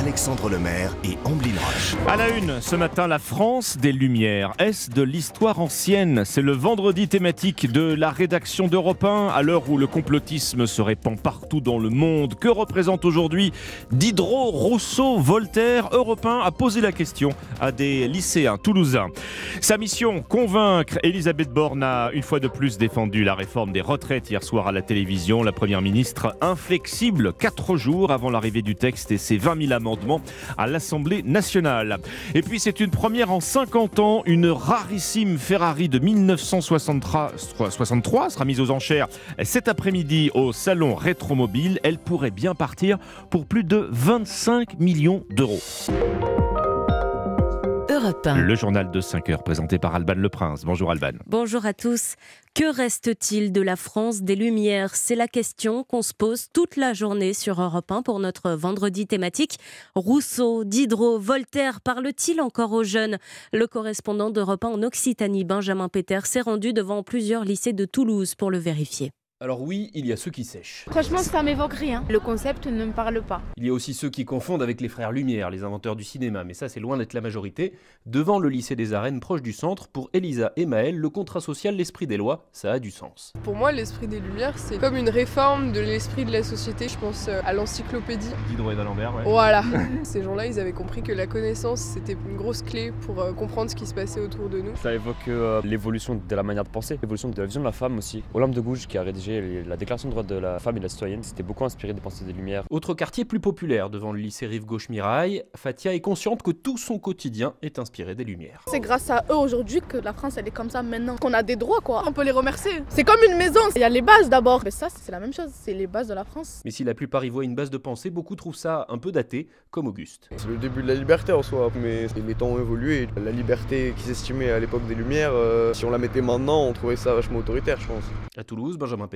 Alexandre Lemaire et Amblin Roche. À la une, ce matin, la France des Lumières. Est-ce de l'histoire ancienne? C'est le vendredi thématique de la rédaction d'Europe 1, à l'heure où le complotisme se répand partout dans le monde. Que représente aujourd'hui Diderot, Rousseau, Voltaire Europe 1 a posé la question à des lycéens toulousains. Sa mission, convaincre. Elisabeth Borne a une fois de plus défendu la réforme des retraites hier soir à la télévision. La première ministre inflexible, quatre jours avant l'arrivée du texte et ses 20 000 à l'Assemblée nationale. Et puis c'est une première en 50 ans, une rarissime Ferrari de 1963 sera mise aux enchères cet après-midi au salon Rétromobile. Elle pourrait bien partir pour plus de 25 millions d'euros. Le journal de 5 heures présenté par Alban Le Prince. Bonjour Alban. Bonjour à tous. Que reste-t-il de la France des Lumières? C'est la question qu'on se pose toute la journée sur Europe 1 pour notre vendredi thématique. Rousseau, Diderot, Voltaire parle-t-il encore aux jeunes? Le correspondant d'Europe 1 en Occitanie, Benjamin Péter, s'est rendu devant plusieurs lycées de Toulouse pour le vérifier. Alors oui, il y a ceux qui sèchent. Franchement, ça m'évoque rien. Le concept ne me parle pas. Il y a aussi ceux qui confondent avec les frères Lumière, les inventeurs du cinéma, mais ça c'est loin d'être la majorité. Devant le lycée des Arènes, proche du centre, pour Elisa et Maël, le contrat social, l'esprit des lois, ça a du sens. Pour moi, l'esprit des Lumières, c'est comme une réforme de l'esprit de la société. Je pense euh, à l'encyclopédie. Diderot et d'Alembert, ouais. Voilà. Ces gens-là, ils avaient compris que la connaissance, c'était une grosse clé pour euh, comprendre ce qui se passait autour de nous. Ça évoque euh, l'évolution de la manière de penser, l'évolution de la vision de la femme aussi. Olympe de Gouges qui a rédigé la déclaration droit de la femme et de la citoyenne, c'était beaucoup inspiré des pensées des Lumières. Autre quartier plus populaire devant le lycée Rive Gauche Mirail, Fatia est consciente que tout son quotidien est inspiré des Lumières. C'est grâce à eux aujourd'hui que la France elle est comme ça maintenant, qu'on a des droits quoi. On peut les remercier. C'est comme une maison, il y a les bases d'abord. Mais ça c'est la même chose, c'est les bases de la France. Mais si la plupart y voient une base de pensée, beaucoup trouvent ça un peu daté, comme Auguste. C'est le début de la liberté en soi, mais les temps ont évolué. La liberté qui s'estimait à l'époque des Lumières, euh, si on la mettait maintenant, on trouvait ça vachement autoritaire je pense. À Toulouse, Benjamin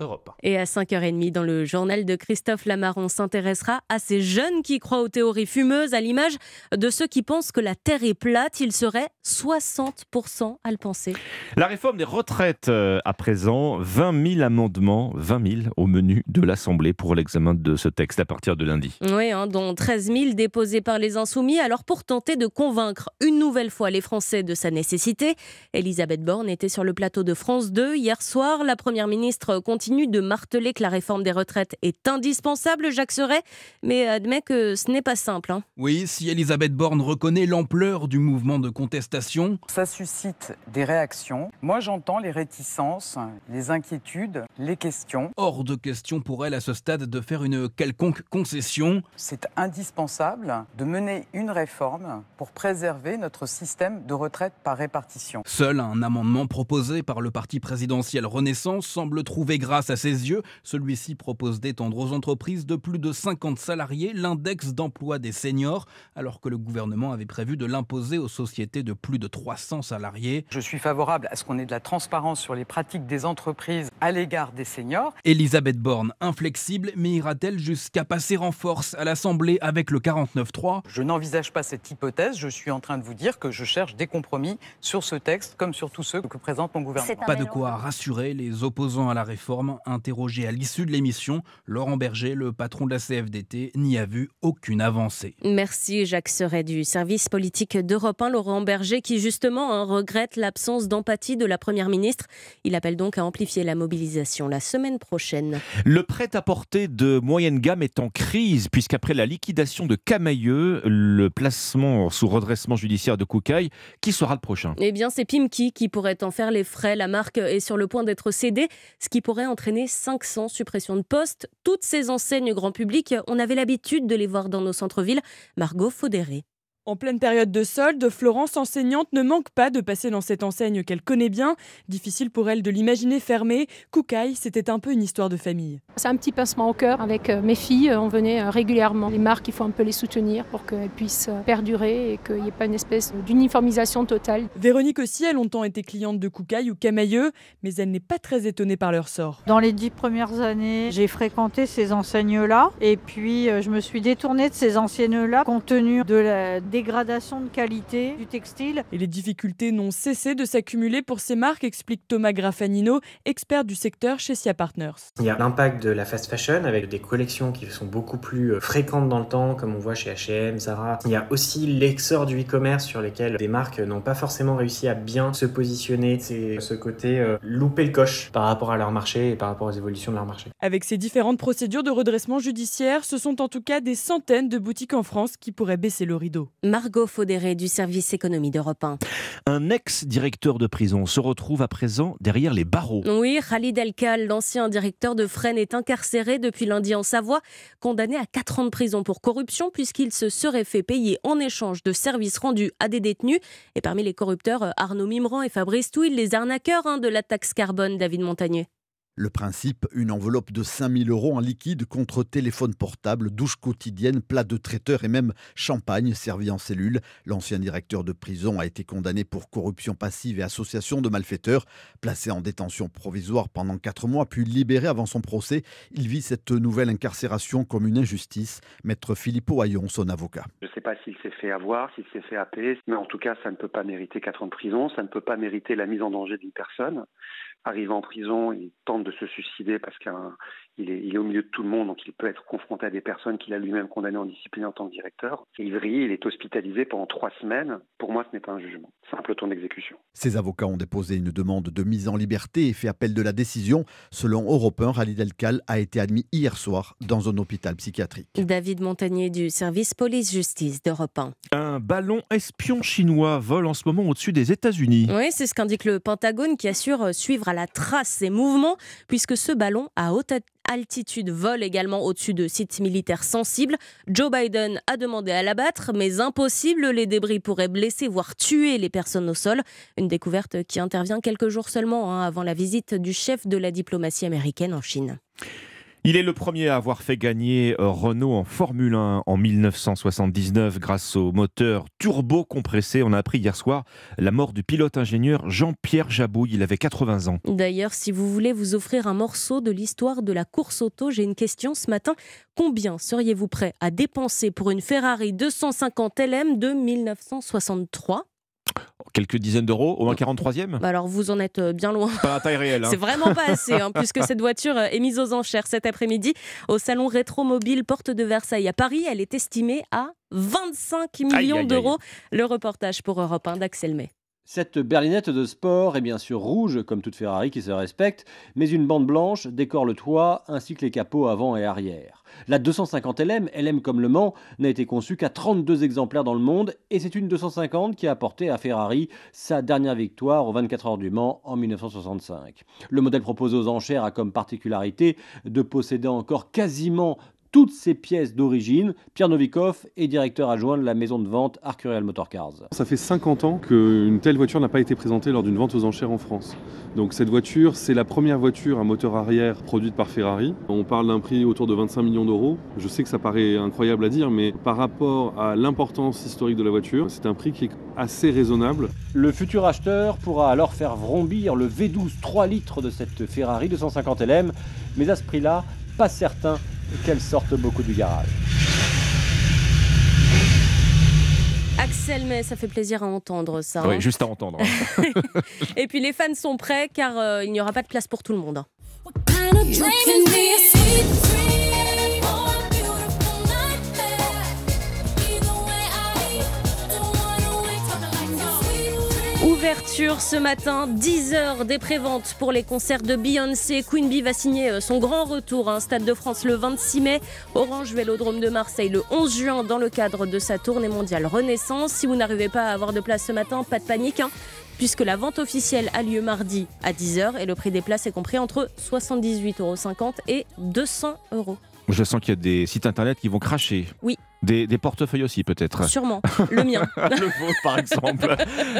Europe. Et à 5h30 dans le journal de Christophe Lamaron s'intéressera à ces jeunes qui croient aux théories fumeuses, à l'image de ceux qui pensent que la Terre est plate. Ils seraient 60% à le penser. La réforme des retraites euh, à présent, 20 000 amendements, 20 000 au menu de l'Assemblée pour l'examen de ce texte à partir de lundi. Oui, hein, dont 13 000 déposés par les Insoumis. Alors pour tenter de convaincre une nouvelle fois les Français de sa nécessité, Elisabeth Borne était sur le plateau de France 2 hier soir. La Première ministre continue de marteler que la réforme des retraites est indispensable, Jacques Serret, mais admet que ce n'est pas simple. Hein. Oui, si Elisabeth Borne reconnaît l'ampleur du mouvement de contestation. Ça suscite des réactions. Moi, j'entends les réticences, les inquiétudes, les questions. Hors de question pour elle à ce stade de faire une quelconque concession. C'est indispensable de mener une réforme pour préserver notre système de retraite par répartition. Seul un amendement proposé par le parti présidentiel Renaissance semble trouver grâce à ses yeux. Celui-ci propose d'étendre aux entreprises de plus de 50 salariés l'index d'emploi des seniors, alors que le gouvernement avait prévu de l'imposer aux sociétés de plus de 300 salariés. Je suis favorable à ce qu'on ait de la transparence sur les pratiques des entreprises à l'égard des seniors. Elisabeth Borne, inflexible, mais ira-t-elle jusqu'à passer en force à l'Assemblée avec le 49-3 Je n'envisage pas cette hypothèse. Je suis en train de vous dire que je cherche des compromis sur ce texte, comme sur tous ceux que présente mon gouvernement. Pas de quoi rassurer les opposants à la réforme, interrogés à l'issue de l'émission, Laurent Berger, le patron de la CFDT, n'y a vu aucune avancée. Merci Jacques Serret du service politique d'Europe 1, Laurent Berger, qui justement hein, regrette l'absence d'empathie de la Première ministre. Il appelle donc à amplifier la mobilisation la semaine prochaine. Le prêt-à-porter de moyenne gamme est en crise, puisqu'après la liquidation de Camailleux, le placement sous redressement judiciaire de Koukaï, qui sera le prochain? Eh bien, c'est Pimki qui pourrait en faire les frais. La marque est sur le point d'être cédée, ce qui pourrait entraîner 500 suppressions de postes. Toutes ces enseignes grand public, on avait l'habitude de les voir dans nos centres-villes. Margot Faudéré. En pleine période de solde, Florence, enseignante, ne manque pas de passer dans cette enseigne qu'elle connaît bien. Difficile pour elle de l'imaginer fermée. Koukaï, c'était un peu une histoire de famille. C'est un petit pincement au cœur. Avec euh, mes filles, on venait euh, régulièrement. Les marques, il faut un peu les soutenir pour qu'elles puissent euh, perdurer et qu'il n'y ait pas une espèce d'uniformisation totale. Véronique aussi a longtemps été cliente de Koukaï ou Camailleux, mais elle n'est pas très étonnée par leur sort. Dans les dix premières années, j'ai fréquenté ces enseignes-là et puis je me suis détournée de ces enseignes-là compte tenu de la dégradation de qualité du textile. Et les difficultés n'ont cessé de s'accumuler pour ces marques, explique Thomas Graffanino, expert du secteur chez SIA Partners. Il y a l'impact de la fast fashion avec des collections qui sont beaucoup plus euh, fréquentes dans le temps, comme on voit chez H&M, Zara. Il y a aussi l'exor du e-commerce sur lesquels des marques n'ont pas forcément réussi à bien se positionner. C'est ce côté euh, louper le coche par rapport à leur marché et par rapport aux évolutions de leur marché. Avec ces différentes procédures de redressement judiciaire, ce sont en tout cas des centaines de boutiques en France qui pourraient baisser le rideau. Margot Faudéré du service économie d'Europe 1. Un ex-directeur de prison se retrouve à présent derrière les barreaux. Oui, Khalid Elkal, l'ancien directeur de Fresnes, est incarcéré depuis lundi en Savoie, condamné à 4 ans de prison pour corruption puisqu'il se serait fait payer en échange de services rendus à des détenus. Et parmi les corrupteurs, Arnaud Mimran et Fabrice Touil, les arnaqueurs hein, de la taxe carbone, David Montagnier. Le principe, une enveloppe de 5000 euros en liquide contre téléphone portable, douche quotidienne, plat de traiteur et même champagne servi en cellule. L'ancien directeur de prison a été condamné pour corruption passive et association de malfaiteurs. Placé en détention provisoire pendant 4 mois, puis libéré avant son procès, il vit cette nouvelle incarcération comme une injustice. Maître Philippe Hayon, son avocat. Je ne sais pas s'il s'est fait avoir, s'il s'est fait happer, mais en tout cas, ça ne peut pas mériter 4 ans de prison, ça ne peut pas mériter la mise en danger d'une personne en prison, il tente de se suicider parce qu'il est, il est, au milieu de tout le monde, donc il peut être confronté à des personnes qu'il a lui-même condamnées en discipline en tant que directeur. Et il vrille, il est hospitalisé pendant trois semaines. Pour moi, ce n'est pas un jugement, c'est un peloton d'exécution. Ses avocats ont déposé une demande de mise en liberté et fait appel de la décision. Selon Europe 1, Rally Delcal a été admis hier soir dans un hôpital psychiatrique. David Montagnier du service police-justice d'Europe 1. Un ballon espion chinois vole en ce moment au-dessus des États-Unis. Oui, c'est ce qu'indique le Pentagone qui assure suivre à la trace ses mouvements, puisque ce ballon à haute altitude vole également au-dessus de sites militaires sensibles. Joe Biden a demandé à l'abattre, mais impossible, les débris pourraient blesser, voire tuer les personnes au sol. Une découverte qui intervient quelques jours seulement hein, avant la visite du chef de la diplomatie américaine en Chine. Il est le premier à avoir fait gagner euh, Renault en Formule 1 en 1979 grâce au moteur turbo compressé. On a appris hier soir la mort du pilote-ingénieur Jean-Pierre Jabouille. Il avait 80 ans. D'ailleurs, si vous voulez vous offrir un morceau de l'histoire de la course auto, j'ai une question ce matin. Combien seriez-vous prêt à dépenser pour une Ferrari 250 LM de 1963 quelques dizaines d'euros, au moins 43e bah Alors vous en êtes euh, bien loin. Pas la taille réelle. Hein. C'est vraiment pas assez, hein, puisque cette voiture euh, est mise aux enchères cet après-midi au salon Rétromobile Porte de Versailles à Paris. Elle est estimée à 25 millions d'euros. Le reportage pour Europe 1 d'Axel May. Cette berlinette de sport est bien sûr rouge, comme toute Ferrari qui se respecte, mais une bande blanche décore le toit ainsi que les capots avant et arrière. La 250 LM, LM comme Le Mans, n'a été conçue qu'à 32 exemplaires dans le monde et c'est une 250 qui a apporté à Ferrari sa dernière victoire aux 24 heures du Mans en 1965. Le modèle proposé aux enchères a comme particularité de posséder encore quasiment toutes ces pièces d'origine. Pierre Novikov est directeur adjoint de la maison de vente Arcurial Motorcars. Ça fait 50 ans qu'une telle voiture n'a pas été présentée lors d'une vente aux enchères en France. Donc cette voiture, c'est la première voiture à moteur arrière produite par Ferrari. On parle d'un prix autour de 25 millions d'euros. Je sais que ça paraît incroyable à dire, mais par rapport à l'importance historique de la voiture, c'est un prix qui est assez raisonnable. Le futur acheteur pourra alors faire vrombir le V12 3 litres de cette Ferrari 250 LM, mais à ce prix-là, pas certain qu'elle sorte beaucoup du garage. Axel, mais ça fait plaisir à entendre ça. Oui, hein. juste à entendre. hein. Et puis les fans sont prêts car euh, il n'y aura pas de place pour tout le monde. hein. Ouverture ce matin, 10 heures des préventes pour les concerts de Beyoncé. Queen Bee va signer euh, son grand retour à un Stade de France le 26 mai, Orange Vélodrome de Marseille le 11 juin dans le cadre de sa tournée mondiale Renaissance. Si vous n'arrivez pas à avoir de place ce matin, pas de panique, hein, puisque la vente officielle a lieu mardi à 10h et le prix des places est compris entre 78,50 euros et 200 euros. Je sens qu'il y a des sites internet qui vont cracher. Oui. Des, des portefeuilles aussi, peut-être. Sûrement. Le mien. le vôtre, par exemple.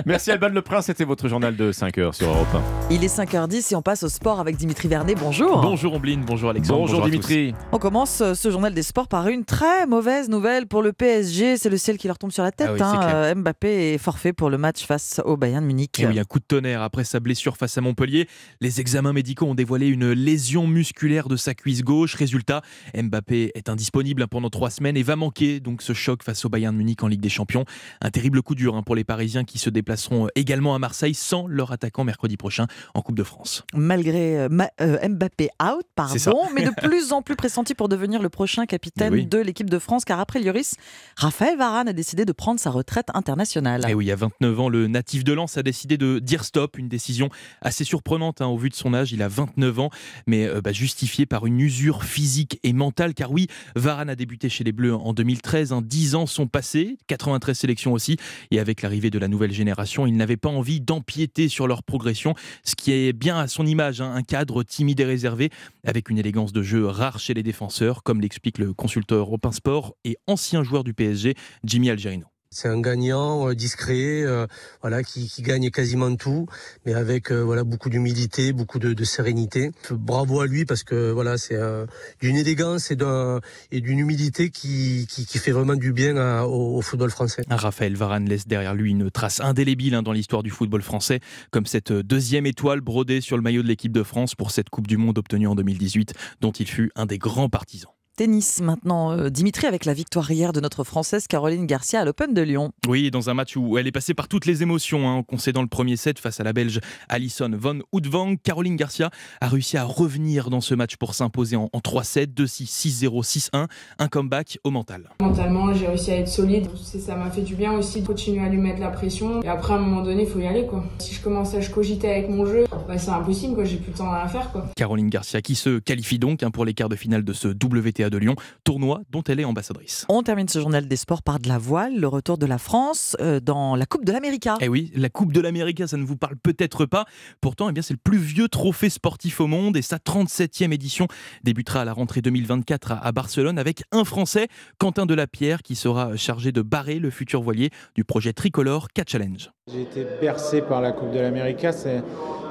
Merci Alban Le Prince, c'était votre journal de 5 heures sur Europe 1. Il est 5h10 et on passe au sport avec Dimitri Vernet. Bonjour. Bonjour Ombline, bonjour Alexandre. Bonjour, Dimitri. On commence euh, ce journal des sports par une très mauvaise nouvelle pour le PSG. C'est le ciel qui leur tombe sur la tête. Ah oui, clair. Euh, Mbappé est forfait pour le match face au Bayern Munich. Et oui, un coup de tonnerre après sa blessure face à Montpellier. Les examens médicaux ont dévoilé une lésion musculaire de sa cuisse gauche. Résultat, Mbappé est indisponible pendant trois semaines et va manquer donc ce choc face au Bayern Munich en Ligue des Champions. Un terrible coup dur hein, pour les Parisiens qui se déplaceront également à Marseille sans leur attaquant mercredi prochain en Coupe de France. Malgré euh, euh, Mbappé out, pardon, mais de plus en plus pressenti pour devenir le prochain capitaine de l'équipe de France, car après Lloris, Raphaël Varane a décidé de prendre sa retraite internationale. Et eh oui, à 29 ans, le natif de Lens a décidé de dire stop, une décision assez surprenante hein, au vu de son âge. Il a 29 ans, mais euh, bah, justifiée par une usure physique et mentale, car oui, Varane a débuté chez les Bleus en 2013, hein, 10 ans sont passés, 93 sélections aussi, et avec l'arrivée de la nouvelle génération, il n'avait pas envie d'empiéter sur leur progression, ce qui est bien à son image, hein, un cadre timide et réservé, avec une élégance de jeu rare chez les défenseurs, comme l'explique le consulteur européen sport et ancien joueur du PSG, Jimmy Algerino. C'est un gagnant euh, discret, euh, voilà, qui, gagne quasiment tout, mais avec euh, voilà beaucoup d'humilité, beaucoup de, sérénité. Bravo à lui parce que voilà, c'est d'une élégance et d'une humilité qui, qui, fait vraiment du bien au, football français. Raphaël Varane laisse derrière lui une trace indélébile hein, dans l'histoire du football français, comme cette deuxième étoile brodée sur le maillot de l'équipe de France pour cette Coupe du Monde obtenue en 2018, dont il fut un des grands partisans. Tennis maintenant, euh, Dimitri, avec la victoire hier de notre Française Caroline Garcia à l'Open de Lyon. Oui, dans un match où elle est passée par toutes les émotions, hein, en concédant le premier set face à la Belge Alison Von Houdvang. Caroline Garcia a réussi à revenir dans ce match pour s'imposer en, 3-7, 2-6, 6-0, 6-1, un comeback au mental. Mentalement, j'ai réussi à être solide. Ça m'a fait du bien aussi de continuer à lui mettre la pression. Et après, à un moment donné, il faut y aller. Quoi. Si je commence à cogiter avec mon jeu, bah, c'est impossible. Quoi. J'ai plus le temps à faire. Quoi. Caroline Garcia qui se qualifie donc hein, pour les quarts de finale de ce WTA de Lyon, tournoi dont elle est ambassadrice. On termine ce journal des sports par de la voile, le retour de la France euh, dans la Coupe de l'Amérique. Eh oui, la Coupe de l'Amérique, ça ne vous parle peut-être pas. Pourtant, eh bien, c'est le plus vieux trophée sportif au monde et sa 37e édition débutera à la rentrée 2024 à Barcelone avec un Français, Quentin Delapierre, qui sera chargé de barrer le futur voilier du projet tricolore Catch Challenge. J'ai été bercé par la Coupe de l'Amérique. C'est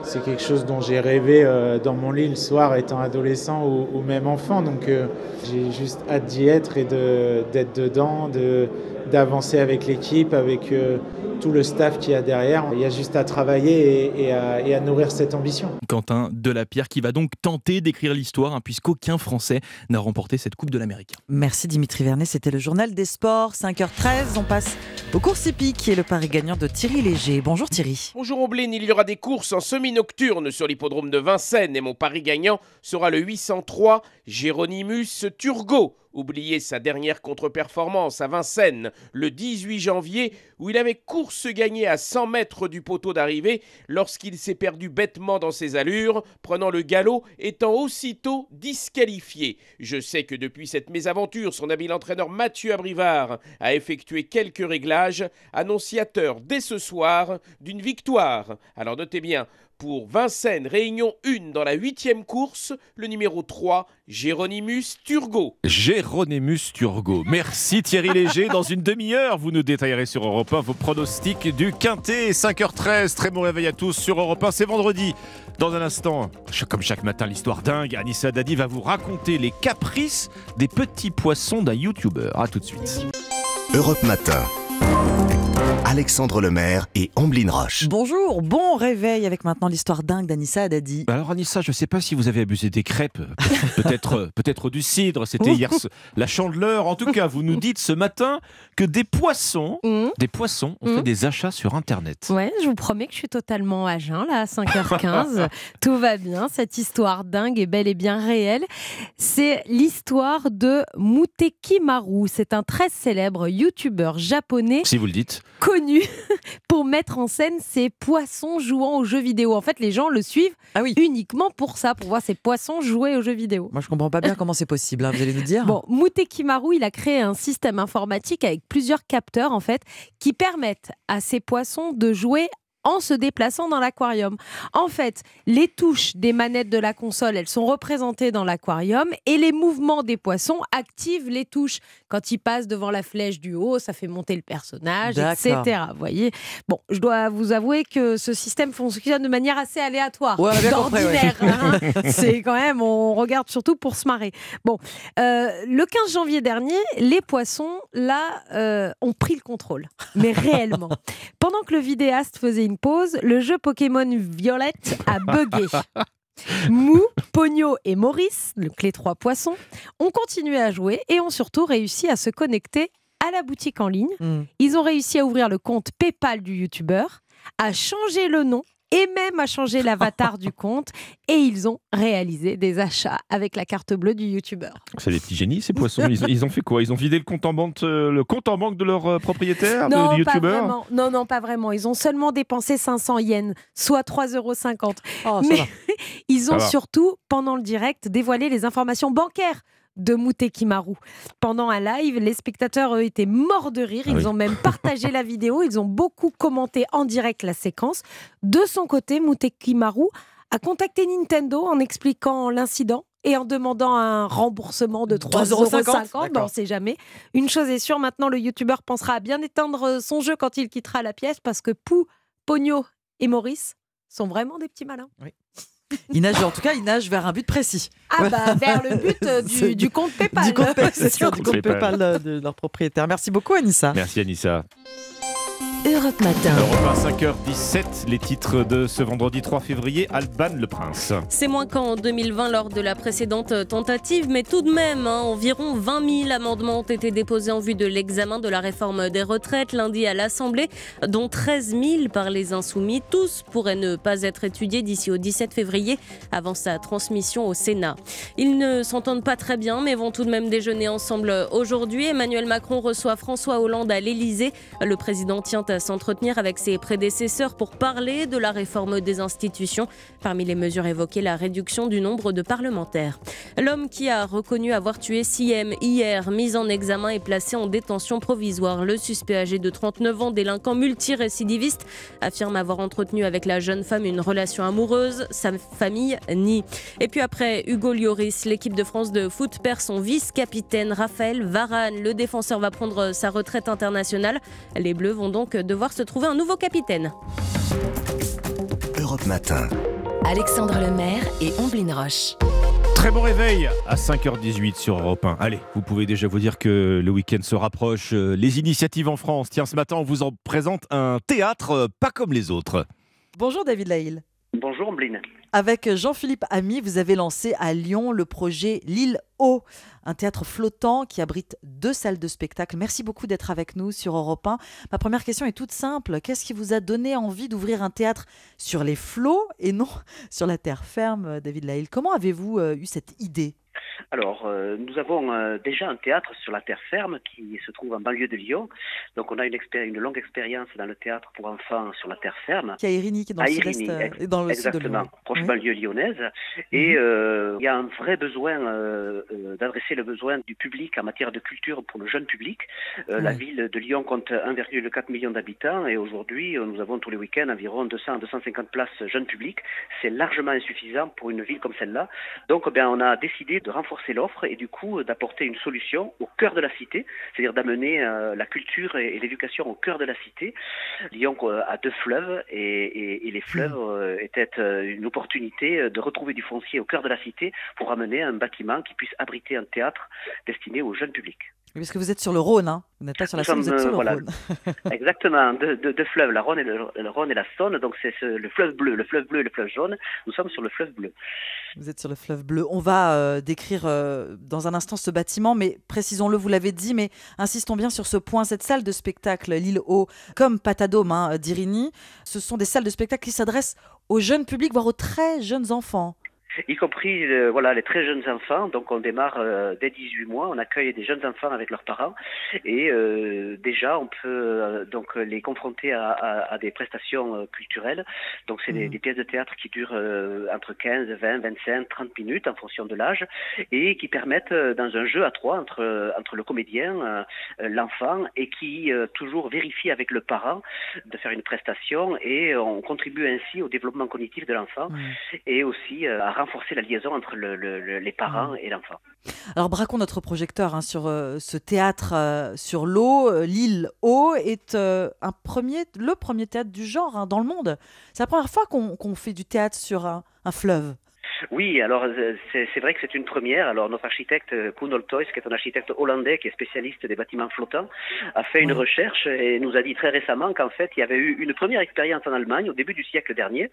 c'est quelque chose dont j'ai rêvé euh, dans mon lit le soir étant adolescent ou, même enfant. Donc euh, j'ai juste hâte d'y être et d'être dedans, d'avancer avec l'équipe, avec euh, tout le staff qui y a derrière. Il y a juste à travailler et, à, nourrir cette ambition. Quentin Delapierre qui va donc tenter d'écrire l'histoire hein, puisqu'aucun Français n'a remporté cette Coupe de l'Amérique. Merci Dimitri Vernet, c'était le journal des sports, 5h13. On passe au courses hippiques qui est le pari gagnant de Thierry Léger. Bonjour Thierry. Bonjour Ombline, il y aura des courses en semi-nocturne sur l'hippodrome de Vincennes et mon pari gagnant sera le 803 Géronimus Turgot. Oubliez sa dernière contre-performance à Vincennes le 18 janvier où il avait course gagnée à 100 mètres du poteau d'arrivée lorsqu'il s'est perdu bêtement dans ses allures, prenant le galop étant aussitôt disqualifié. Je sais que depuis cette mésaventure, son habile entraîneur Mathieu Abrivard a effectué quelques réglages, annonciateurs dès ce soir d'une victoire. Alors notez bien, pour Vincennes, Réunion 1 dans la huitième course, le numéro 3, Géronimus Turgot. Géronimus Turgot. Merci Thierry Léger. Dans une demi-heure, vous nous détaillerez sur Europe 1 vos pronostics du Quintet. 5h13, très bon réveil à tous sur Europe 1. C'est vendredi. Dans un instant, comme chaque matin, l'histoire dingue, Anissa Dadi va vous raconter les caprices des petits poissons d'un YouTuber. A tout de suite. Europe Matin. Alexandre Lemaire et Amblin Roche. Bonjour, bon réveil avec maintenant l'histoire dingue d'Anissa Dadi. Alors Anissa, je ne sais pas si vous avez abusé des crêpes, peut-être peut-être du cidre, c'était hier la chandeleur. En tout cas, vous nous dites ce matin que des poissons, mmh. des poissons ont fait mmh. des achats sur internet. Ouais, je vous promets que je suis totalement à jeun là à 5h15. Tout va bien, cette histoire dingue est bel et bien réelle. C'est l'histoire de Muteki Maru, c'est un très célèbre youtubeur japonais. Si vous le dites connu pour mettre en scène ces poissons jouant aux jeux vidéo. En fait, les gens le suivent ah oui. uniquement pour ça, pour voir ces poissons jouer aux jeux vidéo. Moi, je comprends pas bien comment c'est possible, hein, vous allez nous dire. Bon, Mutekimaru, il a créé un système informatique avec plusieurs capteurs, en fait, qui permettent à ces poissons de jouer en se déplaçant dans l'aquarium. En fait, les touches des manettes de la console, elles sont représentées dans l'aquarium et les mouvements des poissons activent les touches. Quand ils passent devant la flèche du haut, ça fait monter le personnage, etc. Vous voyez Bon, je dois vous avouer que ce système fonctionne de manière assez aléatoire, d'ordinaire. Hein. C'est quand même, on regarde surtout pour se marrer. Bon, euh, le 15 janvier dernier, les poissons, là, euh, ont pris le contrôle, mais réellement. Pendant que le vidéaste faisait une pause, le jeu Pokémon Violette a bugué. Mou, Pogno et Maurice, le clé 3 poissons, ont continué à jouer et ont surtout réussi à se connecter à la boutique en ligne. Hmm. Ils ont réussi à ouvrir le compte PayPal du youtubeur, à changer le nom et même à changer l'avatar du compte. Et ils ont réalisé des achats avec la carte bleue du youtubeur. C'est des petits génies, ces poissons. Ils, ils ont fait quoi? Ils ont vidé le compte en banque, euh, le compte en banque de leur euh, propriétaire, de- Non, du pas youtubeur? Non, non, pas vraiment. Ils ont seulement dépensé 500 yens, soit 3,50 euros. ça Mais va. ils ont surtout, pendant le direct, dévoilé les informations bancaires de Moutekimaru. Pendant un live, les spectateurs eux, étaient morts de rire. Ah Ils oui. ont même partagé la vidéo. Ils ont beaucoup commenté en direct la séquence. De son côté, Moutekimaru a contacté Nintendo en expliquant l'incident et en demandant un remboursement de 3,50 euros. 3,50, Ben, on sait jamais. Une chose est sûre, maintenant le youtubeur pensera à bien éteindre son jeu quand il quittera la pièce parce que Pou, Pogno et Maurice sont vraiment des petits malins. Il nage, en tout cas, il nage vers un but précis. Ah bah, vers le but euh, du, compte PayPal. Du compte, c'est du compte PayPal. PayPal de leur propriétaire. Merci beaucoup, Anissa. Merci Anissa. Europe Matin. Europe 1, 5h17, les titres de ce vendredi 3 février, Alban le Prince. C'est moins qu'en 2020 lors de la précédente tentative, mais tout de même, hein, environ 20 000 amendements ont été déposés en vue de l'examen de la réforme des retraites lundi à l'Assemblée, dont 13 000 par les insoumis. Tous pourraient ne pas être étudiés d'ici au 17 février, avant sa transmission au Sénat. Ils ne s'entendent pas très bien, mais vont tout de même déjeuner ensemble aujourd'hui. Emmanuel Macron reçoit François Hollande à l'Élysée. Le président tient s'entretenir avec ses prédécesseurs pour parler de la réforme des institutions. Parmi les mesures évoquées, la réduction du nombre de parlementaires. L'homme qui a reconnu avoir tué Siem hier, mis en examen et placé en détention provisoire. Le suspect âgé de 39 ans, délinquant multirécidiviste, affirme avoir entretenu avec la jeune femme une relation amoureuse. Sa famille nie. Et puis après Hugo Lloris, l'équipe de France de foot perd son vice-capitaine Raphaël Varane. Le défenseur va prendre sa retraite internationale. Les Bleus vont donc devoir se trouver un nouveau capitaine. Europe Matin. Alexandre Lemaire et Omblin Roche. Très bon réveil à 5h18 sur Europe 1. Allez, vous pouvez déjà vous dire que le week-end se rapproche. Euh, Les initiatives en France. Tiens, ce matin, on vous en présente un théâtre euh, pas comme les autres. Bonjour David Laïl. Bonjour Ombline. Avec Jean-Philippe Ami, vous avez lancé à Lyon le projet L'île Haut, un théâtre flottant qui abrite deux salles de spectacle. Merci beaucoup d'être avec nous sur Europe 1. Ma première question est toute simple. Qu'est-ce qui vous a donné envie d'ouvrir un théâtre sur les flots et non sur la terre ferme, David Laïl Comment avez-vous euh, eu cette idée? Alors, euh, nous avons euh, déjà un théâtre sur la terre ferme qui se trouve en banlieue de Lyon. Donc, on a une, une longue expérience dans le théâtre pour enfants sur la terre ferme. Qui est à Irigny, qui est dans À le sud-est, euh, ex- dans le sud de exactement, Lyon. proche Oui. banlieue lyonnaise. Et euh, il y a un vrai besoin euh, euh, d'adresser le besoin du public en matière de culture pour le jeune public. Euh, La ville de Lyon compte 1,4 million d'habitants et aujourd'hui, euh, nous avons tous les week-ends environ 200 à 250 places jeunes publics. C'est largement insuffisant pour une ville comme celle-là. Donc, eh bien, on a décidé de renforcer l'offre et du coup euh, d'apporter une solution au cœur de la cité, c'est-à-dire d'amener euh, la culture et, l'éducation au cœur de la cité. Lyon euh, a deux fleuves et, les fleuves étaient une opportunité de retrouver du foncier au cœur de la cité pour amener un bâtiment qui puisse abriter un théâtre destiné au jeune public. Oui, Parce que vous êtes sur le Rhône, hein. vous n'êtes pas sur la vous êtes sur le voilà, Rhône. Exactement, deux, deux- deux fleuves, la Rhône et le, le Rhône et la Saône, donc c'est ce- le fleuve bleu, le fleuve bleu et le fleuve jaune. Nous sommes sur le fleuve bleu. Vous êtes sur le fleuve bleu. On va euh, décrire euh, dans un instant ce bâtiment, mais précisons-le, vous l'avez dit, mais insistons bien sur ce point. Cette salle de spectacle, l'île Haut, comme Patadome hein, d'Irigny, ce sont des salles de spectacle qui s'adressent aux jeunes publics, voire aux très jeunes enfants. Y compris euh, voilà les très jeunes enfants. Donc on démarre euh, dès 18 mois, on accueille des jeunes enfants avec leurs parents. Et euh, déjà on peut euh, donc les confronter à, à- à des prestations euh, culturelles. Donc c'est des, des pièces de théâtre qui durent euh, entre 15, 20, 25, 30 minutes en fonction de l'âge. Et qui permettent euh, dans un jeu à trois entre entre le comédien, l'enfant et qui euh, toujours vérifie avec le parent de faire une prestation. Et on contribue ainsi au développement cognitif de l'enfant. Et aussi euh, à renforcer la liaison entre le- le- le- les parents et l'enfant. Alors braquons notre projecteur hein, sur euh, ce théâtre euh, sur l'eau. Euh, L'île Eau est euh, un premier, le premier théâtre du genre hein, dans le monde. C'est la première fois qu'on fait du théâtre sur un, un fleuve. Oui, alors euh, c'est vrai que c'est une première. Alors notre architecte euh, Koen Oltois, qui est un architecte hollandais qui est spécialiste des bâtiments flottants, a fait une recherche et nous a dit très récemment qu'en fait il y avait eu une première expérience en Allemagne au début du siècle dernier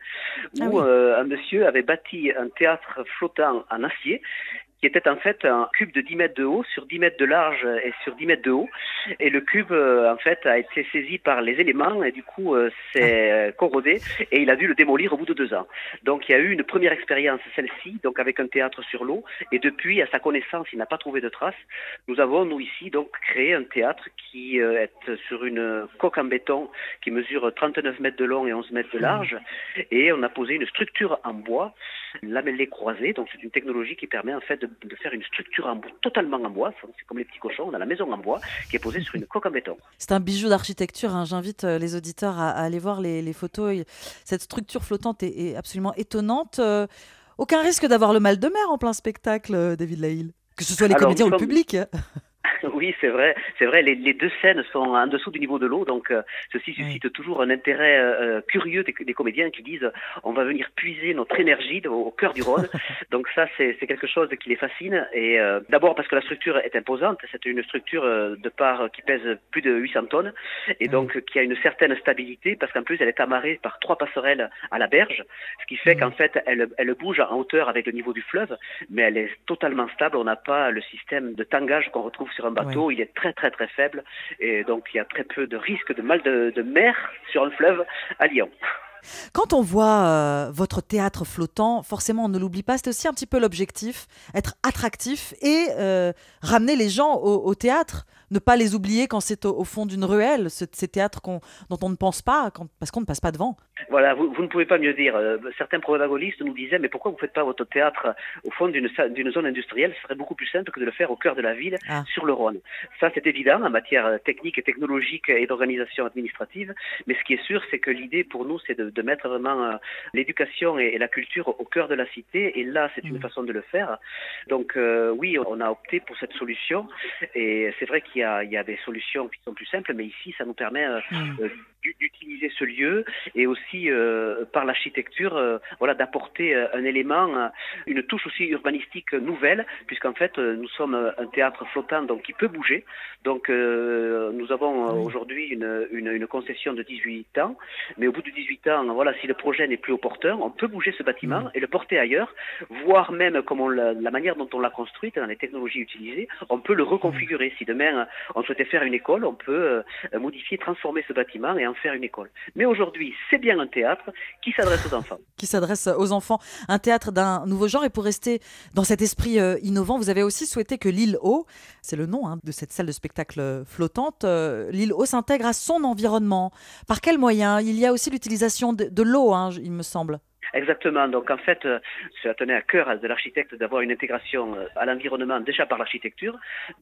où euh, un monsieur avait bâti un théâtre flottant en acier qui était en fait un cube de 10 mètres de haut sur 10 mètres de large et sur 10 mètres de haut. Et le cube, euh, en fait, a été saisi par les éléments et du coup euh, s'est euh, corrodé et il a dû le démolir au bout de deux ans. Donc il y a eu une première expérience, celle-ci, donc avec un théâtre sur l'eau. Et depuis, à sa connaissance, il n'a pas trouvé de traces. Nous avons, nous ici, donc créé un théâtre qui est sur une coque en béton qui mesure 39 mètres de long et 11 mètres de large. Et on a posé une structure en bois, lamellée croisée. Donc c'est une technologie qui permet en fait de de, faire une structure en bois, totalement en bois. C'est comme les petits cochons, on a la maison en bois qui est posée sur une coque en béton. C'est un bijou d'architecture. hein. J'invite euh, les auditeurs à, à aller voir les, les photos. Cette structure flottante est, est absolument étonnante. Euh, aucun risque d'avoir le mal de mer en plein spectacle, euh, David Laïl Que ce soit les Alors, comédiens ou le sommes- public. Oui, c'est vrai, c'est vrai. Les, les deux scènes sont en dessous du niveau de l'eau, donc euh, ceci suscite toujours un intérêt euh, curieux des, des comédiens qui disent on va venir puiser notre énergie au, au cœur du Rhône. donc ça, c'est quelque chose qui les fascine. Et euh, d'abord parce que la structure est imposante. C'est une structure euh, de part qui pèse plus de 800 tonnes et donc qui a une certaine stabilité parce qu'en plus elle est amarrée par trois passerelles à la berge, ce qui fait qu'en fait elle, elle bouge en hauteur avec le niveau du fleuve, mais elle est totalement stable. On n'a pas le système de tangage qu'on retrouve sur un bateau. Il est très très très faible et donc il y a très peu de risque de mal de, de mer sur un fleuve à Lyon. Quand on voit euh, votre théâtre flottant, forcément, on ne l'oublie pas, c'est aussi un petit peu l'objectif, être attractif et euh, ramener les gens au, au théâtre, ne pas les oublier quand c'est au, au fond d'une ruelle, ce- ces théâtres dont on ne pense pas, quand- parce qu'on ne passe pas devant. Voilà, vous, vous ne pouvez pas mieux dire. Euh, certains protagonistes nous disaient, mais pourquoi vous ne faites pas votre théâtre au fond d'une zone industrielle? Ce serait beaucoup plus simple que de le faire au cœur de la ville, Ah. sur le Rhône. Ça, c'est évident en matière technique et technologique et d'organisation administrative. Mais ce qui est sûr, c'est que l'idée pour nous, c'est de, de mettre vraiment euh, l'éducation et, et la culture au cœur de la cité. Et là, c'est une façon de le faire. Donc euh, oui, on a opté pour cette solution. Et c'est vrai qu'il y a, il y a des solutions qui sont plus simples, mais ici, ça nous permet euh, euh, d'u- d'utiliser ce lieu et aussi euh, par l'architecture, euh, voilà, d'apporter euh, un élément, euh, une touche aussi urbanistique nouvelle, puisqu'en fait euh, nous sommes euh, un théâtre flottant donc qui peut bouger. Donc euh, nous avons euh, aujourd'hui une, une, une concession de 18 ans, mais au bout de 18 ans, voilà, si le projet n'est plus opportun, on peut bouger ce bâtiment et le porter ailleurs, voire même comme on l'a- la manière dont on l'a construite, dans les technologies utilisées, on peut le reconfigurer. Si demain euh, on souhaitait faire une école, on peut euh, modifier, transformer ce bâtiment et en faire une école. Mais aujourd'hui, c'est bien un théâtre qui s'adresse aux enfants. qui s'adresse aux enfants, un théâtre d'un nouveau genre. Et pour rester dans cet esprit euh, innovant, vous avez aussi souhaité que l'île Haut, c'est le nom hein, de cette salle de spectacle flottante, euh, l'île Haut s'intègre à son environnement. Par quels moyens? Il y a aussi l'utilisation de, de l'eau, hein, il me semble. Exactement. Donc en fait, euh, cela tenait à cœur de l'architecte d'avoir une intégration euh, à l'environnement déjà par l'architecture.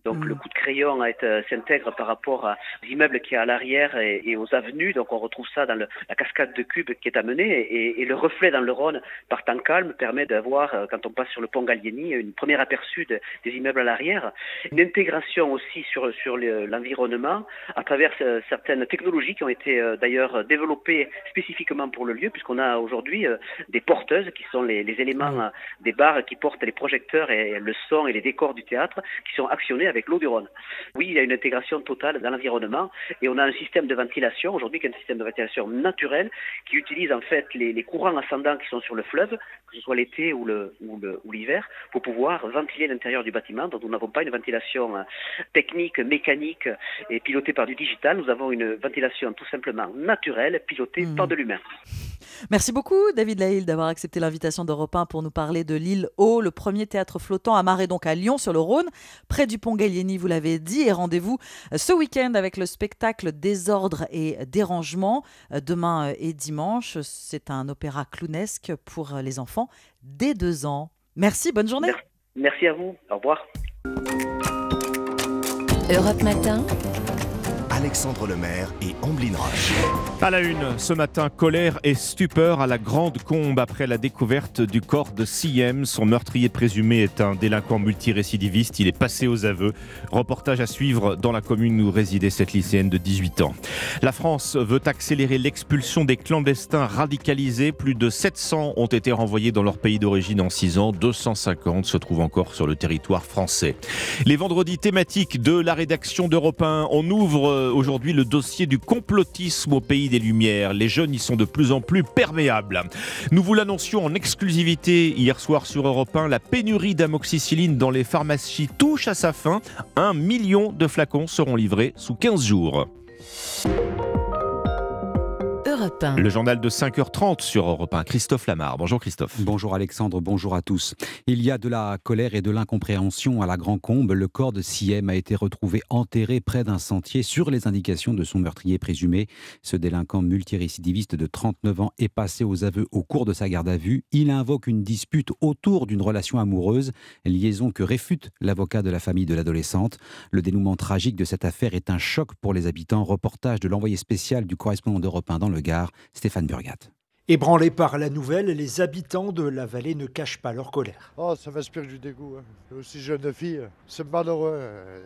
Donc le coup de crayon euh, s'intègre par rapport à- aux immeubles qu'il y a à l'arrière et, et aux avenues. Donc on retrouve ça dans le- la cascade de cubes qui est amenée et, et le reflet dans le Rhône par temps calme permet d'avoir, quand on passe sur le pont Gallieni, une première aperçu de- des immeubles à l'arrière. Une intégration aussi sur, sur le- l'environnement à travers certaines technologies qui ont été d'ailleurs développées spécifiquement pour le lieu puisqu'on a aujourd'hui des porteuses qui sont les, les éléments euh, des barres qui portent les projecteurs et le son et les décors du théâtre qui sont actionnés avec l'eau du Rhône. Oui, il y a une intégration totale dans l'environnement et on a un système de ventilation aujourd'hui qui est un système de ventilation naturel qui utilise en fait les, les courants ascendants qui sont sur le fleuve, que ce soit l'été ou le ou le- ou l'hiver, pour pouvoir ventiler l'intérieur du bâtiment. Donc nous n'avons pas une ventilation euh, technique, mécanique et pilotée par du digital. Nous avons une ventilation tout simplement naturelle, pilotée par de l'humain. Merci beaucoup, David D'avoir accepté l'invitation d'Europe 1 pour nous parler de l'île Haut, le premier théâtre flottant amarré donc à Lyon sur le Rhône, près du pont Gallieni, vous l'avez dit. Et rendez-vous euh, ce week-end avec le spectacle Désordre et Dérangement, euh, demain euh, et dimanche. C'est un opéra clownesque pour les enfants dès deux ans. Merci, bonne journée. Merci à vous. Au revoir. Europe Matin. Alexandre Lemaire et Amblin Roche. À la une, ce matin, colère et stupeur à la Grande Combe après la découverte du corps de Siem. Son meurtrier présumé est un délinquant multirécidiviste. Il est passé aux aveux. Reportage à suivre dans la commune où résidait cette lycéenne de 18 ans. La France veut accélérer l'expulsion des clandestins radicalisés. Plus de 700 ont été renvoyés dans leur pays d'origine en 6 ans. 250 se trouvent encore sur le territoire français. Les vendredis thématiques de la rédaction d'Europe 1, on ouvre aujourd'hui le dossier du complotisme au pays des Lumières. Les jeunes y sont de plus en plus perméables. Nous vous l'annoncions en exclusivité hier soir sur Europe 1. La pénurie d'amoxicilline dans les pharmacies touche à sa fin. Un million de flacons seront livrés sous 15 jours. Le journal de 5h30 sur Europe 1. Christophe Lamar. Bonjour Christophe. Bonjour Alexandre, bonjour à tous. Il y a de la colère et de l'incompréhension à la Grand Combe. Le corps de Siem a été retrouvé enterré près d'un sentier sur les indications de son meurtrier présumé. Ce délinquant multirécidiviste de 39 ans est passé aux aveux au cours de sa garde à vue. Il invoque une dispute autour d'une relation amoureuse, liaison que réfute l'avocat de la famille de l'adolescente. Le dénouement tragique de cette affaire est un choc pour les habitants. Reportage de l'envoyé spécial du correspondant d'Europe 1 dans le Gard, Stéphane Burgat. Ébranlés par la nouvelle, les habitants de la vallée ne cachent pas leur colère. Oh, ça m'inspire du dégoût. Hein. Aussi jeune fille, c'est malheureux.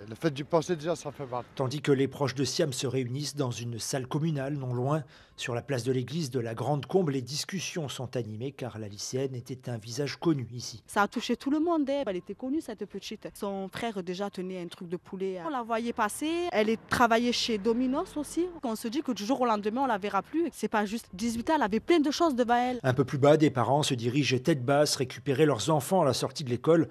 Le fait du penser déjà, ça fait mal. Tandis que les proches de Siam se réunissent dans une salle communale non loin, sur la place de l'église de la Grande Combe, les discussions sont animées car la lycéenne était un visage connu ici. Ça a touché tout le monde. hein. Elle était connue, cette petite. Son frère déjà tenait un truc de poulet. On la voyait passer. Elle est travaillée chez Domino's aussi. On se dit que du jour au lendemain, on la verra plus. C'est pas juste 18 ans, elle avait plein de choses devant elle. Un peu plus bas, des parents se dirigent tête basse récupérer leurs enfants à la sortie de l'école.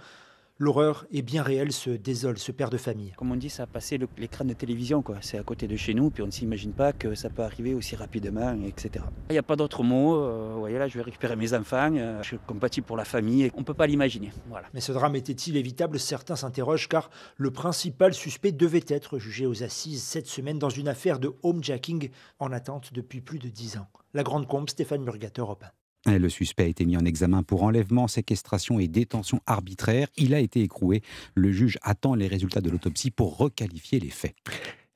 L'horreur est bien réelle, se désole ce père de famille. Comme on dit, ça a passé l'écran de télévision, quoi. C'est à côté de chez nous, puis on ne s'imagine pas que ça peut arriver aussi rapidement, etc. Il n'y a pas d'autre mot. euh, vous voyez, là, je vais récupérer mes enfants. euh, je suis compatis pour la famille. On ne peut pas l'imaginer. Voilà. Mais ce drame était-il évitable? Certains s'interrogent car le principal suspect devait être jugé aux assises cette semaine dans une affaire de homejacking en attente depuis plus de 10 ans. La Grande Combe, Stéphane Murgat, Europe 1. Et Le suspect a été mis en examen pour enlèvement, séquestration et détention arbitraire. Il a été écroué. Le juge attend les résultats de l'autopsie pour requalifier les faits.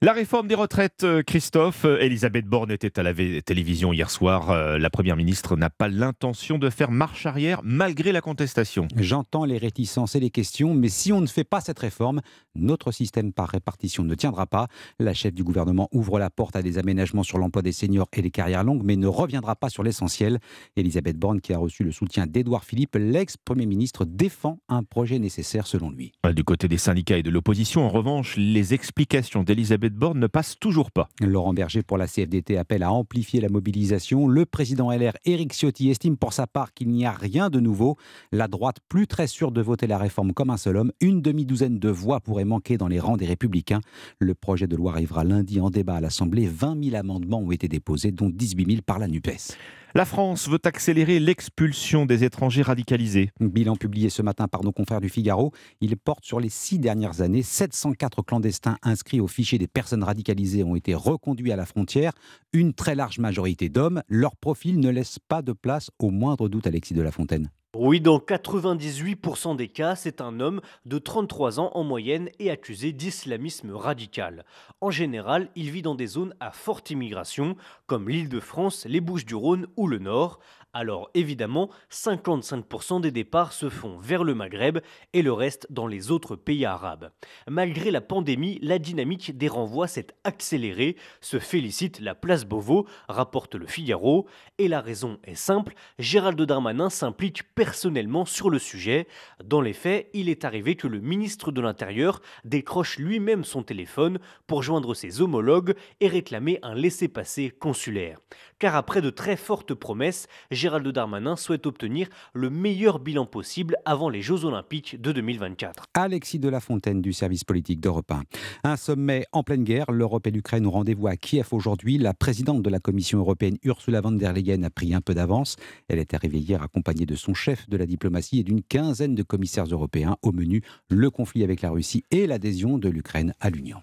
La réforme des retraites, euh, Christophe. Euh, Elisabeth Borne était à la télévision hier soir. Euh, La Première ministre n'a pas l'intention de faire marche arrière malgré la contestation. J'entends les réticences et les questions, mais si on ne fait pas cette réforme, notre système par répartition ne tiendra pas. La chef du gouvernement ouvre la porte à des aménagements sur l'emploi des seniors et les carrières longues, mais ne reviendra pas sur l'essentiel. Elisabeth Borne, qui a reçu le soutien d'Édouard Philippe, l'ex-premier ministre, défend un projet nécessaire selon lui. Du côté des syndicats et de l'opposition, en revanche, les explications d'Elisabeth Borne ne passent toujours pas. Laurent Berger pour la CFDT appelle à amplifier la mobilisation. Le président LR, Éric Ciotti, estime pour sa part qu'il n'y a rien de nouveau. La droite, plus très sûre de voter la réforme comme un seul homme, une demi-douzaine de voix pourraient manquer dans les rangs des Républicains. Le projet de loi arrivera lundi en débat à l'Assemblée. 20 000 amendements ont été déposés, dont 18 000 par la NUPES. La France veut accélérer l'expulsion des étrangers radicalisés. Bilan publié ce matin par nos confrères du Figaro. Il porte sur les six dernières années. 704 clandestins inscrits au fichier des personnes radicalisées ont été reconduits à la frontière. Une très large majorité d'hommes. Leur profil ne laisse pas de place au moindre doute, Alexis de la Fontaine. Oui, dans 98% des cas, c'est un homme de 33 ans en moyenne et accusé d'islamisme radical. En général, il vit dans des zones à forte immigration, comme l'Île-de-France, les Bouches-du-Rhône ou le Nord. Alors évidemment, 55% des départs se font vers le Maghreb et le reste dans les autres pays arabes. Malgré la pandémie, la dynamique des renvois s'est accélérée, se félicite la place Beauvau, rapporte le Figaro, et la raison est simple, Gérald Darmanin s'implique personnellement sur le sujet. Dans les faits, il est arrivé que le ministre de l'Intérieur décroche lui-même son téléphone pour joindre ses homologues et réclamer un laissez-passer consulaire. Car après de très fortes promesses, Gérald Darmanin souhaite obtenir le meilleur bilan possible avant les Jeux Olympiques de 2024. Alexis de la Fontaine du service politique d'Europe 1. Un sommet en pleine guerre, l'Europe et l'Ukraine ont rendez-vous à Kiev aujourd'hui. La présidente de la Commission européenne, Ursula von der Leyen, a pris un peu d'avance. Elle est arrivée hier accompagnée de son chef de la diplomatie et d'une quinzaine de commissaires européens. Au menu, le conflit avec la Russie et l'adhésion de l'Ukraine à l'Union.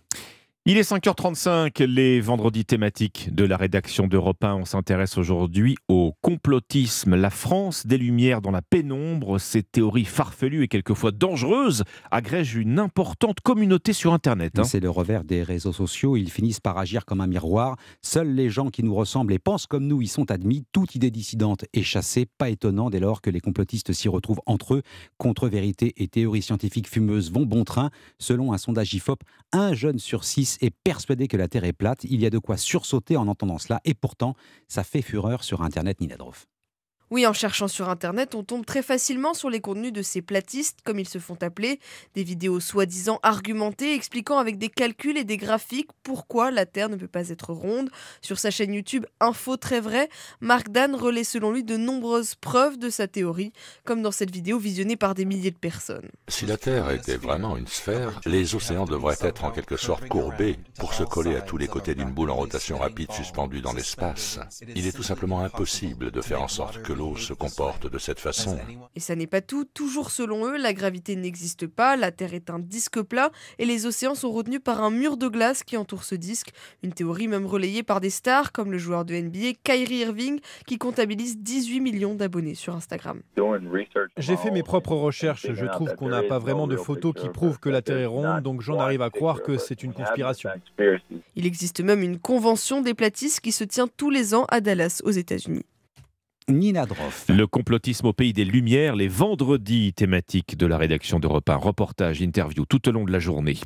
Il est 5h35, les vendredis thématiques de la rédaction d'Europe 1. On s'intéresse aujourd'hui au complotisme. La France des Lumières dans la pénombre, ces théories farfelues et quelquefois dangereuses agrègent une importante communauté sur Internet. hein. C'est le revers des réseaux sociaux. Ils finissent par agir comme un miroir. Seuls les gens qui nous ressemblent et pensent comme nous y sont admis. Toute idée dissidente est chassée. Pas étonnant dès lors que les complotistes s'y retrouvent entre eux. Contre-vérité et théories scientifiques fumeuses vont bon train. Selon un sondage IFOP, un jeune sur six est persuadé que la Terre est plate. Il y a de quoi sursauter en entendant cela. Et pourtant, ça fait fureur sur Internet, Nina. Oui, en cherchant sur Internet, on tombe très facilement sur les contenus de ces platistes, comme ils se font appeler, des vidéos soi-disant argumentées expliquant avec des calculs et des graphiques pourquoi la Terre ne peut pas être ronde. Sur sa chaîne YouTube Info Très Vrai, Mark Dan relaie selon lui de nombreuses preuves de sa théorie, comme dans cette vidéo visionnée par des milliers de personnes. Si la Terre était vraiment une sphère, les océans devraient être en quelque sorte courbés pour se coller à tous les côtés d'une boule en rotation rapide suspendue dans l'espace. Il est tout simplement impossible de faire en sorte que l'eau se comporte de cette façon. Et ça n'est pas tout, toujours selon eux, la gravité n'existe pas, la Terre est un disque plat et les océans sont retenus par un mur de glace qui entoure ce disque. Une théorie même relayée par des stars comme le joueur de NBA Kyrie Irving qui comptabilise 18 millions d'abonnés sur Instagram. J'ai fait mes propres recherches. Je trouve qu'on n'a pas vraiment de photos qui prouvent que la Terre est ronde, donc j'en arrive à croire que c'est une conspiration. Il existe même une convention des platistes qui se tient tous les ans à Dallas, aux États-Unis. Nina Droff. Le complotisme au pays des Lumières, les vendredis thématiques de la rédaction d'Europe 1. Reportage, interview tout au long de la journée.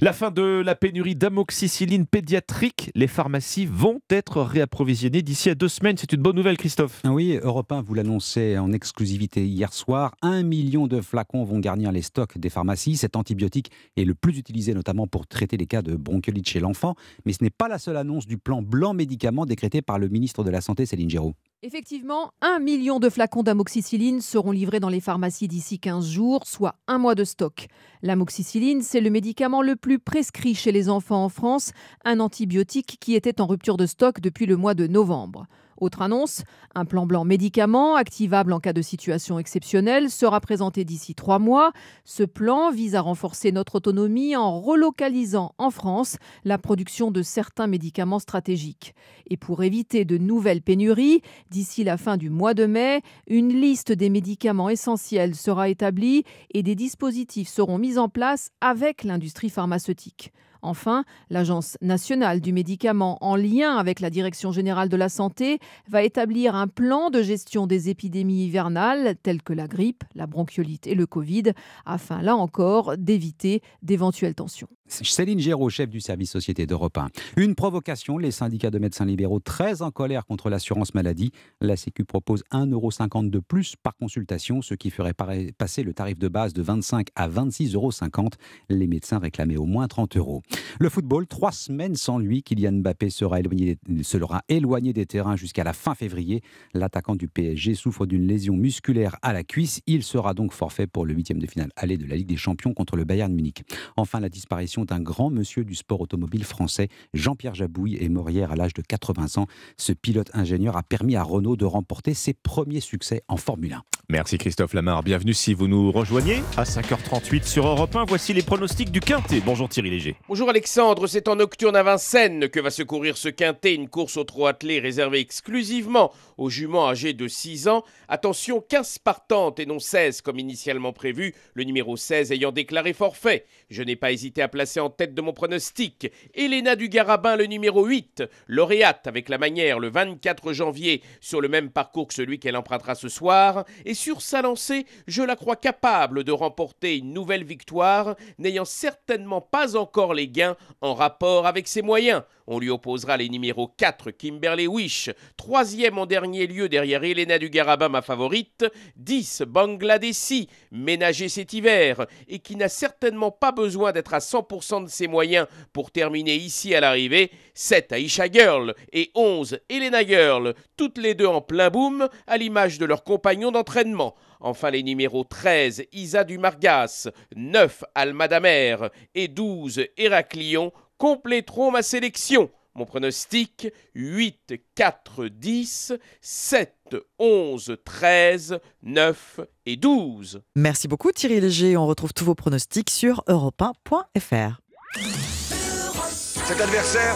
La fin de la pénurie d'amoxicilline pédiatrique. Les pharmacies vont être réapprovisionnées d'ici à deux semaines. C'est une bonne nouvelle, Christophe. Oui, Europe 1 vous l'annonçait en exclusivité hier soir. Un million de flacons vont garnir les stocks des pharmacies. Cet antibiotique est le plus utilisé notamment pour traiter les cas de bronchiolite chez l'enfant. Mais ce n'est pas la seule annonce du plan blanc médicaments décrété par le ministre de la Santé, Céline Géraud. Effectivement, un million de flacons d'amoxicilline seront livrés dans les pharmacies d'ici 15 jours, soit un mois de stock. L'amoxicilline, c'est le médicament le plus prescrit chez les enfants en France, un antibiotique qui était en rupture de stock depuis le mois de novembre. Autre annonce, un plan blanc médicament activable en cas de situation exceptionnelle sera présenté d'ici trois mois. Ce plan vise à renforcer notre autonomie en relocalisant en France la production de certains médicaments stratégiques. Et pour éviter de nouvelles pénuries, d'ici la fin du mois de mai, une liste des médicaments essentiels sera établie et des dispositifs seront mis en place avec l'industrie pharmaceutique. Enfin, l'Agence nationale du médicament, en lien avec la Direction générale de la santé, va établir un plan de gestion des épidémies hivernales telles que la grippe, la bronchiolite et le Covid, afin là encore d'éviter d'éventuelles tensions. Céline Géraud, chef du service Société d'Europe 1. Une provocation, les syndicats de médecins libéraux très en colère contre l'assurance maladie. La Sécu propose 1,50€ de plus par consultation, ce qui ferait passer le tarif de base de 25 à 26,50 euros. Les médecins réclamaient au moins 30 euros. Le football, trois semaines sans lui, Kylian Mbappé sera éloigné, sera éloigné des terrains jusqu'à la fin février. L'attaquant du PSG souffre d'une lésion musculaire à la cuisse. Il sera donc forfait pour le huitième de finale aller de la Ligue des Champions contre le Bayern Munich. Enfin, la disparition d'un grand monsieur du sport automobile français, Jean-Pierre Jabouille, est mort hier à l'âge de 80 ans. Ce pilote ingénieur a permis à Renault de remporter ses premiers succès en Formule 1. Merci Christophe Lamar. Bienvenue si vous nous rejoignez à 5h38 sur Europe 1. Voici les pronostics du Quintet. Bonjour Thierry Léger. Bonjour Alexandre, c'est en nocturne à Vincennes que va se courir ce quintet, une course au trot attelé réservée exclusivement aux juments âgés de 6 ans. Attention, 15 partantes et non 16 comme initialement prévu, le numéro 16 ayant déclaré forfait. Je n'ai pas hésité à placer en tête de mon pronostic Elena du Garabin, le numéro 8, lauréate avec la manière le 24 janvier sur le même parcours que celui qu'elle empruntera ce soir. Et sur sa lancée, je la crois capable de remporter une nouvelle victoire, n'ayant certainement pas encore les gains en rapport avec ses moyens. On lui opposera les numéros 4, Kimberley Wish, troisième en dernier lieu derrière Elena du Garabin, ma favorite, 10, Bangladeshi, ménagé cet hiver, et qui n'a certainement pas besoin d'être à 100% de ses moyens pour terminer ici à l'arrivée, 7, Aisha Girl, et 11, Elena Girl, toutes les deux en plein boom, à l'image de leurs compagnons d'entraînement. Enfin, les numéros 13, Isa du Margas, 9, Almadamer et 12, Héraclion compléteront ma sélection. Mon pronostic 8, 4, 10, 7, 11, 13, 9 et 12. Merci beaucoup Thierry Léger. On retrouve tous vos pronostics sur europe1.fr. Cet adversaire,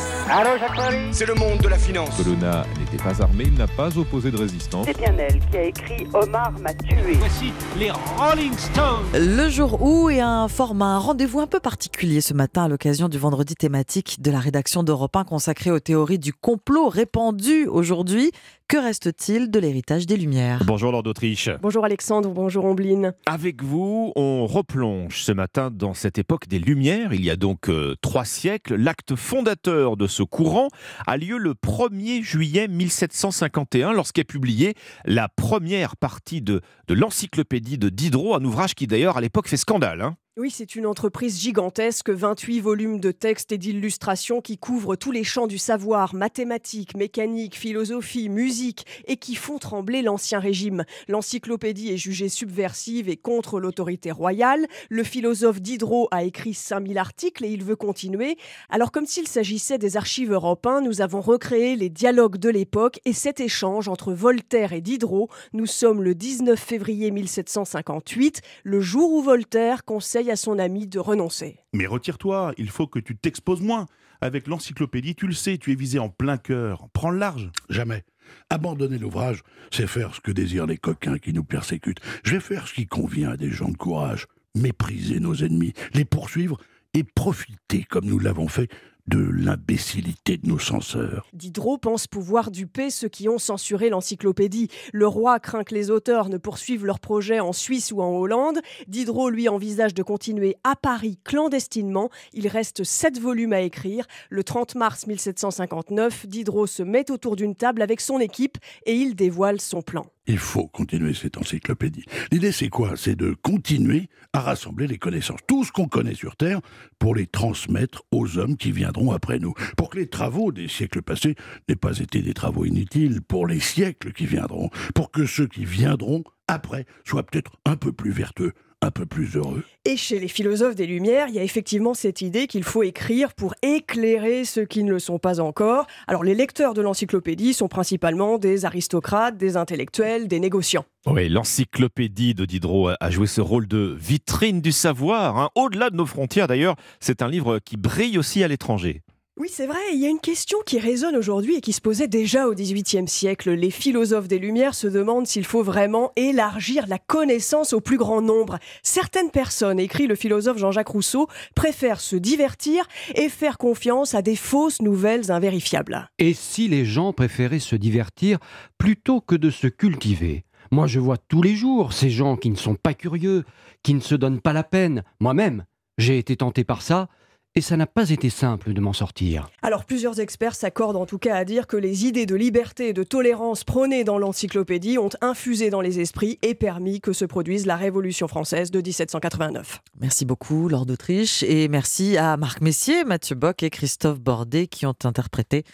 c'est le monde de la finance. Colonna n'était pas armé, il n'a pas opposé de résistance. C'est bien elle qui a écrit Omar m'a tué. Voici les Rolling Stones. Le jour où et un format, un rendez-vous un peu particulier ce matin à l'occasion du vendredi thématique de la rédaction d'Europe 1 consacré aux théories du complot répandues aujourd'hui. Que reste-t-il de l'héritage des Lumières? Bonjour Lord d'Autriche. Bonjour Alexandre, bonjour Ombline. Avec vous, on replonge ce matin dans cette époque des Lumières. Il y a donc euh, trois siècles. L'acte fondateur de ce courant a lieu le 1er juillet 1751 lorsqu'est publiée la première partie de, de l'encyclopédie de Diderot, un ouvrage qui d'ailleurs à l'époque fait scandale. Hein. Oui, c'est une entreprise gigantesque, 28 volumes de textes et d'illustrations qui couvrent tous les champs du savoir, mathématiques, mécanique, philosophie, musique, et qui font trembler l'ancien régime. L'encyclopédie est jugée subversive et contre l'autorité royale. Le philosophe Diderot a écrit 5000 articles et il veut continuer. Alors comme s'il s'agissait des archives européennes, nous avons recréé les dialogues de l'époque et cet échange entre Voltaire et Diderot. Nous sommes le 19 février 1758, le jour où Voltaire conseille à son ami de renoncer. Mais retire-toi, il faut que tu t'exposes moins. Avec l'encyclopédie, tu le sais, tu es visé en plein cœur. Prends le large. Jamais. Abandonner l'ouvrage, c'est faire ce que désirent les coquins qui nous persécutent. Je vais faire ce qui convient à des gens de courage. Mépriser nos ennemis, les poursuivre et profiter, comme nous l'avons fait, de l'imbécilité de nos censeurs. Diderot pense pouvoir duper ceux qui ont censuré l'encyclopédie. Le roi craint que les auteurs ne poursuivent leurs projets en Suisse ou en Hollande. Diderot, lui, envisage de continuer à Paris clandestinement. Il reste sept volumes à écrire. Le 30 mars 1759, Diderot se met autour d'une table avec son équipe et il dévoile son plan. Il faut continuer cette encyclopédie. L'idée, c'est quoi? C'est de continuer à rassembler les connaissances, tout ce qu'on connaît sur Terre, pour les transmettre aux hommes qui viendront après nous. Pour que les travaux des siècles passés n'aient pas été des travaux inutiles pour les siècles qui viendront. Pour que ceux qui viendront après soient peut-être un peu plus vertueux, un peu plus heureux. Et chez les philosophes des Lumières, il y a effectivement cette idée qu'il faut écrire pour éclairer ceux qui ne le sont pas encore. Alors les lecteurs de l'encyclopédie sont principalement des aristocrates, des intellectuels, des négociants. Oui, l'encyclopédie de Diderot a joué ce rôle de vitrine du savoir, hein. au-delà de nos frontières d'ailleurs. C'est un livre qui brille aussi à l'étranger. Oui, c'est vrai, il y a une question qui résonne aujourd'hui et qui se posait déjà au XVIIIe siècle. Les philosophes des Lumières se demandent s'il faut vraiment élargir la connaissance au plus grand nombre. Certaines personnes, écrit le philosophe Jean-Jacques Rousseau, préfèrent se divertir et faire confiance à des fausses nouvelles invérifiables. Et si les gens préféraient se divertir plutôt que de se cultiver? Moi, je vois tous les jours ces gens qui ne sont pas curieux, qui ne se donnent pas la peine. Moi-même, j'ai été tenté par ça et ça n'a pas été simple de m'en sortir. Alors plusieurs experts s'accordent en tout cas à dire que les idées de liberté et de tolérance prônées dans l'encyclopédie ont infusé dans les esprits et permis que se produise la Révolution française de 1789. Merci beaucoup, Lord d'Autriche, et merci à Marc Messier, Mathieu Bock et Christophe Bordet qui ont interprété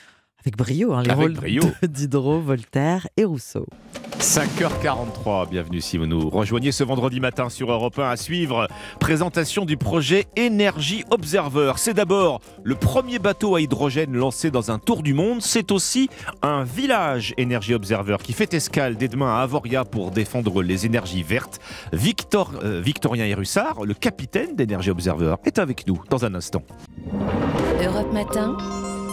avec brio hein, les Avec rôles brio. de Diderot, Voltaire et Rousseau. 5h43, bienvenue si vous nous rejoignez ce vendredi matin sur Europe 1 à suivre. Présentation du projet Energy Observer. C'est d'abord le premier bateau à hydrogène lancé dans un tour du monde. C'est aussi un village Energy Observer qui fait escale dès demain à Avoria pour défendre les énergies vertes. Victor, euh, Victorien Hérussard, le capitaine d'Energy Observer, est avec nous dans un instant. Europe Matin,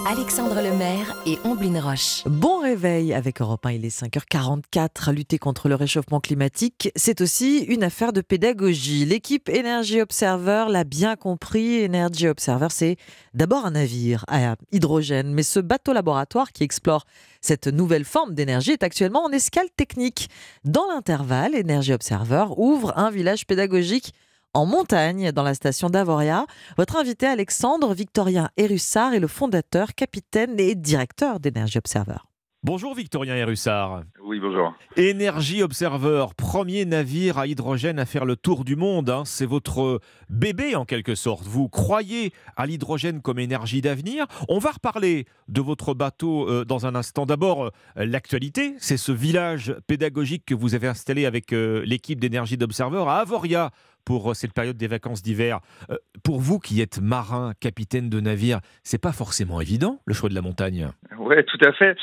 Alexandre Lemaire et Omblin Roche. Bon réveil avec Europe 1, il est 5h44. Lutter contre le réchauffement climatique, c'est aussi une affaire de pédagogie. L'équipe Energy Observer l'a bien compris. Energy Observer, c'est d'abord un navire à hydrogène, mais ce bateau laboratoire qui explore cette nouvelle forme d'énergie est actuellement en escale technique. Dans l'intervalle, Energy Observer ouvre un village pédagogique en montagne dans la station d'Avoria. Votre invité Alexandre Victorien Hérussard est le fondateur, capitaine et directeur d'Energy Observer. Bonjour Victorien Hérussard. Oui, bonjour. Energy Observer, premier navire à hydrogène à faire le tour du monde. hein. C'est votre bébé en quelque sorte. Vous croyez à l'hydrogène comme énergie d'avenir. On va reparler de votre bateau euh, dans un instant. D'abord, euh, l'actualité, c'est ce village pédagogique que vous avez installé avec euh, l'équipe d'Energy d'Observer à Avoria pour euh, cette période des vacances d'hiver. Euh, pour vous qui êtes marin, capitaine de navire, c'est pas forcément évident le choix de la montagne. Oui, tout à fait.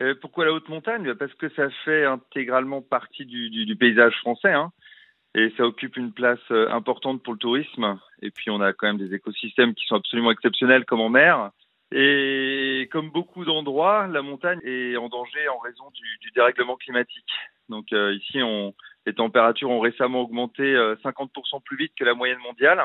Euh, pourquoi la haute montagne? Parce que ça fait intégralement partie du, paysage français. hein. Et ça occupe une place importante pour le tourisme. Et puis on a quand même des écosystèmes qui sont absolument exceptionnels comme en mer. Et comme beaucoup d'endroits, la montagne est en danger en raison du, dérèglement climatique. Donc ici, on, les températures ont récemment augmenté 50% euh, plus vite que la moyenne mondiale.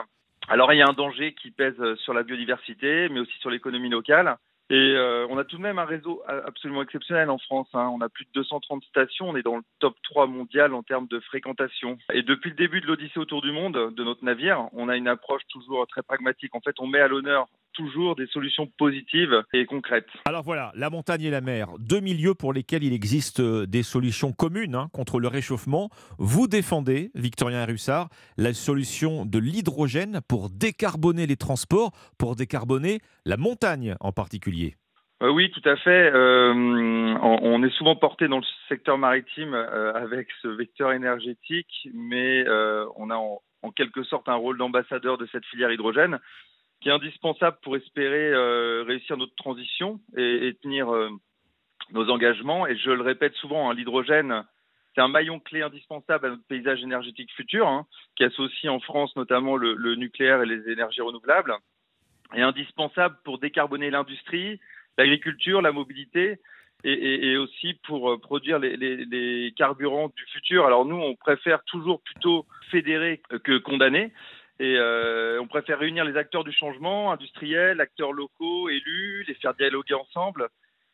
Alors il y a un danger qui pèse sur la biodiversité, mais aussi sur l'économie locale. Et euh, on a tout de même un réseau absolument exceptionnel en France. Hein. On a plus de 230 stations, on est dans le top 3 mondial en termes de fréquentation. Et depuis le début de l'Odyssée autour du monde de notre navire, on a une approche toujours très pragmatique. En fait, on met à l'honneur toujours des solutions positives et concrètes. Alors voilà, la montagne et la mer, deux milieux pour lesquels il existe euh, des solutions communes hein, contre le réchauffement. Vous défendez, Victorien Russard, la solution de l'hydrogène pour décarboner les transports, pour décarboner la montagne en particulier. Euh, oui, tout à fait. Euh, on, est souvent porté dans le secteur maritime avec ce vecteur énergétique, mais on a en quelque sorte un rôle d'ambassadeur de cette filière hydrogène qui est indispensable pour espérer euh, réussir notre transition et, tenir euh, nos engagements. Et je le répète souvent, hein, l'hydrogène, c'est un maillon clé indispensable à notre paysage énergétique futur, hein, qui associe en France notamment le, nucléaire et les énergies renouvelables, et indispensable pour décarboner l'industrie, l'agriculture, la mobilité, et, aussi pour euh, produire les, les, carburants du futur. Alors nous, on préfère toujours plutôt fédérer que condamner. Et euh, on préfère réunir les acteurs du changement, industriels, acteurs locaux, élus, les faire dialoguer ensemble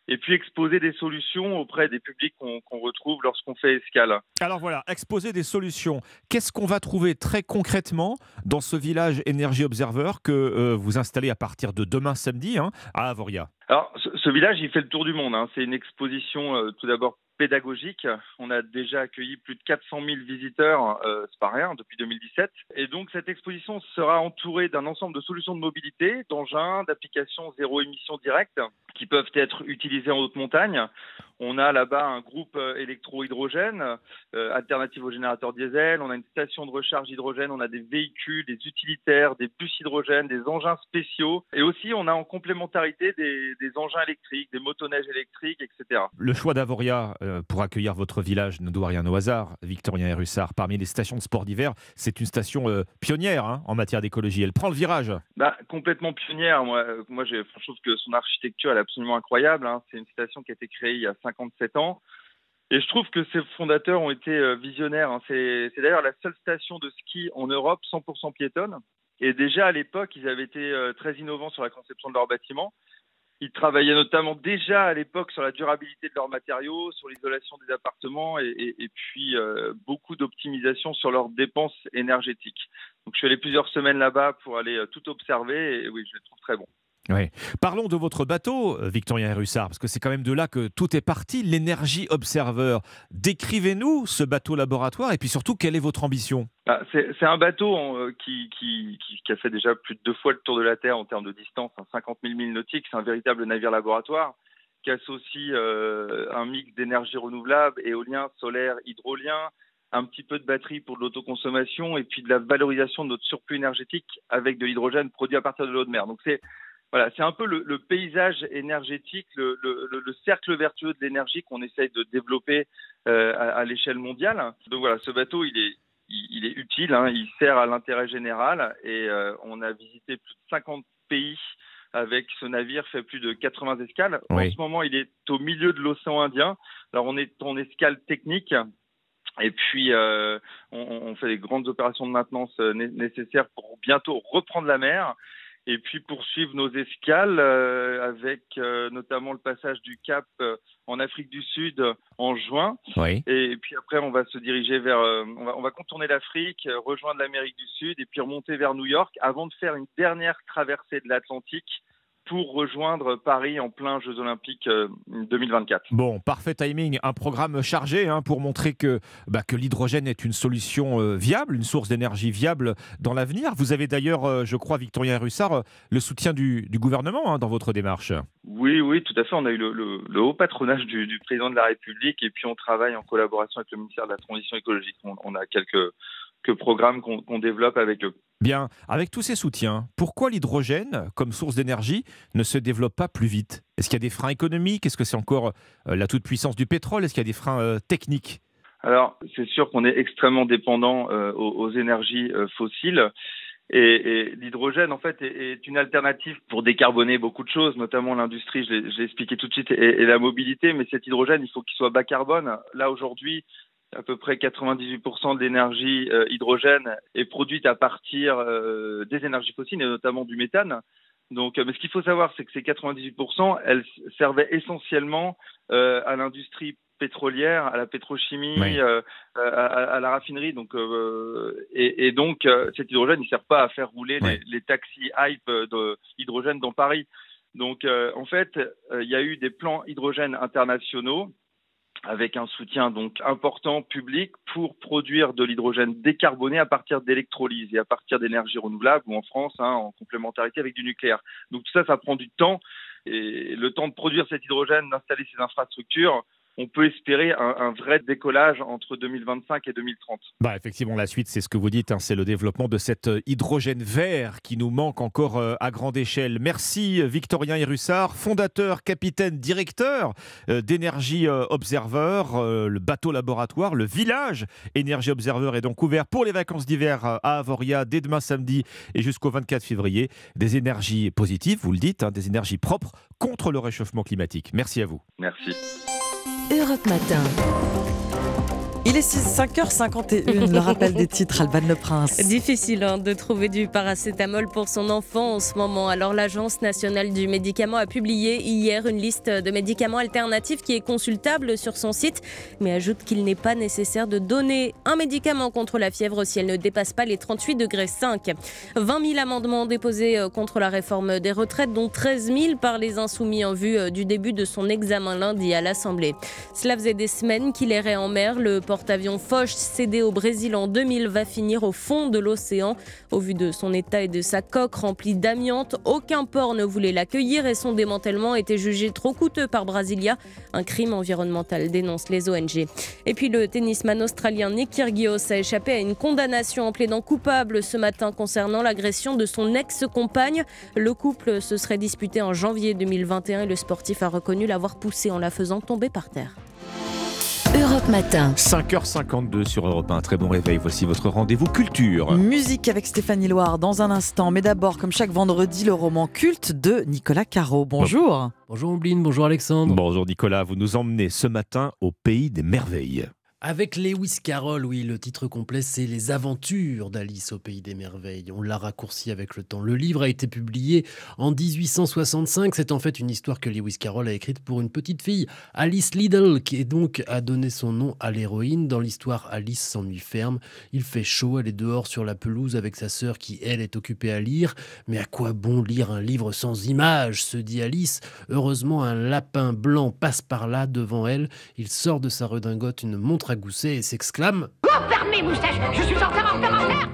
et puis exposer des solutions auprès des publics qu'on retrouve lorsqu'on fait escale. Alors voilà, exposer des solutions. Qu'est-ce qu'on va trouver très concrètement dans ce village Énergie Observer que euh, vous installez à partir de demain samedi hein, à Avoria? Alors ce, village, il fait le tour du monde. Hein. C'est une exposition euh, tout d'abord pédagogique. On a déjà accueilli plus de 400 000 visiteurs, euh, c'est pas rien, depuis 2017. Et donc cette exposition sera entourée d'un ensemble de solutions de mobilité, d'engins, d'applications zéro émission directe qui peuvent être utilisées en haute montagne. On a là-bas un groupe euh, électro-hydrogène, euh, alternative au générateur diesel. On a une station de recharge hydrogène. On a des véhicules, des utilitaires, des bus hydrogène, des engins spéciaux. Et aussi, on a en complémentarité des, engins électriques, des motoneiges électriques, etc. Le choix d'Avoria euh, pour accueillir votre village ne doit rien au hasard. Victorien Russard, parmi les stations de sport d'hiver, c'est une station pionnière hein, en matière d'écologie. Elle prend le virage. Bah, complètement pionnière. Moi, moi je trouve que son architecture est absolument incroyable. Hein. C'est une station qui a été créée il y a 57 ans. Et je trouve que ces fondateurs ont été euh, visionnaires. Hein. C'est d'ailleurs la seule station de ski en Europe 100% piétonne. Et déjà à l'époque, ils avaient été euh, très innovants sur la conception de leur bâtiment. Ils travaillaient notamment déjà à l'époque sur la durabilité de leurs matériaux, sur l'isolation des appartements et, puis euh, beaucoup d'optimisation sur leurs dépenses énergétiques. Donc je suis allé plusieurs semaines là-bas pour aller tout observer et oui, je les trouve très bons. Parlons de votre bateau, euh, Victorien Russard, parce que c'est quand même de là que tout est parti, l'énergie Observer. Décrivez-nous ce bateau laboratoire et puis surtout, quelle est votre ambition? Ah, C'est un bateau euh, qui, a fait déjà plus de deux fois le tour de la Terre en termes de distance, 50 000 milles nautiques. C'est un véritable navire laboratoire qui associe euh, un mix d'énergie renouvelable, éolien, solaire, hydrolien, un petit peu de batterie pour de l'autoconsommation et puis de la valorisation de notre surplus énergétique avec de l'hydrogène produit à partir de l'eau de mer. Donc c'est voilà, c'est un peu le, paysage énergétique, le, cercle vertueux de l'énergie qu'on essaye de développer euh, à, l'échelle mondiale. Donc voilà, ce bateau, il est, il, est utile, hein, il sert à l'intérêt général et euh, on a visité plus de 50 pays avec ce navire, fait plus de 80 escales. En ce moment, il est au milieu de l'océan Indien. Alors on est en escale technique. Et puis, euh, on, on, fait des grandes opérations de maintenance nécessaires pour bientôt reprendre la mer et puis poursuivre nos escales euh, avec euh, notamment le passage du Cap euh, en Afrique du Sud en juin. Et, puis après, on va se diriger vers, on va, on, va, contourner l'Afrique, rejoindre l'Amérique du Sud et puis remonter vers New York avant de faire une dernière traversée de l'Atlantique pour rejoindre Paris en plein Jeux Olympiques 2024. Euh, bon, parfait timing, un programme chargé hein, pour montrer que, bah, que l'hydrogène est une solution euh, viable, une source d'énergie viable dans l'avenir. Vous avez d'ailleurs, euh, je crois, Victorien Russard, le soutien du, gouvernement hein, dans votre démarche. Oui, oui, tout à fait. On a eu le, haut patronage du, président de la République et puis on travaille en collaboration avec le ministère de la Transition écologique. On, a quelques, programmes qu'on développe avec eux. Bien, avec tous ces soutiens, pourquoi l'hydrogène, comme source d'énergie, ne se développe pas plus vite? Est-ce qu'il y a des freins économiques? Est-ce que c'est encore euh, la toute-puissance du pétrole? Est-ce qu'il y a des freins euh, techniques? Alors, c'est sûr qu'on est extrêmement dépendant euh, aux, énergies fossiles. Et, l'hydrogène, en fait, est, une alternative pour décarboner beaucoup de choses, notamment l'industrie, je l'ai expliqué tout de suite, et, la mobilité. Mais cet hydrogène, il faut qu'il soit bas carbone. Là, aujourd'hui, à peu près 98% de l'énergie euh, hydrogène est produite à partir euh, des énergies fossiles, et notamment du méthane. Donc, euh, mais ce qu'il faut savoir, c'est que ces 98%, elles servaient essentiellement à l'industrie pétrolière, à la pétrochimie, euh, à, la raffinerie. Donc, euh, et, donc, euh, cet hydrogène, il ne sert pas à faire rouler les, taxis hype d'hydrogène dans Paris. Donc, en fait, il y a eu des plans hydrogène internationaux avec un soutien donc important public pour produire de l'hydrogène décarboné à partir d'électrolyse et à partir d'énergie renouvelable ou en France hein, en complémentarité avec du nucléaire. Donc tout ça, ça prend du temps et le temps de produire cet hydrogène, d'installer ces infrastructures, on peut espérer un, vrai décollage entre 2025 et 2030. Bah effectivement, la suite, c'est ce que vous dites, hein, c'est le développement de cet euh, hydrogène vert qui nous manque encore euh, à grande échelle. Merci Victorien Hérussard, fondateur, capitaine, directeur euh, d'Energy Observer, le bateau laboratoire, le village Energy Observer est donc ouvert pour les vacances d'hiver à Avoria dès demain samedi et jusqu'au 24 février. Des énergies positives, vous le dites, hein, des énergies propres contre le réchauffement climatique. Merci à vous. Merci. Europe Matin. Il est 5h51, le rappel des titres, Alban Le Prince. Difficile hein, de trouver du paracétamol pour son enfant en ce moment. Alors l'Agence nationale du médicament a publié hier une liste de médicaments alternatifs qui est consultable sur son site, mais ajoute qu'il n'est pas nécessaire de donner un médicament contre la fièvre si elle ne dépasse pas les 38 degrés 5. 20 000 amendements déposés euh, contre la réforme des retraites, dont 13 000 par les insoumis en vue euh, du début de son examen lundi à l'Assemblée. Cela faisait des semaines qu'il errait en mer. Le porte-avions Foch cédé au Brésil en 2000 va finir au fond de l'océan. Au vu de son état et de sa coque remplie d'amiante, aucun port ne voulait l'accueillir et son démantèlement était jugé trop coûteux par Brasilia. Un crime environnemental dénonce les ONG. Et puis le tennisman australien Nick Kyrgios a échappé à une condamnation en plaidant coupable ce matin concernant l'agression de son ex-compagne. Le couple se serait disputé en janvier 2021 et le sportif a reconnu l'avoir poussé en la faisant tomber par terre. Europe Matin. 5h52 sur Europe 1. Très bon réveil. Voici votre rendez-vous culture. Musique avec Stéphanie Loire dans un instant. Mais d'abord, comme chaque vendredi, le roman culte de Nicolas Caro. Bonjour. Bonjour Ombline, bonjour Alexandre. Bonjour Nicolas. Vous nous emmenez ce matin au pays des merveilles. Avec Lewis Carroll, oui, le titre complet c'est Les aventures d'Alice au pays des merveilles. On l'a raccourci avec le temps. Le livre a été publié en 1865. C'est en fait une histoire que Lewis Carroll a écrite pour une petite fille, Alice Liddell, qui est donc a donné son nom à l'héroïne. Dans l'histoire, Alice s'ennuie ferme. Il fait chaud, elle est dehors sur la pelouse avec sa sœur qui, elle, est occupée à lire. Mais à quoi bon lire un livre sans images se dit Alice. Heureusement, un lapin blanc passe par là devant elle. Il sort de sa redingote une montre à gousset et s'exclame Fermez, moustache Je suis en retard, en retard,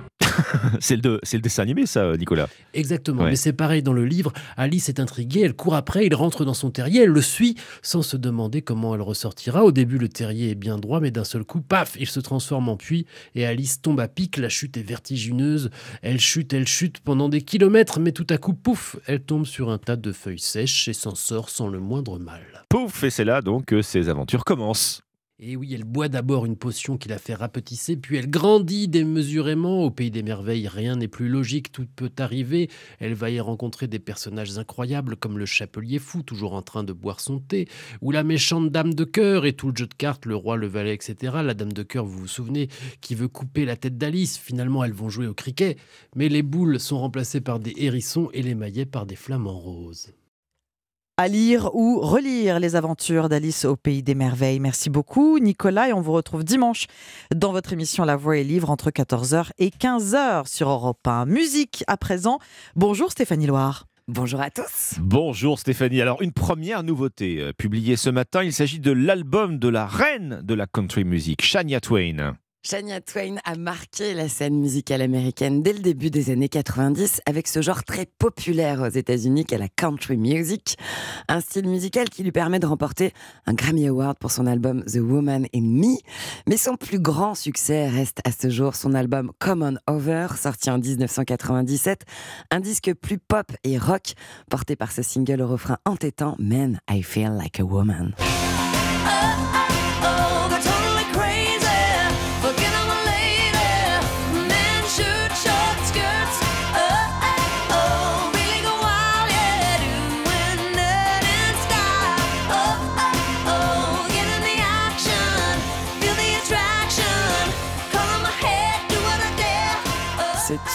c'est le, le, dessin animé, ça, Nicolas. Exactement. Mais c'est pareil dans le livre. Alice est intriguée, elle court après, il rentre dans son terrier, elle le suit sans se demander comment elle ressortira. Au début, le terrier est bien droit, mais d'un seul coup, paf, il se transforme en puits et Alice tombe à pic. La chute est vertigineuse. Elle chute, elle chute pendant des kilomètres, mais tout à coup, pouf, elle tombe sur un tas de feuilles sèches et s'en sort sans le moindre mal. Pouf, et c'est là donc que ses aventures commencent. Et oui, elle boit d'abord une potion qui la fait rapetisser, puis elle grandit démesurément. Au pays des merveilles, rien n'est plus logique, tout peut arriver. Elle va y rencontrer des personnages incroyables comme le chapelier fou, toujours en train de boire son thé, ou la méchante dame de cœur et tout le jeu de cartes, le roi, le valet, etc. La dame de cœur, vous vous souvenez, qui veut couper la tête d'Alice. Finalement, elles vont jouer au cricket, mais les boules sont remplacées par des hérissons et les maillets par des flamants roses à lire ou relire les aventures d'Alice au Pays des Merveilles. Merci beaucoup Nicolas et on vous retrouve dimanche dans votre émission La Voix et Livre entre 14h et 15h sur Europe 1. Musique à présent. Bonjour Stéphanie Loire. Bonjour à tous. Bonjour Stéphanie. Alors une première nouveauté euh, publiée ce matin, il s'agit de l'album de la reine de la country music, Shania Twain. Shania Twain a marqué la scène musicale américaine dès le début des années 90 avec ce genre très populaire aux États-Unis qu'est la country music, un style musical qui lui permet de remporter un Grammy Award pour son album The Woman in Me. Mais son plus grand succès reste à ce jour son album Come On Over, sorti en 1997, un disque plus pop et rock porté par ce single au refrain entêtant Man, I Feel Like a Woman. Ce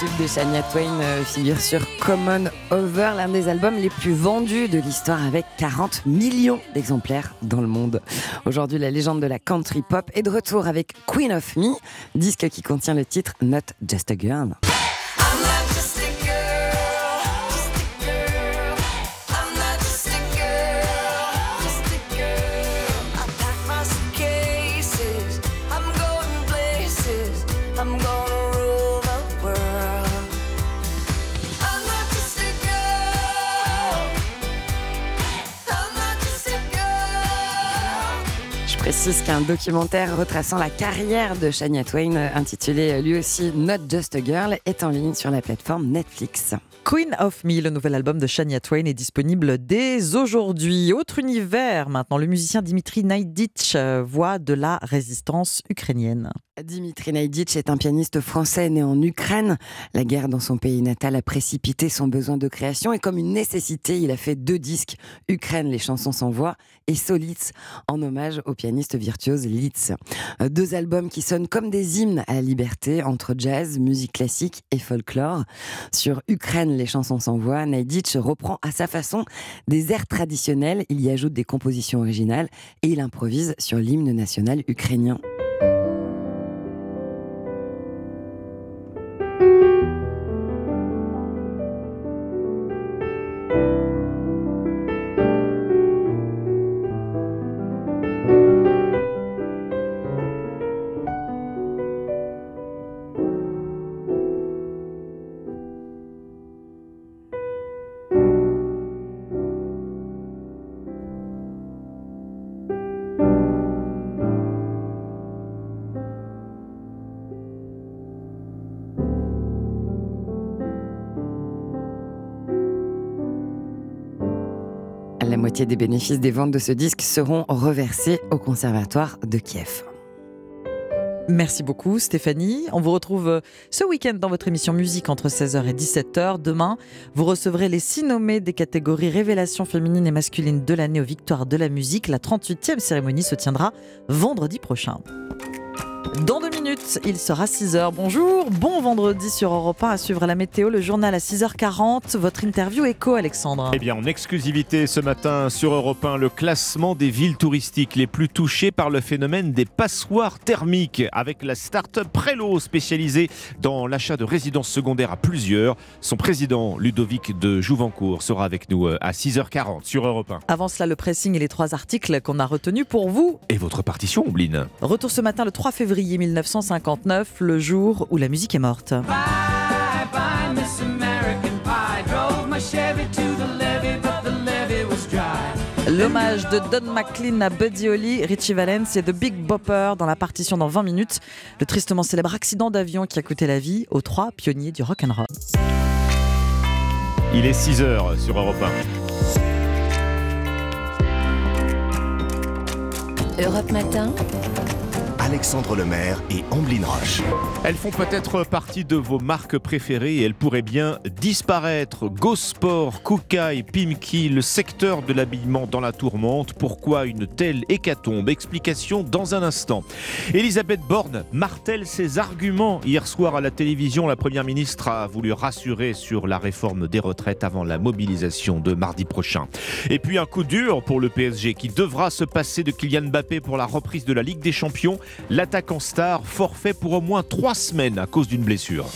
tube de Shania Twain euh, figure sur Common Over, l'un des albums les plus vendus de l'histoire avec 40 millions d'exemplaires dans le monde. Aujourd'hui, la légende de la country pop est de retour avec Queen of Me, disque qui contient le titre Not Just a Girl. Précise qu'un documentaire retraçant la carrière de Shania Twain, intitulé lui aussi Not Just a Girl, est en ligne sur la plateforme Netflix. Queen of Me, le nouvel album de Shania Twain, est disponible dès aujourd'hui. Autre univers maintenant, le musicien Dimitri Naiditch, euh, voix de la résistance ukrainienne. Dimitri Naiditch est un pianiste français né en Ukraine. La guerre dans son pays natal a précipité son besoin de création et comme une nécessité, il a fait deux disques, Ukraine, les chansons sans voix et Solitz, en hommage au pianiste virtuose Litz. Deux albums qui sonnent comme des hymnes à la liberté entre jazz, musique classique et folklore. Sur Ukraine, les chansons sans voix, Naiditch reprend à sa façon des airs traditionnels, il y ajoute des compositions originales et il improvise sur l'hymne national ukrainien. Moitié des bénéfices des ventes de ce disque seront reversés au Conservatoire de Kiev. Merci beaucoup Stéphanie. On vous retrouve euh, ce week-end dans votre émission musique entre 16h et 17h. Demain, vous recevrez les six nommés des catégories Révélation féminine et masculine de l'année aux Victoires de la musique. La 38e cérémonie se tiendra vendredi prochain. Minutes, il sera 6h. Bonjour, bon vendredi sur Europe 1 à suivre la météo, le journal à 6h40. Votre interview écho, Alexandre. Eh bien, en exclusivité ce matin sur Europe 1, le classement des villes touristiques les plus touchées par le phénomène des passoires thermiques avec la start-up Prelo spécialisée dans l'achat de résidences secondaires à plusieurs. Son président, Ludovic de Jouvencourt, sera avec nous euh, à 6h40 sur Europe 1. Avant cela, le pressing et les trois articles qu'on a retenus pour vous. Et votre partition, Ombline Retour ce matin le 3 février 1959, le jour où la musique est morte. L'hommage de Don McLean à Buddy Holly, Richie Valens et The Big Bopper dans la partition dans 20 minutes. Le tristement célèbre accident d'avion qui a coûté la vie aux trois pionniers du rock and roll. Il est 6h sur Europe 1. Europe Matin. Alexandre Lemaire et Amblin Roche. Elles font peut-être partie de vos marques préférées et elles pourraient bien disparaître. Gosport, Kukai, Pimki, le secteur de l'habillement dans la tourmente. Pourquoi une telle hécatombe? Explication dans un instant. Elisabeth Borne martèle ses arguments. Hier soir à la télévision, la Première ministre a voulu rassurer sur la réforme des retraites avant la mobilisation de mardi prochain. Et puis un coup dur pour le PSG qui devra se passer de Kylian Mbappé pour la reprise de la Ligue des Champions l'attaquant star forfait pour au moins trois semaines à cause d'une blessure.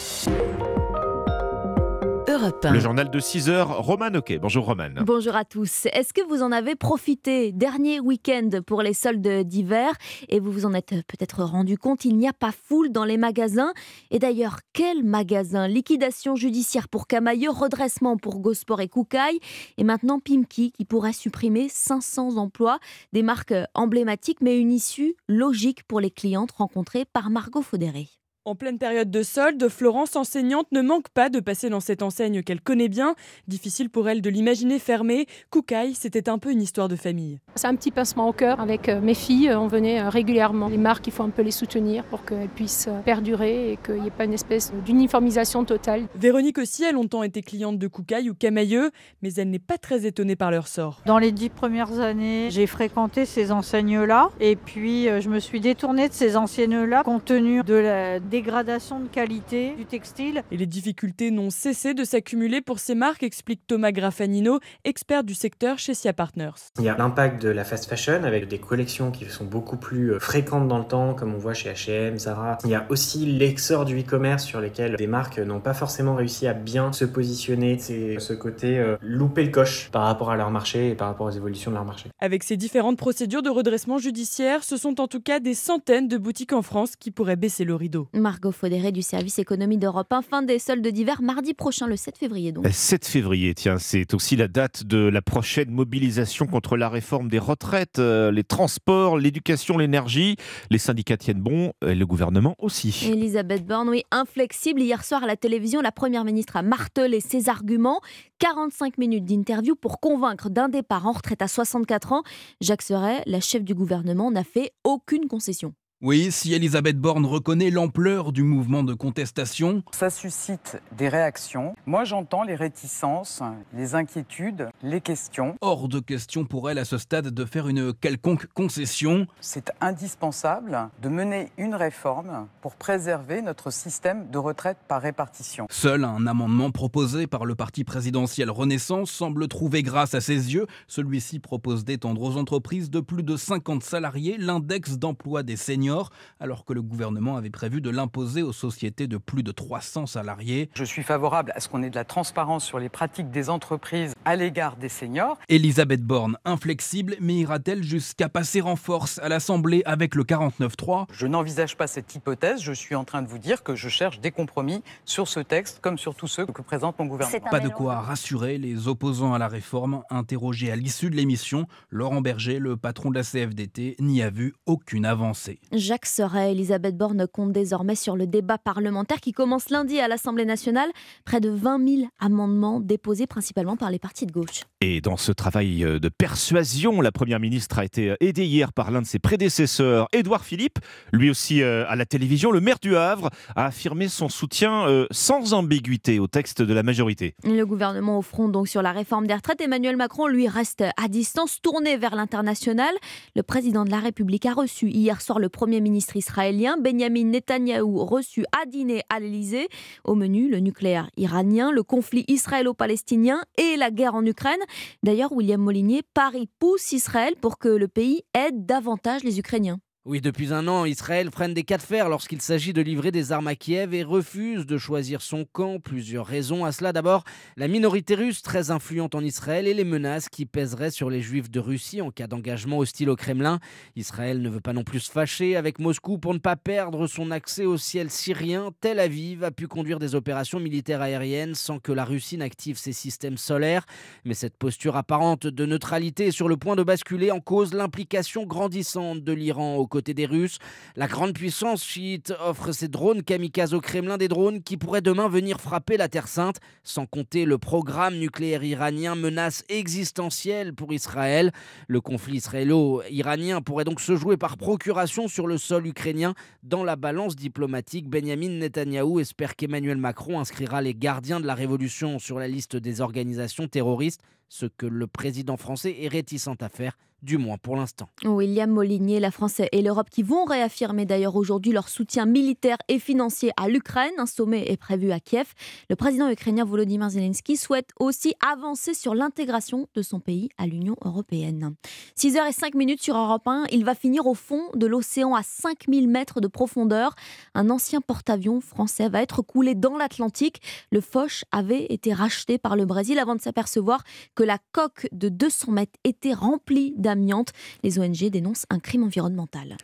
Le journal de 6 heures, Roman Ok. Bonjour Roman. Bonjour à tous. Est-ce que vous en avez profité Dernier week-end pour les soldes d'hiver? Et vous vous en êtes peut-être rendu compte, il n'y a pas foule dans les magasins. Et d'ailleurs, quel magasin? Liquidation judiciaire pour Camailleux, redressement pour Gosport et Koukaï et maintenant Pimki qui pourrait supprimer 500 emplois, des marques emblématiques mais une issue logique pour les clientes rencontrées par Margot Faudéré. En pleine période de solde, Florence, enseignante, ne manque pas de passer dans cette enseigne qu'elle connaît bien. Difficile pour elle de l'imaginer fermée. Koukaï, c'était un peu une histoire de famille. C'est un petit pincement au cœur. Avec euh, mes filles, on venait euh, régulièrement. Les marques, il faut un peu les soutenir pour qu'elles puissent euh, perdurer et qu'il n'y ait pas une espèce d'uniformisation totale. Véronique aussi a longtemps été cliente de Koukaï ou Camailleux, mais elle n'est pas très étonnée par leur sort. Dans les dix premières années, j'ai fréquenté ces enseignes-là et puis je me suis détournée de ces enseignes-là compte tenu de la dégradation de qualité du textile. Et les difficultés n'ont cessé de s'accumuler pour ces marques, explique Thomas Graffanino, expert du secteur chez SIA Partners. Il y a l'impact de la fast fashion avec des collections qui sont beaucoup plus euh, fréquentes dans le temps, comme on voit chez H&M, Zara. Il y a aussi l'exor du e-commerce sur lesquels des marques n'ont pas forcément réussi à bien se positionner. C'est ce côté euh, louper le coche par rapport à leur marché et par rapport aux évolutions de leur marché. Avec ces différentes procédures de redressement judiciaire, ce sont en tout cas des centaines de boutiques en France qui pourraient baisser le rideau. Margot Faudéré du service économie d'Europe 1, fin des soldes d'hiver mardi prochain, le 7 février donc. 7 février, tiens, c'est aussi la date de la prochaine mobilisation contre la réforme des retraites, euh, les transports, l'éducation, l'énergie. Les syndicats tiennent bon, et le gouvernement aussi. Elisabeth Borne, oui, inflexible. Hier soir à la télévision, la Première ministre a martelé ses arguments. 45 minutes d'interview pour convaincre d'un départ en retraite à 64 ans. Jacques Serret, la chef du gouvernement, n'a fait aucune concession. Oui, si Elisabeth Borne reconnaît l'ampleur du mouvement de contestation. Ça suscite des réactions. Moi, j'entends les réticences, les inquiétudes, les questions. Hors de question pour elle à ce stade de faire une quelconque concession. C'est indispensable de mener une réforme pour préserver notre système de retraite par répartition. Seul un amendement proposé par le parti présidentiel Renaissance semble trouver grâce à ses yeux. Celui-ci propose d'étendre aux entreprises de plus de 50 salariés l'index d'emploi des seniors alors que le gouvernement avait prévu de l'imposer aux sociétés de plus de 300 salariés. Je suis favorable à ce qu'on ait de la transparence sur les pratiques des entreprises à l'égard des seniors. Elisabeth Borne, inflexible, mais ira-t-elle jusqu'à passer en force à l'Assemblée avec le 49-3 Je n'envisage pas cette hypothèse. Je suis en train de vous dire que je cherche des compromis sur ce texte comme sur tous ceux que présente mon gouvernement. Pas de quoi rassurer les opposants à la réforme. Interrogé à l'issue de l'émission, Laurent Berger, le patron de la CFDT, n'y a vu aucune avancée. Jacques Serret, Elisabeth Borne compte désormais sur le débat parlementaire qui commence lundi à l'Assemblée nationale. Près de 20 000 amendements déposés principalement par les partis de gauche. Et dans ce travail euh, de persuasion, la Première ministre a été euh, aidée hier par l'un de ses prédécesseurs, Édouard Philippe, lui aussi euh, à la télévision. Le maire du Havre a affirmé son soutien sans ambiguïté au texte de la majorité. Le gouvernement au front donc sur la réforme des retraites, Emmanuel Macron lui reste à distance, tourné vers l'international. Le président de la République a reçu hier soir le premier ministre israélien, Benjamin Netanyahou, reçu à dîner à l'Elysée. Au menu, le nucléaire iranien, le conflit israélo-palestinien et la guerre en Ukraine. D'ailleurs, William Molinier, Paris pousse Israël pour que le pays aide davantage les Ukrainiens. Oui, depuis un an, Israël freine des cas de fer lorsqu'il s'agit de livrer des armes à Kiev et refuse de choisir son camp. Plusieurs raisons à cela. D'abord, la minorité russe très influente en Israël et les menaces qui pèseraient sur les juifs de Russie en cas d'engagement hostile au Kremlin. Israël ne veut pas non plus se fâcher avec Moscou pour ne pas perdre son accès au ciel syrien. Tel Aviv a pu conduire des opérations militaires aériennes sans que la Russie n'active ses systèmes solaires. Mais cette posture apparente de neutralité est sur le point de basculer en cause l'implication grandissante de l'Iran au côté des Russes. La grande puissance chiite offre ses drones kamikazes au Kremlin, des drones qui pourraient demain venir frapper la Terre Sainte, sans compter le programme nucléaire iranien, menace existentielle pour Israël. Le conflit israélo-iranien pourrait donc se jouer par procuration sur le sol ukrainien. Dans la balance diplomatique, Benjamin Netanyahou espère qu'Emmanuel Macron inscrira les gardiens de la révolution sur la liste des organisations terroristes, ce que le président français est réticent à faire du moins pour l'instant. William Molinier, la France et l'Europe qui vont réaffirmer d'ailleurs aujourd'hui leur soutien militaire et financier à l'Ukraine. Un sommet est prévu à Kiev. Le président ukrainien Volodymyr Zelensky souhaite aussi avancer sur l'intégration de son pays à l'Union européenne. 6h05 minutes sur Europe 1, il va finir au fond de l'océan à 5000 mètres de profondeur. Un ancien porte-avions français va être coulé dans l'Atlantique. Le Foch avait été racheté par le Brésil avant de s'apercevoir que la coque de 200 mètres était remplie d'amiante. Les ONG dénoncent un crime environnemental.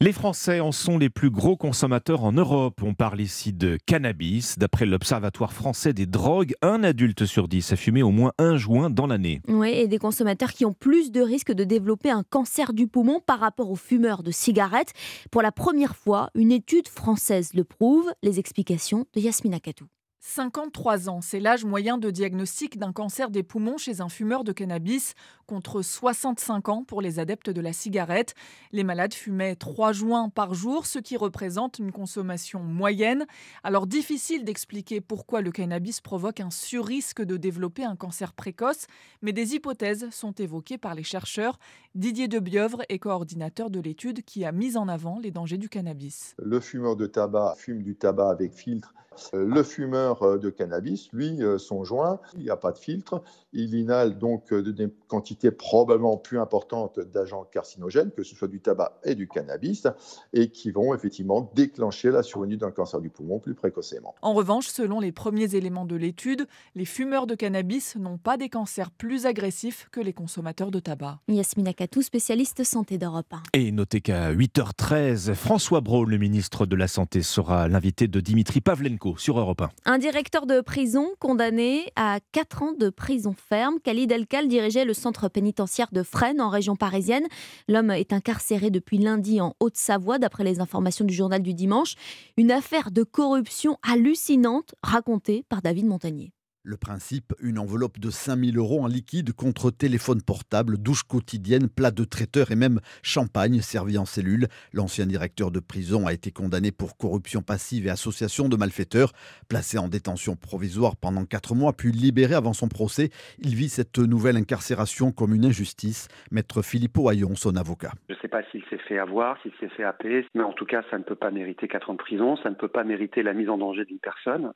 Les Français en sont les plus gros consommateurs en Europe. On parle ici de cannabis. D'après l'Observatoire français des drogues, un adulte sur dix a fumé au moins un joint dans l'année. Oui, et des consommateurs qui ont plus de risques de développer un cancer du poumon par rapport aux fumeurs de cigarettes. Pour la première fois, une étude française le prouve. Les explications de Yasmina Katou. 53 ans, c'est l'âge moyen de diagnostic d'un cancer des poumons chez un fumeur de cannabis, contre 65 ans pour les adeptes de la cigarette. Les malades fumaient 3 joints par jour, ce qui représente une consommation moyenne. Alors difficile d'expliquer pourquoi le cannabis provoque un surrisque de développer un cancer précoce, mais des hypothèses sont évoquées par les chercheurs. Didier Debieuvre est coordinateur de l'étude qui a mis en avant les dangers du cannabis. Le fumeur de tabac fume du tabac avec filtre le fumeur euh, de cannabis, lui, euh, son joint, il n'y a pas de filtre. Il inhale donc euh, des quantités probablement plus importantes d'agents carcinogènes, que ce soit du tabac et du cannabis, et qui vont effectivement déclencher la survenue d'un cancer du poumon plus précocement. En revanche, selon les premiers éléments de l'étude, les fumeurs de cannabis n'ont pas des cancers plus agressifs que les consommateurs de tabac. Yasmina Katou, spécialiste santé d'Europe 1. Et notez qu'à 8h13, François Braun, le ministre de la Santé, sera l'invité de Dimitri Pavlenko sur Europe 1. Un directeur de prison condamné à 4 ans de prison ferme. Khalid Elkal dirigeait le centre pénitentiaire de Fresnes en région parisienne. L'homme est incarcéré depuis lundi en Haute-Savoie, d'après les informations du journal du dimanche. Une affaire de corruption hallucinante racontée par David Montagnier. Le principe, une enveloppe de 5000 euros en liquide contre téléphone portable, douche quotidienne, plat de traiteur et même champagne servi en cellule. L'ancien directeur de prison a été condamné pour corruption passive et association de malfaiteurs. Placé en détention provisoire pendant 4 mois, puis libéré avant son procès, il vit cette nouvelle incarcération comme une injustice. Maître Philippe Ohaillon, son avocat. Je ne sais pas s'il s'est fait avoir, s'il s'est fait happer, mais en tout cas, ça ne peut pas mériter 4 ans de prison, ça ne peut pas mériter la mise en danger d'une personne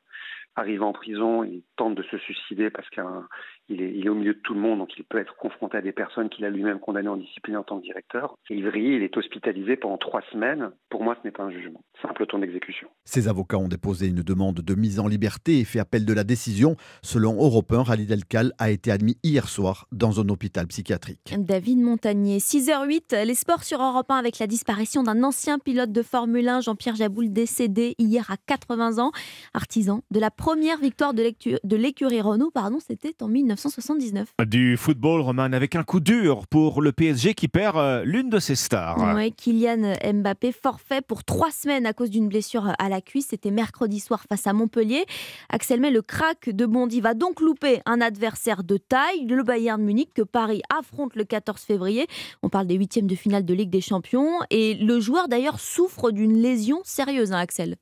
arrive en prison, il tente de se suicider parce qu'il est, il est, au milieu de tout le monde, donc il peut être confronté à des personnes qu'il a lui-même condamnées en discipline en tant que directeur. Il vrille, il est hospitalisé pendant trois semaines. Pour moi, ce n'est pas un jugement, c'est un peloton d'exécution. Ses avocats ont déposé une demande de mise en liberté et fait appel de la décision. Selon Europe 1, Khalid Elkal a été admis hier soir dans un hôpital psychiatrique. David Montagnier, 6h08, les sports sur Europe 1 avec la disparition d'un ancien pilote de Formule 1, Jean-Pierre Jaboul, décédé hier à 80 ans, artisan de la première victoire de l'écurie Renault, pardon, c'était en 1979. Du football, Roman, avec un coup dur pour le PSG qui perd euh, l'une de ses stars. Oui, Kylian Mbappé forfait pour trois semaines à cause d'une blessure à la cuisse. C'était mercredi soir face à Montpellier. Axel May, le crack de Bondy, va donc louper un adversaire de taille, le Bayern Munich, que Paris affronte le 14 février. On parle des huitièmes de finale de Ligue des Champions. Et le joueur d'ailleurs souffre d'une lésion sérieuse, hein, Axel.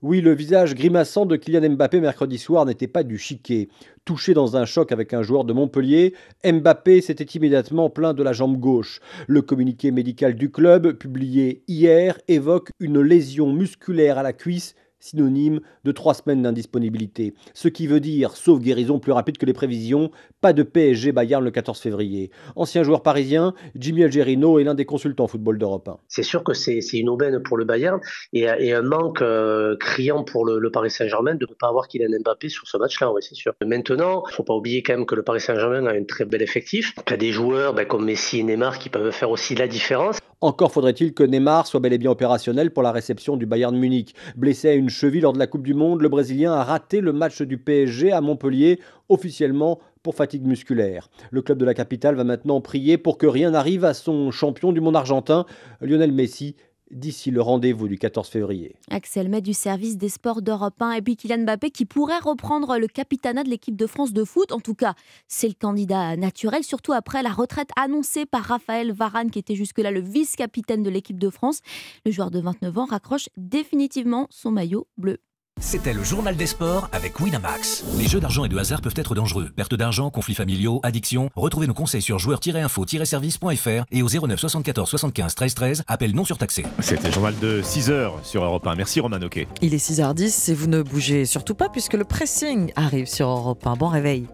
Oui, le visage grimaçant de Kylian Mbappé mercredi soir n'était pas du chiquet. Touché dans un choc avec un joueur de Montpellier, Mbappé s'était immédiatement plaint de la jambe gauche. Le communiqué médical du club, publié hier, évoque une lésion musculaire à la cuisse synonyme de trois semaines d'indisponibilité. Ce qui veut dire, sauf guérison plus rapide que les prévisions, pas de PSG Bayern le 14 février. Ancien joueur parisien, Jimmy Algerino est l'un des consultants football d'Europe 1. C'est sûr que c'est une aubaine pour le Bayern et, un manque euh, criant pour le, Paris Saint-Germain de ne pas avoir Kylian Mbappé sur ce match-là, c'est sûr. Maintenant, il ne faut pas oublier quand même que le Paris Saint-Germain a un très bel effectif. Il y a des joueurs ben, comme Messi et Neymar qui peuvent faire aussi la différence. Encore faudrait-il que Neymar soit bel et bien opérationnel pour la réception du Bayern Munich. Blessé à une cheville lors de la Coupe du Monde, le Brésilien a raté le match du PSG à Montpellier, officiellement pour fatigue musculaire. Le club de la capitale va maintenant prier pour que rien n'arrive à son champion du monde argentin, Lionel Messi, d'ici le rendez-vous du 14 février. Axel May du service des sports d'Europe 1 et puis Kylian Mbappé qui pourrait reprendre le capitanat de l'équipe de France de foot. En tout cas, c'est le candidat naturel, surtout après la retraite annoncée par Raphaël Varane qui était jusque-là le vice-capitaine de l'équipe de France. Le joueur de 29 ans raccroche définitivement son maillot bleu. C'était le journal des sports avec Winamax. Les jeux d'argent et de hasard peuvent être dangereux. Perte d'argent, conflits familiaux, addiction. Retrouvez nos conseils sur joueurs-info-service.fr et au 09 74 75 13 13. Appel non surtaxé. C'était le journal de 6h sur Europe 1. Merci Roman Ok. Il est 6h10 et vous ne bougez surtout pas puisque le pressing arrive sur Europe 1. Bon réveil.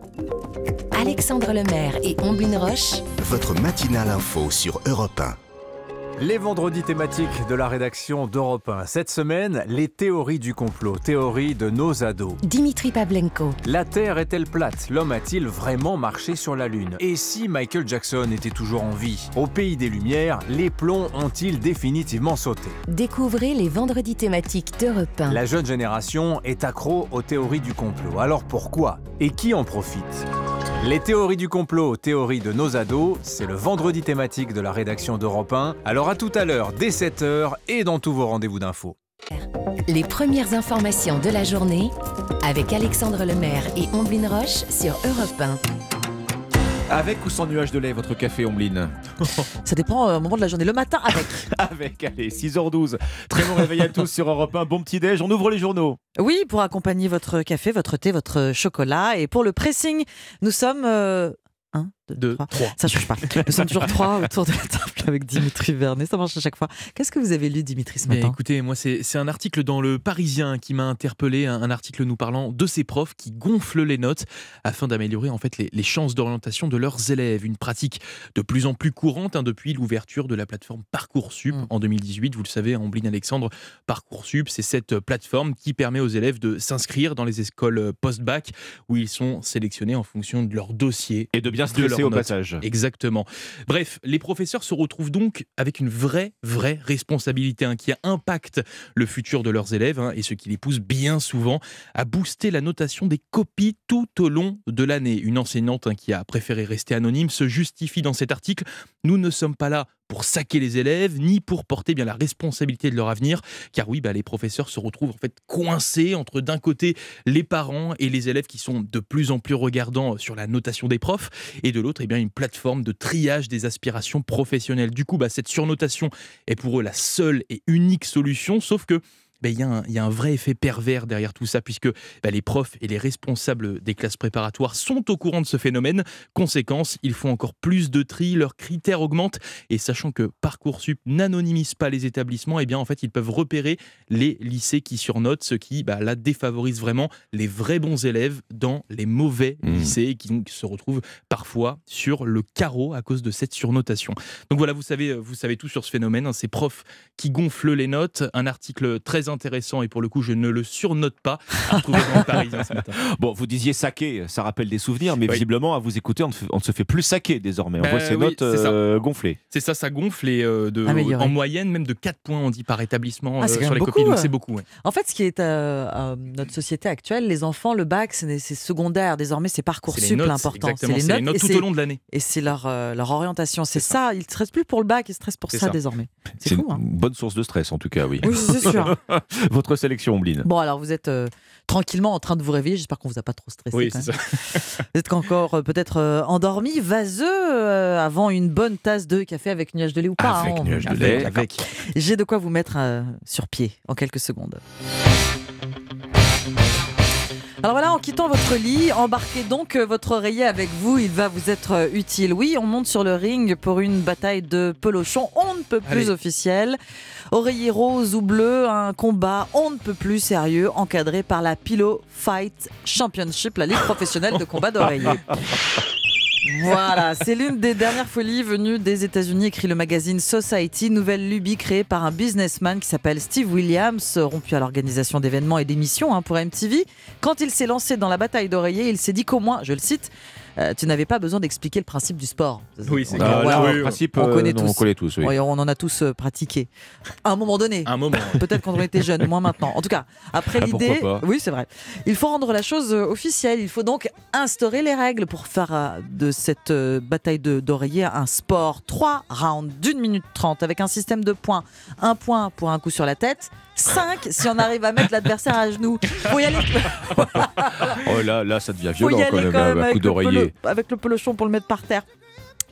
Alexandre Lemaire et Omblin Roche. Votre matinale info sur Europe 1. Les vendredis thématiques de la rédaction d'Europe 1. Cette semaine, les théories du complot, théories de nos ados. Dimitri Pavlenko. La Terre est-elle plate? L'homme a-t-il vraiment marché sur la Lune? Et si Michael Jackson était toujours en vie? Au pays des Lumières, les plombs ont-ils définitivement sauté? Découvrez les vendredis thématiques d'Europe 1. La jeune génération est accro aux théories du complot. Alors pourquoi? Et qui en profite? Les théories du complot, théories de nos ados, c'est le vendredi thématique de la rédaction d'Europe 1. Alors à tout à l'heure, dès 7h et dans tous vos rendez-vous d'infos. Les premières informations de la journée avec Alexandre Lemaire et Omblin Roche sur Europe 1. Avec ou sans nuage de lait, votre café, Ombline Ça dépend euh, au moment de la journée. Le matin, avec. avec, allez, 6h12. Très bon réveil à tous sur Europe 1. Bon petit déj, on ouvre les journaux. Oui, pour accompagner votre café, votre thé, votre chocolat. Et pour le pressing, nous sommes. euh, un, deux, Deux, trois. trois. Ça change pas. Nous sommes toujours trois autour de la table avec Dimitri Vernet. Ça marche à chaque fois. Qu'est-ce que vous avez lu, Dimitri, ce Mais matin? écoutez, moi, c'est un article dans Le Parisien qui m'a interpellé, un, un article nous parlant de ces profs qui gonflent les notes afin d'améliorer en fait les, les chances d'orientation de leurs élèves. Une pratique de plus en plus courante hein, depuis l'ouverture de la plateforme Parcoursup Mm. en 2018. Vous le savez, Ambline Alexandre, Parcoursup, c'est cette plateforme qui permet aux élèves de s'inscrire dans les écoles post-bac où ils sont sélectionnés en fonction de leur dossier Et de bien de leurs au notes. passage. Exactement. Bref, les professeurs se retrouvent donc avec une vraie, vraie responsabilité hein, qui impacte le futur de leurs élèves hein, et ce qui les pousse bien souvent à booster la notation des copies tout au long de l'année. Une enseignante hein, qui a préféré rester anonyme se justifie dans cet article. Nous ne sommes pas là pour saquer les élèves, ni pour porter bien la responsabilité de leur avenir, car oui, bah, les professeurs se retrouvent en fait coincés entre d'un côté les parents et les élèves qui sont de plus en plus regardants sur la notation des profs, et de l'autre, eh bien, une plateforme de triage des aspirations professionnelles. Du coup, bah, cette surnotation est pour eux la seule et unique solution, sauf que ben, il y, a un- il y a un vrai effet pervers derrière tout ça, puisque ben, les profs et les responsables des classes préparatoires sont au courant de ce phénomène. Conséquence, ils font encore plus de tri, leurs critères augmentent, et sachant que Parcoursup n'anonymise pas les établissements, eh bien en fait ils peuvent repérer les lycées qui surnotent, ce qui là défavorise vraiment les vrais bons élèves dans les mauvais Mmh. lycées qui donc, se retrouvent parfois sur le carreau à cause de cette surnotation. Donc voilà, vous savez, vous savez tout sur ce phénomène, hein, ces profs qui gonflent les notes. Un article très intéressant et pour le coup je ne le surnote pas. à retrouver dans le Parisien ce matin. Bon, vous disiez saquer, ça rappelle des souvenirs, mais Oui. visiblement, à vous écouter, on ne, fait- on ne se fait plus saquer désormais. On Bah voit ces oui, notes euh, gonflées. C'est ça, ça gonfle et euh, de, en moyenne même de 4 points on dit par établissement Ah, c'est euh, sur les beaucoup, copies. Donc c'est beaucoup. ouais. En fait, ce qui est euh, euh, notre société actuelle, les enfants, le bac, c'est secondaire. Désormais, c'est Parcoursup l'important. c'est les notes tout au long de l'année. Et c'est leur, euh, leur orientation. C'est ça. Ils ne stressent plus pour le bac, ils stressent pour ça, désormais. C'est C'est fou, une hein. bonne source de stress, en tout cas, oui. Oui, c'est sûr. Votre sélection, Ombline. Bon, alors vous êtes euh, tranquillement en train de vous réveiller. J'espère qu'on vous a pas trop stressé. Oui, quand c'est même. ça. Vous êtes encore euh, peut-être euh, endormi, vaseux, euh, avant une bonne tasse de café avec nuage de lait ou pas. Avec hein, nuage de lait. Avec. J'ai de quoi vous mettre euh, sur pied en quelques secondes. Alors voilà, en quittant votre lit, embarquez donc euh, votre oreiller avec vous, il va vous être euh, utile. Oui, on monte sur le ring pour une bataille de pelochon, on ne peut plus Allez. officiel. Oreiller rose ou bleu, un combat on ne peut plus sérieux, encadré par la Pillow Fight Championship, la ligue professionnelle de combat d'oreiller. Voilà, c'est l'une des dernières folies venues des États-Unis, écrit le magazine Society, nouvelle lubie créée par un businessman qui s'appelle Steve Williams, rompu à l'organisation d'événements et d'émissions hein, pour MTV. Quand il s'est lancé dans la bataille d'oreiller, il s'est dit qu'au moins, je le cite, euh, tu n'avais pas besoin d'expliquer le principe du sport. Oui, c'est On- clair. voilà, oui, le oui. principe, on euh, connaît tous. on connaît tous, oui. On en a tous euh, pratiqué. À un moment donné. Un moment. Peut-être quand on était jeune, moins maintenant. En tout cas, après Ah, l'idée, oui, c'est vrai. Il faut rendre la chose officielle. Il faut donc instaurer les règles pour faire euh, de cette euh, bataille de- d'oreiller un sport. Trois rounds d'une minute trente avec un système de points. Un point pour un coup sur la tête. Cinq si on arrive à mettre l'adversaire à genoux. Faut y aller. Oh là, là, ça devient violent quand même, même un coup avec le, d'oreiller. pelo- avec le pelochon pour le mettre par terre.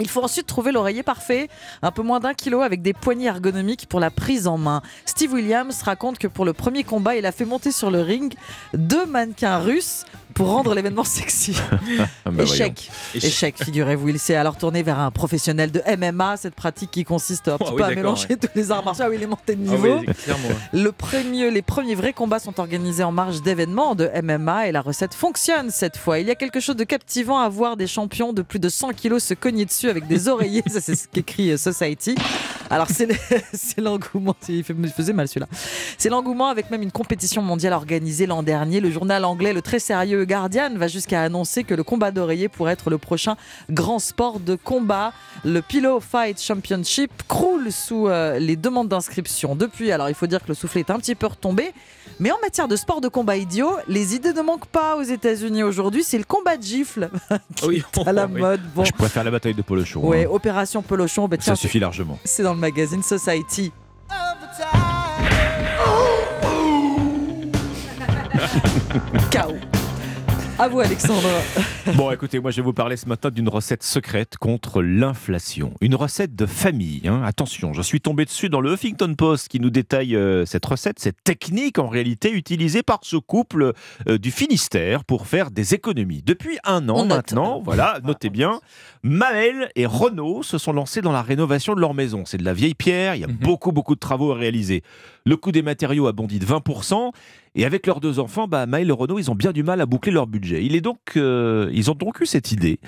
Il faut ensuite trouver l'oreiller parfait, un peu moins d'un kilo, avec des poignées ergonomiques pour la prise en main. Steve Williams raconte que pour le premier combat, il a fait monter sur le ring deux mannequins russes pour rendre l'événement sexy. Ah, bah, Échec. Échec. Échec, figurez-vous. Il s'est alors tourné vers un professionnel de MMA, cette pratique qui consiste un petit peu à mélanger tous les arts martiaux. Ah oui, il est monté de Ah niveau. oui. Le premier, les premiers vrais combats sont organisés en marge d'événements de MMA et la recette fonctionne cette fois. Il y a quelque chose de captivant à voir des champions de plus de 100 kilos se cogner dessus avec des oreillers. Ça, c'est ce qu'écrit euh, Society. Alors, c'est le- c'est l'engouement. Il faisait mal celui-là. C'est l'engouement avec même une compétition mondiale organisée l'an dernier. Le journal anglais, le très sérieux Guardian, va jusqu'à annoncer que le combat d'oreiller pourrait être le prochain grand sport de combat. Le Pillow Fight Championship croule sous euh, les demandes d'inscription. Depuis, alors il faut dire que le soufflet est un petit peu retombé. Mais en matière de sport de combat idiot, les idées ne manquent pas aux États-Unis aujourd'hui. C'est le combat de gifle qui ah oui, est à la mode. Je préfère la bataille de Polochon. Oui, hein. opération Polochon. Ben, bah, tiens, Ça suffit largement. C'est dans le magazine Society. Chaos. À vous, Alexandre. Bon, écoutez, moi je vais vous parler ce matin d'une recette secrète contre l'inflation. Une recette de famille. hein. Attention, je suis tombé dessus dans le Huffington Post qui nous détaille euh, cette recette, cette technique en réalité utilisée par ce couple euh, du Finistère pour faire des économies. Depuis un an On note. maintenant, voilà, notez bien, Maël et Renaud se sont lancés dans la rénovation de leur maison. C'est de la vieille pierre, il y a beaucoup, beaucoup de travaux à réaliser. Le coût des matériaux a bondi de 20%. Et avec leurs deux enfants, bah, Maël et Renaud, ils ont bien du mal à boucler leur budget. Il est donc, euh, ils ont donc eu cette idée,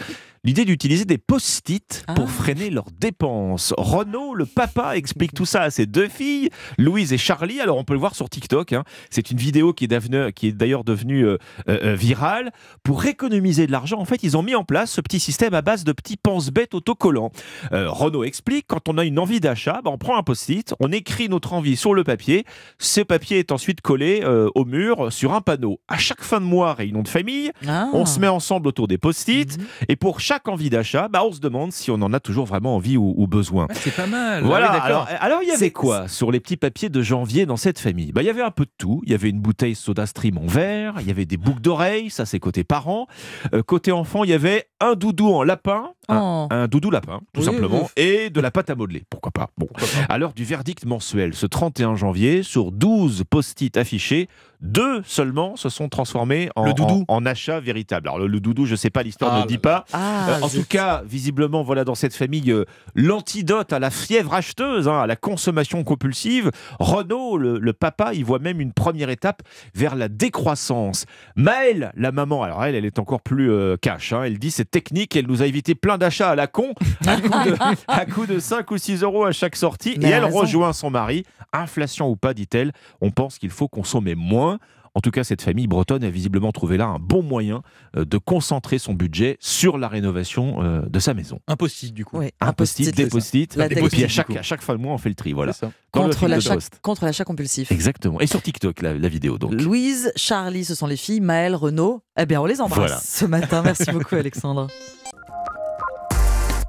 l'idée d'utiliser des post-it pour freiner leurs dépenses. Renaud, le papa, explique tout ça à ses deux filles, Louise et Charlie. Alors on peut le voir sur TikTok. hein. C'est une vidéo qui est, devenu- qui est d'ailleurs devenue euh, euh, euh, virale. Pour économiser de l'argent, en fait, ils ont mis en place ce petit système à base de petits pense-bêtes autocollants. Euh, Renaud explique, quand on a une envie d'achat, bah, on prend un post-it, on écrit notre envie sur le papier. Ce papier est ensuite collé au mur sur un panneau. À chaque fin de mois, réunion de famille, Ah. on se met ensemble autour des post-it. Et pour chaque envie d'achat, bah, on se demande si on en a toujours vraiment envie ou, ou besoin. C'est pas mal. Voilà, Ah oui, d'accord. alors, alors il y avait quoi sur les petits papiers de janvier dans cette famille? Bah, Il y avait un peu de tout. Il y avait une bouteille soda stream en verre, il y avait des boucles d'oreilles, ça c'est côté parents. Euh, côté enfant, il y avait un doudou en lapin, un, Oh. un doudou lapin, tout Oui, simplement, et de la pâte à modeler. Pourquoi pas? Bon. À l'heure du verdict mensuel, ce 31 janvier, sur 12 post-it affichés, deux seulement se sont transformés en, Le doudou. en, en achat véritable. Alors le, le doudou, je sais pas, l'histoire Ah ne dit pas. Ah, Euh, en tout cas, visiblement, voilà dans cette famille euh, l'antidote à la fièvre acheteuse, hein, à la consommation compulsive. Renaud, le, le papa, il voit même une première étape vers la décroissance. Maëlle, la maman, alors elle, elle est encore plus euh, cash. hein. elle dit cette technique, elle nous a évité plein d'achats à la con, à coup, de, à coup de 5 ou 6 euros à chaque sortie. Mais et elle a elle raison. rejoint son mari. Inflation ou pas, dit-elle, on pense qu'il faut consommer moins. En tout cas, cette famille bretonne a visiblement trouvé là un bon moyen euh, de concentrer son budget sur la rénovation euh, de sa maison. Un post-it du coup. Oui, Un post-it, des post-it, et puis à chaque, à chaque fin de mois, on fait le tri. Voilà. Contre l'achat, contre l'achat compulsif. Exactement. Et sur TikTok, la, la vidéo donc. Louise, Charlie, ce sont les filles. Maëlle, Renaud. Eh bien, on les embrasse Voilà. ce matin. Merci beaucoup, Alexandre.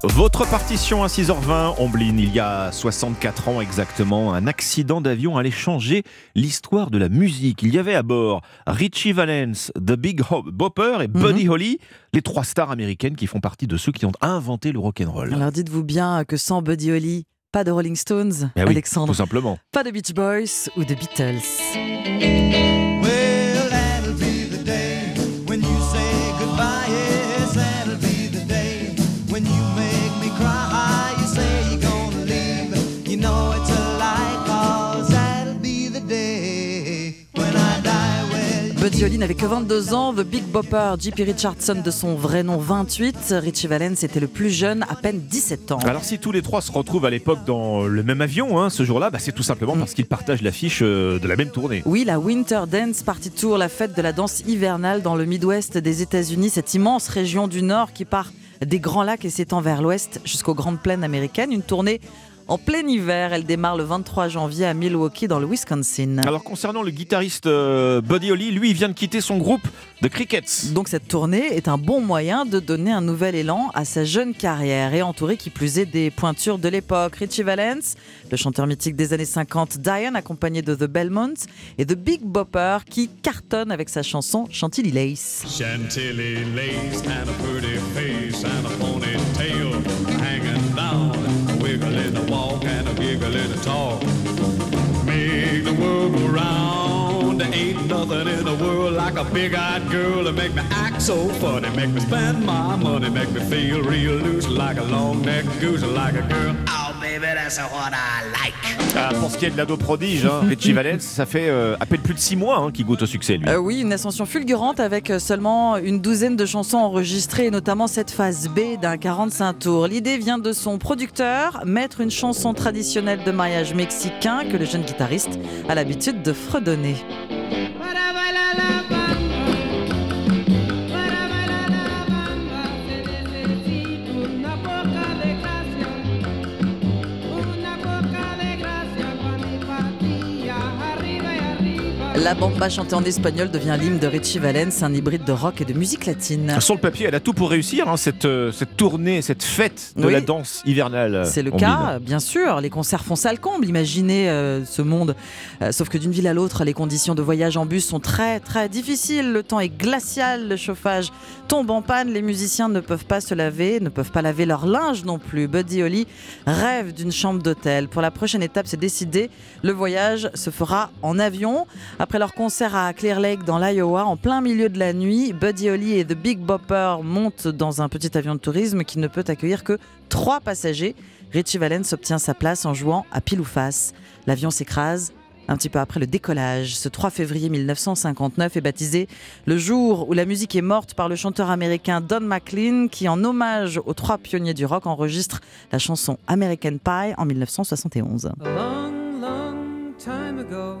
Votre partition à 6h20, Ombline, il y a 64 ans exactement, un accident d'avion allait changer l'histoire de la musique. Il y avait à bord Richie Valens, The Big Bopper et Buddy Holly, les trois stars américaines qui font partie de ceux qui ont inventé le rock'n'roll. Alors, dites-vous bien que sans Buddy Holly, pas de Rolling Stones, Eh oui, Alexandre. tout simplement. Pas de Beach Boys ou de Beatles. N'avait que 22 ans, The Big Bopper, J.P. Richardson de son vrai nom 28, Richie Valens était le plus jeune, à peine 17 ans. Alors si tous les trois se retrouvent à l'époque dans le même avion, hein, ce jour-là, bah, c'est tout simplement parce qu'ils partagent l'affiche euh, de la même tournée. Oui, la Winter Dance Party Tour, la fête de la danse hivernale dans le Midwest des États-Unis, cette immense région du Nord qui part des Grands Lacs et s'étend vers l'Ouest jusqu'aux Grandes Plaines américaines. Une tournée en plein hiver. Elle démarre le 23 janvier à Milwaukee dans le Wisconsin. Alors concernant le guitariste euh, Buddy Holly, lui, il vient de quitter son groupe de Crickets. Donc cette tournée est un bon moyen de donner un nouvel élan à sa jeune carrière et entouré qui plus est des pointures de l'époque. Richie Valens, le chanteur mythique des années 50, Diane accompagné de The Belmonts et The Big Bopper qui cartonne avec sa chanson Chantilly Lace. Chantilly lace and a pretty face and a ponytail hanging down, wiggle in the walk and a giggle in a talk. Make the world go round. Ain't nothing in the world like a big-eyed girl to make me act so funny, make me spend my money, make me feel real loose like a long-necked goose, like a girl. Oh, baby, that's what I like. Ah, pour ce qui est de l'ado prodige, hein, Richie Valens, ça fait euh, à peine plus de 6 mois hein, qu'il goûte au succès, lui. Euh, oui, une ascension fulgurante avec euh, seulement une douzaine de chansons enregistrées, notamment cette phase B d'un 45 tours. L'idée vient de son producteur, mettre une chanson traditionnelle de mariage mexicain que le jeune guitariste a l'habitude de fredonner. La bamba chantée en espagnol devient l'hymne de Richie Valens, un hybride de rock et de musique latine. Sur le papier, elle a tout pour réussir, hein, cette, euh, cette tournée, cette fête de Oui. la danse hivernale. C'est le cas, bien sûr. Les concerts font salle comble. Imaginez euh, ce monde. Euh, sauf que d'une ville à l'autre, les conditions de voyage en bus sont très très difficiles. Le temps est glacial, le chauffage tombe en panne. Les musiciens ne peuvent pas se laver, ne peuvent pas laver leur linge non plus. Buddy Holly rêve d'une chambre d'hôtel. Pour la prochaine étape, c'est décidé. Le voyage se fera en avion. Après leur concert à Clear Lake dans l'Iowa, en plein milieu de la nuit, Buddy Holly et The Big Bopper montent dans un petit avion de tourisme qui ne peut accueillir que trois passagers. Richie Valens obtient sa place en jouant à pile ou face. L'avion s'écrase. Un petit peu après le décollage, ce 3 février 1959 est baptisé le jour où la musique est morte par le chanteur américain Don McLean qui, en hommage aux trois pionniers du rock, enregistre la chanson American Pie en 1971. A long, long time ago,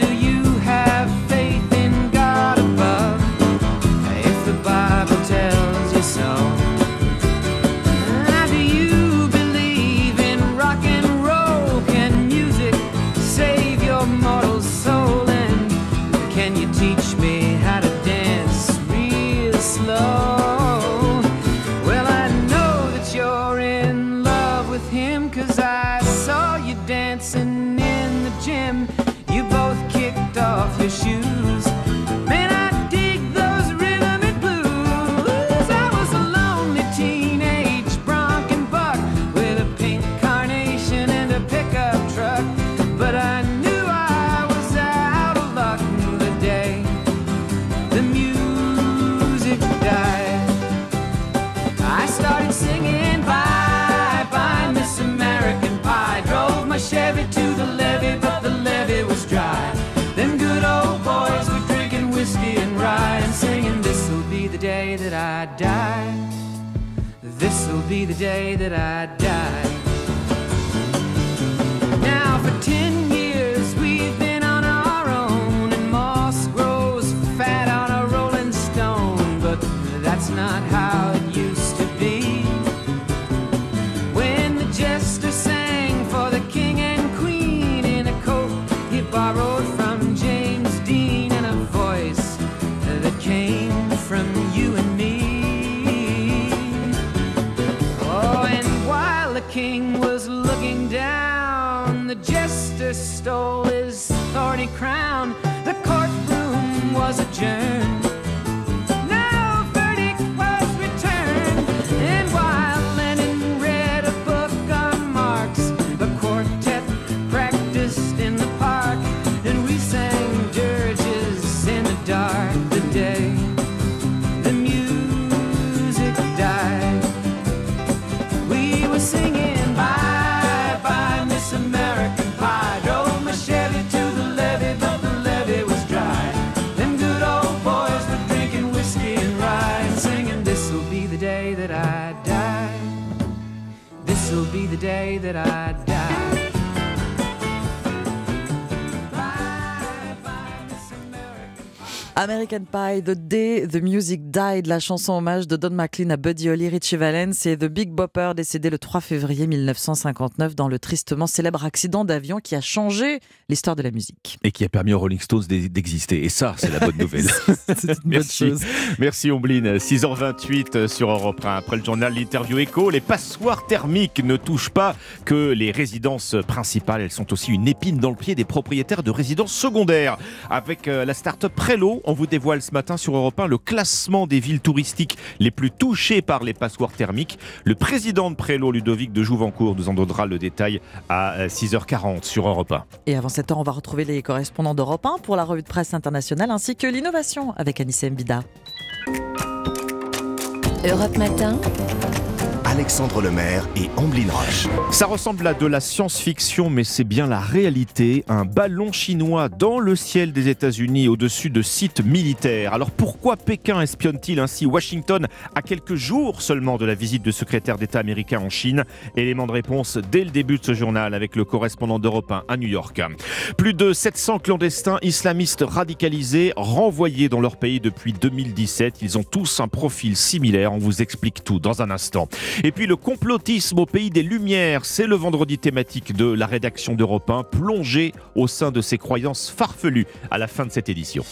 The day that I die. Yeah. Die. This'll be the day that I die. American Pie, The Day The Music Died, la chanson hommage de Don McLean à Buddy Holly, Richie Valens et The Big Bopper, décédé le 3 février 1959 dans le tristement célèbre accident d'avion qui a changé l'histoire de la musique. Et qui a permis aux Rolling Stones d'e- d'exister. Et ça, c'est la bonne nouvelle. C'est une bonne Merci. chose. Merci Ombline. 6h28 sur Europe 1. Après le journal, l'interview écho. Les passoires thermiques ne touchent pas que les résidences principales. Elles sont aussi une épine dans le pied des propriétaires de résidences secondaires. Avec euh, la start-up Prelo, on vous dévoile ce matin sur Europe 1 le classement des villes touristiques les plus touchées par les passoires thermiques. Le président de Prelo, Ludovic de Jouvencourt, nous en donnera le détail à euh, 6h40 sur Europe 1. Et avant cette heure, on va retrouver les correspondants d'Europe 1 pour la revue de presse internationale ainsi que l'innovation avec Anissé Mbida. Europe Matin. Alexandre Lemaire et Amblin Roche. Ça ressemble à de la science-fiction, mais c'est bien la réalité. Un ballon chinois dans le ciel des États-Unis au-dessus de sites militaires. Alors pourquoi Pékin espionne-t-il ainsi Washington à quelques jours seulement de la visite du secrétaire d'État américain en Chine? Élément de réponse dès le début de ce journal avec le correspondant d'Europe 1 à New York. Plus de 700 clandestins islamistes radicalisés renvoyés dans leur pays depuis 2017. Ils ont tous un profil similaire. On vous explique tout dans un instant. Et puis le complotisme au pays des Lumières, c'est le vendredi thématique de la rédaction d'Europe 1, plongé au sein de ses croyances farfelues à la fin de cette édition.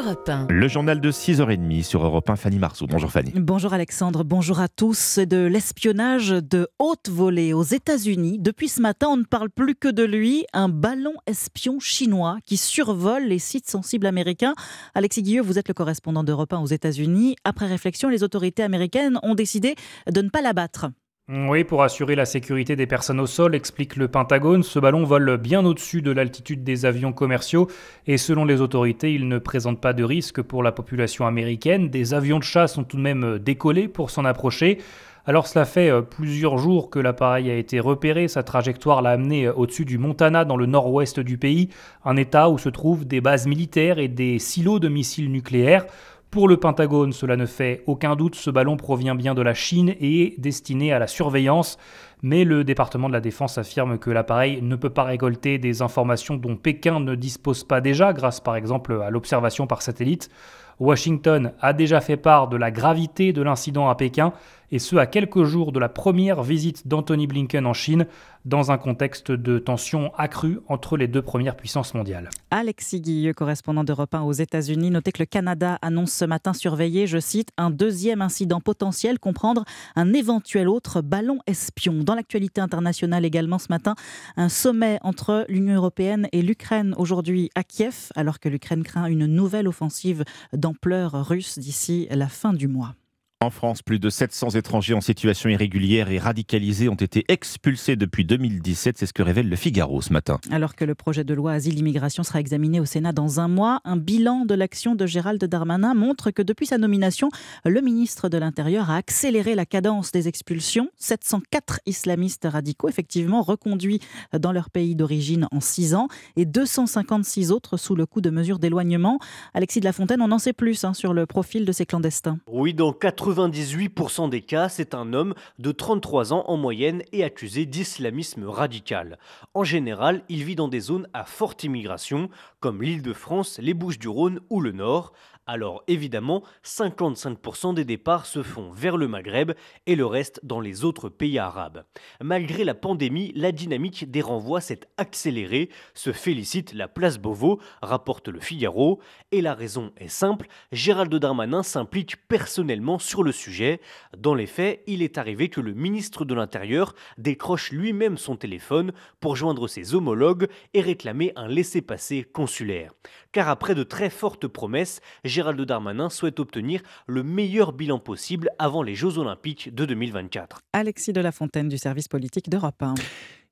Europe 1. Le journal de 6h30 sur Europe 1, Fanny Marceau. Bonjour Fanny. Bonjour Alexandre, bonjour à tous. De l'espionnage de haute volée aux États-Unis. Depuis ce matin, on ne parle plus que de lui. Un ballon espion chinois qui survole les sites sensibles américains. Alexis Guilleux, vous êtes le correspondant d'Europe 1 aux États-Unis. Après réflexion, les autorités américaines ont décidé de ne pas l'abattre. Oui, pour assurer la sécurité des personnes au sol, explique le Pentagone, ce ballon vole bien au-dessus de l'altitude des avions commerciaux et selon les autorités, il ne présente pas de risque pour la population américaine. Des avions de chasse ont tout de même décollé pour s'en approcher. Alors cela fait euh, plusieurs jours que l'appareil a été repéré, sa trajectoire l'a amené euh, au-dessus du Montana dans le nord-ouest du pays, un état où se trouvent des bases militaires et des silos de missiles nucléaires. Pour le Pentagone, cela ne fait aucun doute, ce ballon provient bien de la Chine et est destiné à la surveillance, mais le département de la Défense affirme que l'appareil ne peut pas récolter des informations dont Pékin ne dispose pas déjà, grâce par exemple à l'observation par satellite. Washington a déjà fait part de la gravité de l'incident à Pékin, et ce à quelques jours de la première visite d'Anthony Blinken en Chine, dans un contexte de tension accrue entre les deux premières puissances mondiales. Alexis Guilleux, correspondant d'Europe 1 aux États-Unis, notez que le Canada annonce ce matin surveiller, je cite, un deuxième incident potentiel, comprendre un éventuel autre ballon espion. Dans l'actualité internationale également ce matin, un sommet entre l'Union européenne et l'Ukraine aujourd'hui à Kiev, alors que l'Ukraine craint une nouvelle offensive d'ampleur russe d'ici la fin du mois. En France, plus de 700 étrangers en situation irrégulière et radicalisés ont été expulsés depuis 2017. C'est ce que révèle le Figaro ce matin. Alors que le projet de loi Asile-Immigration sera examiné au Sénat dans un mois, un bilan de l'action de Gérald Darmanin montre que depuis sa nomination, le ministre de l'Intérieur a accéléré la cadence des expulsions. 704 islamistes radicaux, effectivement, reconduits dans leur pays d'origine en 6 ans et 256 autres sous le coup de mesures d'éloignement. Alexis de la Fontaine, on en sait plus hein, sur le profil de ces clandestins. Oui, dans 98% des cas, c'est un homme de 33 ans en moyenne et accusé d'islamisme radical. En général, il vit dans des zones à forte immigration, comme l'île de France, les Bouches-du-Rhône ou le Nord. Alors évidemment, 55% des départs se font vers le Maghreb et le reste dans les autres pays arabes. Malgré la pandémie, la dynamique des renvois s'est accélérée, se félicite la place Beauvau, rapporte le Figaro, et la raison est simple, Gérald Darmanin s'implique personnellement sur le sujet. Dans les faits, il est arrivé que le ministre de l'Intérieur décroche lui-même son téléphone pour joindre ses homologues et réclamer un laissez-passer consulaire. Car après de très fortes promesses, Darmanin souhaite obtenir le meilleur bilan possible avant les Jeux Olympiques de 2024. Alexis de la Fontaine du service politique d'Europe 1.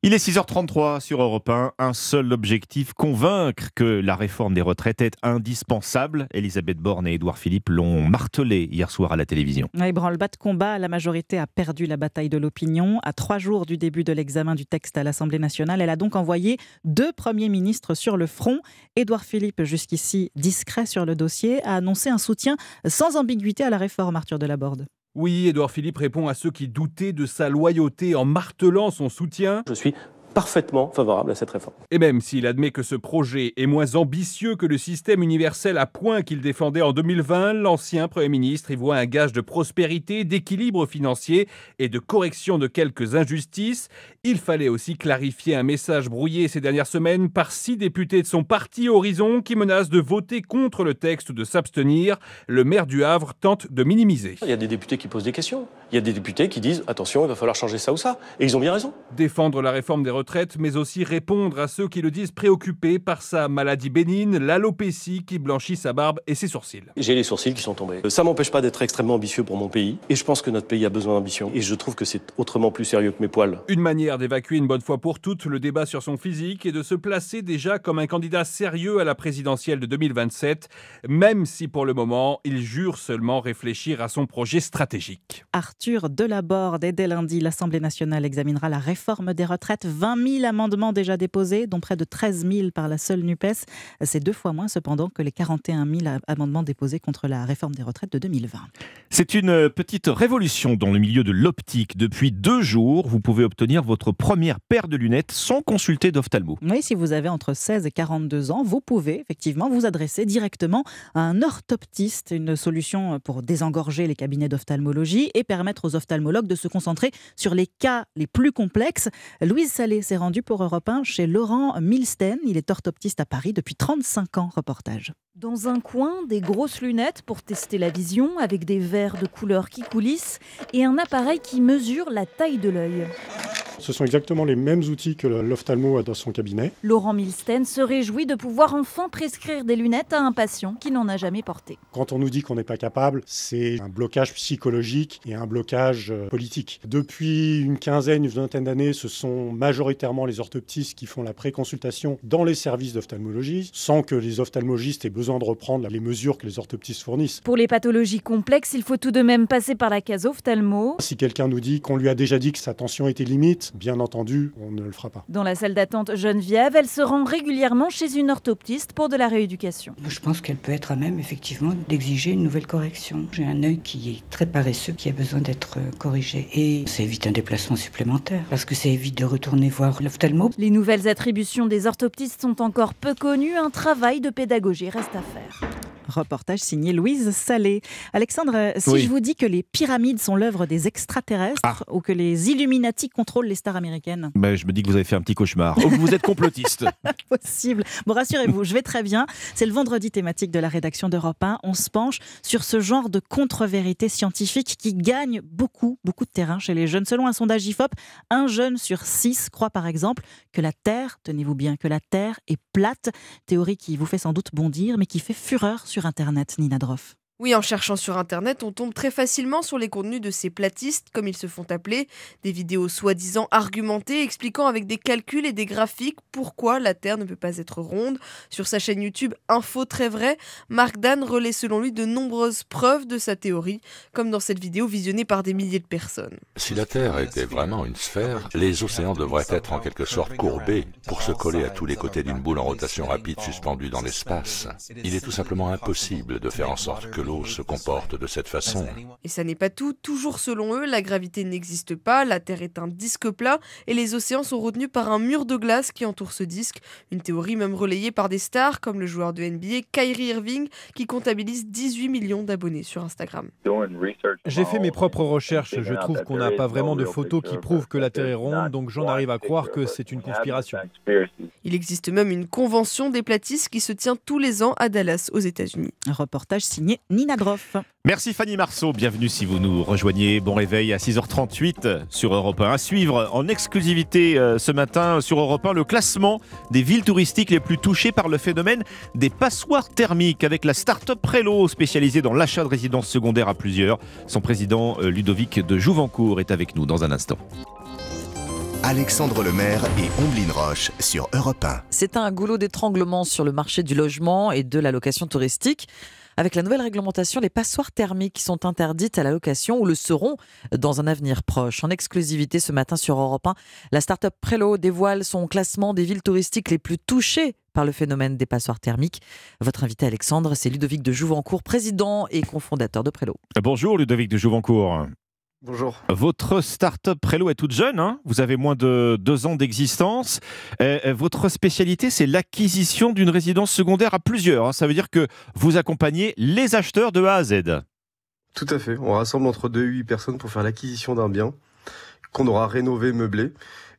Il est 6h33 sur Europe 1. Un seul objectif, convaincre que la réforme des retraites est indispensable. Elisabeth Borne et Édouard Philippe l'ont martelé hier soir à la télévision. Ouais, branle-bas de combat, la majorité a perdu la bataille de l'opinion. À trois jours du début de l'examen du texte à l'Assemblée nationale, elle a donc envoyé deux premiers ministres sur le front. Édouard Philippe, jusqu'ici discret sur le dossier, a annoncé un soutien sans ambiguïté à la réforme, Arthur Delaborde. Oui, Édouard Philippe répond à ceux qui doutaient de sa loyauté en martelant son soutien. Je suis parfaitement favorable à cette réforme. Et même s'il admet que ce projet est moins ambitieux que le système universel à points qu'il défendait en 2020, l'ancien Premier ministre y voit un gage de prospérité, d'équilibre financier et de correction de quelques injustices. Il fallait aussi clarifier un message brouillé ces dernières semaines par six députés de son parti Horizon qui menacent de voter contre le texte ou de s'abstenir. Le maire du Havre tente de minimiser. Il y a des députés qui posent des questions. Il y a des députés qui disent attention, il va falloir changer ça ou ça. Et ils ont bien raison. Défendre la réforme des retraites, mais aussi répondre à ceux qui le disent préoccupés par sa maladie bénigne, l'alopécie qui blanchit sa barbe et ses sourcils. J'ai les sourcils qui sont tombés. Ça m'empêche pas d'être extrêmement ambitieux pour mon pays. Et je pense que notre pays a besoin d'ambition. Et je trouve que c'est autrement plus sérieux que mes poils. Une manière d'évacuer une bonne fois pour toutes le débat sur son physique et de se placer déjà comme un candidat sérieux à la présidentielle de 2027, même si pour le moment, il jure seulement réfléchir à son projet stratégique. Arthur Delaborde et dès lundi, l'Assemblée nationale examinera la réforme des retraites. 20 000 amendements déjà déposés, dont près de 13 000 par la seule NUPES. C'est deux fois moins cependant que les 41 000 amendements déposés contre la réforme des retraites de 2020. C'est une petite révolution dans le milieu de l'optique. Depuis deux jours, vous pouvez obtenir votre première paire de lunettes sans consulter d'ophtalmo. Oui, si vous avez entre 16 et 42 ans, vous pouvez effectivement vous adresser directement à un orthoptiste, une solution pour désengorger les cabinets d'ophtalmologie et permettre aux ophtalmologues de se concentrer sur les cas les plus complexes. Louise Salé s'est rendue pour Europe 1 chez Laurent Milsten. Il est orthoptiste à Paris depuis 35 ans. Reportage. Dans un coin, des grosses lunettes pour tester la vision avec des verres de couleur qui coulissent et un appareil qui mesure la taille de l'œil. Ce sont exactement les mêmes outils que l'ophtalmo a dans son cabinet. Laurent Milsten se réjouit de pouvoir enfin prescrire des lunettes à un patient qui n'en a jamais porté. Quand on nous dit qu'on n'est pas capable, c'est un blocage psychologique et un blocage euh, politique. Depuis une quinzaine, une vingtaine d'années, ce sont majoritairement les orthoptistes qui font la préconsultation dans les services d'ophtalmologie, sans que les ophtalmologistes aient besoin de reprendre les mesures que les orthoptistes fournissent. Pour les pathologies complexes, il faut tout de même passer par la case ophtalmo. Si quelqu'un nous dit qu'on lui a déjà dit que sa tension était limite, bien entendu, on ne le fera pas. Dans la salle d'attente Geneviève, elle se rend régulièrement chez une orthoptiste pour de la rééducation. Je pense qu'elle peut être à même, effectivement, d'exiger une nouvelle correction. J'ai un œil qui est très paresseux, qui a besoin d'être euh, corrigé. Et ça évite un déplacement supplémentaire, parce que ça évite de retourner voir l'ophtalmo. Les nouvelles attributions des orthoptistes sont encore peu connues. Un travail de pédagogie reste à faire. Reportage signé Louise Salé. Alexandre, si Oui. je vous dis que les pyramides sont l'œuvre des extraterrestres Ah. ou que les Illuminati contrôlent les stars américaines? Ben, je me dis que vous avez fait un petit cauchemar. Oh, vous êtes complotiste. Possible. Bon, rassurez-vous, je vais très bien. C'est le vendredi thématique de la rédaction d'Europe 1. On se penche sur ce genre de contre-vérité scientifique qui gagne beaucoup, beaucoup de terrain chez les jeunes. Selon un sondage IFOP, un jeune sur six croit par exemple que la Terre, tenez-vous bien, que la Terre est plate. Théorie qui vous fait sans doute bondir, mais qui fait fureur sur Internet, Nina Droff. Oui, en cherchant sur Internet, on tombe très facilement sur les contenus de ces platistes, comme ils se font appeler, des vidéos soi-disant argumentées expliquant avec des calculs et des graphiques pourquoi la Terre ne peut pas être ronde. Sur sa chaîne YouTube Info Très Vrai, Mark Dan relaie selon lui de nombreuses preuves de sa théorie, comme dans cette vidéo visionnée par des milliers de personnes. Si la Terre était vraiment une sphère, les océans devraient être en quelque sorte courbés pour se coller à tous les côtés d'une boule en rotation rapide suspendue dans l'espace. Il est tout simplement impossible de faire en sorte que l'eau se comporte de cette façon. Et ça n'est pas tout, toujours selon eux, la gravité n'existe pas, la Terre est un disque plat et les océans sont retenus par un mur de glace qui entoure ce disque. Une théorie même relayée par des stars comme le joueur de NBA Kyrie Irving qui comptabilise 18 millions d'abonnés sur Instagram. J'ai fait mes propres recherches. Je trouve qu'on n'a pas vraiment de photos qui prouvent que la Terre est ronde, donc j'en arrive à croire que c'est une conspiration. Il existe même une convention des platistes qui se tient tous les ans à Dallas, aux États-Unis. Un reportage signé Nina Droff. Merci Fanny Marceau, bienvenue si vous nous rejoignez. Bon réveil à 6h38 sur Europe 1. À suivre en exclusivité euh, ce matin sur Europe 1 le classement des villes touristiques les plus touchées par le phénomène des passoires thermiques avec la start-up Prelo spécialisée dans l'achat de résidences secondaires à plusieurs. Son président euh, Ludovic de Jouvencourt est avec nous dans un instant. Alexandre Lemaire et Omblin Roche sur Europe 1. C'est un goulot d'étranglement sur le marché du logement et de la location touristique. Avec la nouvelle réglementation, les passoires thermiques sont interdites à la location ou le seront dans un avenir proche. En exclusivité ce matin sur Europe 1, la start-up Prelo dévoile son classement des villes touristiques les plus touchées par le phénomène des passoires thermiques. Votre invité Alexandre, c'est Ludovic de Jouvencourt, président et cofondateur de Prelo. Bonjour Ludovic de Jouvencourt. Bonjour. Votre start-up Prélo est toute jeune, hein vous avez moins de deux ans d'existence. Euh, euh, votre spécialité, c'est l'acquisition d'une résidence secondaire à plusieurs. hein. Ça veut dire que vous accompagnez les acheteurs de A à Z. Tout à fait. On rassemble entre deux et huit personnes pour faire l'acquisition d'un bien qu'on aura rénové, meublé.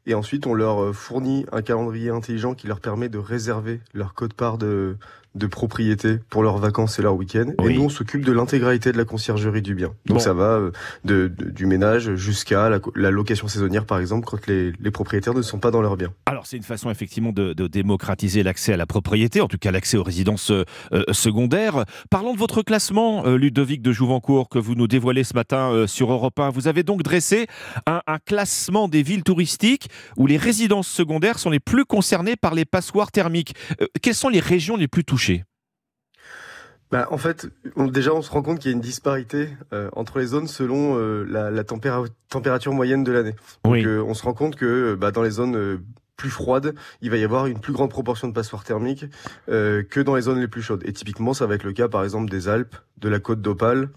Et ensuite, on leur euh, fournit un calendrier intelligent qui leur permet de réserver leur code-part de, de propriété pour leurs vacances et leurs week-ends. Et nous, on s'occupe de l'intégralité de la conciergerie du bien. Donc Bon. ça va euh, de, de- du ménage jusqu'à la, location saisonnière, par exemple, quand les, les propriétaires ne sont pas dans leur bien. Alors, c'est une façon effectivement de, de démocratiser l'accès à la propriété, en tout cas l'accès aux résidences euh, euh, secondaires. Parlons de votre classement, euh, Ludovic de Jouvencourt, que vous nous dévoilez ce matin euh, sur Europe 1. Vous avez donc dressé un, un classement des villes touristiques où les résidences secondaires sont les plus concernées par les passoires thermiques. Quelles sont les régions les plus touchées Bah, en fait, on- déjà, on se rend compte qu'il y a une disparité euh, entre les zones selon euh, la, la tempéra- température moyenne de l'année. Donc, Oui. euh, on se rend compte que bah, dans les zones euh, plus froides, il va y avoir une plus grande proportion de passoires thermiques euh, que dans les zones les plus chaudes. Et typiquement, ça va être le cas, par exemple, des Alpes, de la côte d'Opale,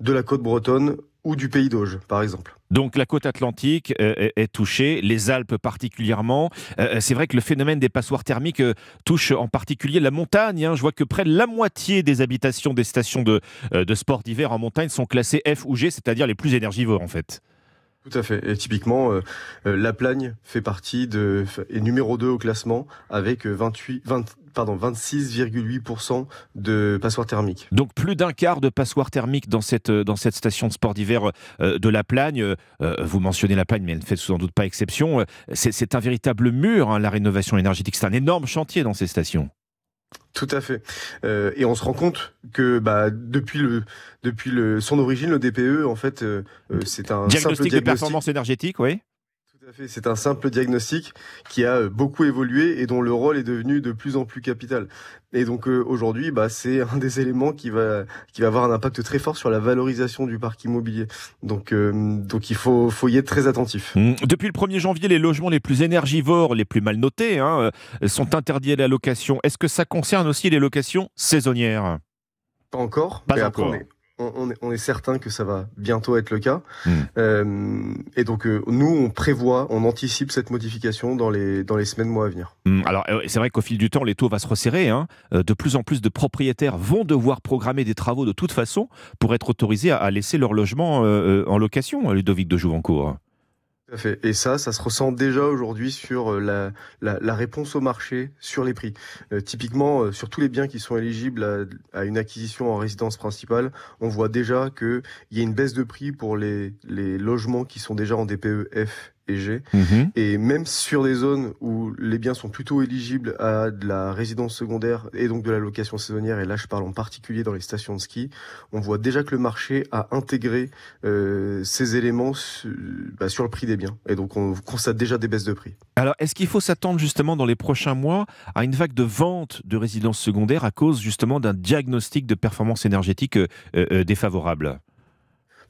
de la côte bretonne ou du pays d'Auge, par exemple. Donc la côte atlantique euh, est, touchée, les Alpes particulièrement. Euh, c'est vrai que le phénomène des passoires thermiques euh, touche en particulier la montagne. hein. Je vois que près de la moitié des habitations des stations de, euh, de sport d'hiver en montagne sont classées F ou G, c'est-à-dire les plus énergivores en fait. Tout à fait. Et typiquement, euh, euh, la Plagne fait partie de est numéro 2 au classement avec euh, 28, 20, pardon, 26,8% de passoires thermiques. Donc plus d'un quart de passoires thermiques dans cette, dans cette station de sport d'hiver euh, de la Plagne. Euh, vous mentionnez la Plagne, mais elle ne fait sans doute pas exception. Euh, C'est c'est un véritable mur, hein, la rénovation énergétique. C'est un énorme chantier dans ces stations. Tout à fait. Euh, et on se rend compte que bah, depuis le depuis le son origine, le DPE en fait, euh, euh, c'est un simple Diagnostic de diagnostic. performance énergétique, oui. C'est un simple diagnostic qui a euh, beaucoup évolué et dont le rôle est devenu de plus en plus capital. Et donc euh, aujourd'hui, bah, c'est un des éléments qui va qui va avoir un impact très fort sur la valorisation du parc immobilier. Donc euh, donc il faut faut y être très attentif. Mm. Depuis le 1er janvier, les logements les plus énergivores, les plus mal notés, hein, sont interdits à la location. Est-ce que ça concerne aussi les locations saisonnières? Pas encore. Pas mais encore. On, on est, certain que ça va bientôt être le cas. Hmm. Euh, et donc, euh, nous, on prévoit, on anticipe cette modification dans les, dans les semaines, mois à venir. Mm, Alors, euh, c'est vrai qu'au fil du temps, les taux vont se resserrer. hein. De plus en plus de propriétaires vont devoir programmer des travaux de toute façon pour être autorisés à, à laisser leur logement euh, en location, Ludovic de Jouvencourt. Et ça, ça se ressent déjà aujourd'hui sur euh, la, réponse au marché, sur les prix. Euh, typiquement, euh, sur tous les biens qui sont éligibles à, une acquisition en résidence principale, on voit déjà qu'il y a une baisse de prix pour les, les logements qui sont déjà en DPE F et G. Mhm. Et même sur des zones où les biens sont plutôt éligibles à de la résidence secondaire et donc de la location saisonnière, et là je parle en particulier dans les stations de ski, on voit déjà que le marché a intégré euh, ces éléments su- bah, sur le prix des biens. Et donc on constate déjà des baisses de prix. Alors, est-ce qu'il faut s'attendre justement dans les prochains mois à une vague de vente de résidences secondaires à cause justement d'un diagnostic de performance énergétique euh, euh, défavorable?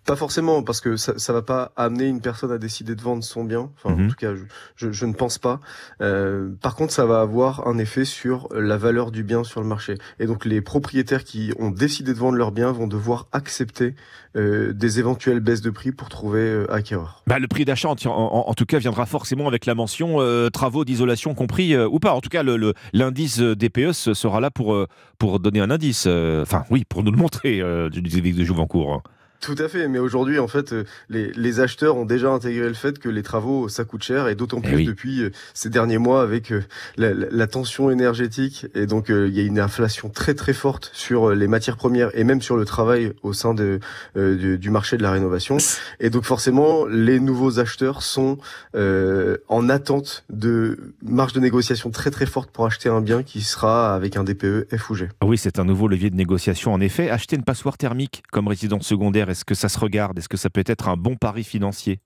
Pas forcément, parce que ça, ça va pas amener une personne à décider de vendre son bien. Enfin, Mhm. en tout cas, je, je, je ne pense pas. Euh, par contre, ça va avoir un effet sur la valeur du bien sur le marché. Et donc, les propriétaires qui ont décidé de vendre leur bien vont devoir accepter euh, des éventuelles baisses de prix pour trouver euh, acquéreur. Bah, le prix d'achat, en, en- en tout cas, viendra forcément avec la mention euh, travaux d'isolation compris euh, ou pas. En tout cas, le- le- l'indice euh, DPE ce sera là pour, pour donner un indice. euh, Enfin, oui, pour nous le montrer, euh, du Ludovic de Jouvencourt. Tout à fait, mais aujourd'hui, en fait, euh, les, les acheteurs ont déjà intégré le fait que les travaux, ça coûte cher, et d'autant plus oui. depuis euh, ces derniers mois avec euh, la, la- la tension énergétique, et donc euh, il y a une inflation très très forte sur euh, les matières premières et même sur le travail au sein de, euh, du, du marché de la rénovation. Et donc forcément, les nouveaux acheteurs sont euh, en attente de marge de négociation très très forte pour acheter un bien qui sera avec un DPE F ou G. Ah Oui, c'est un nouveau levier de négociation. En effet, acheter une passoire thermique comme résidence secondaire, est-ce que ça se regarde? Est-ce que ça peut être un bon pari financier?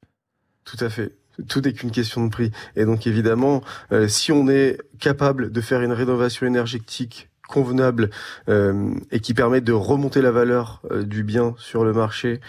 Tout à fait. Tout n'est qu'une question de prix. Et donc évidemment, euh, si on est capable de faire une rénovation énergétique convenable euh, et qui permet de remonter la valeur euh, du bien sur le marché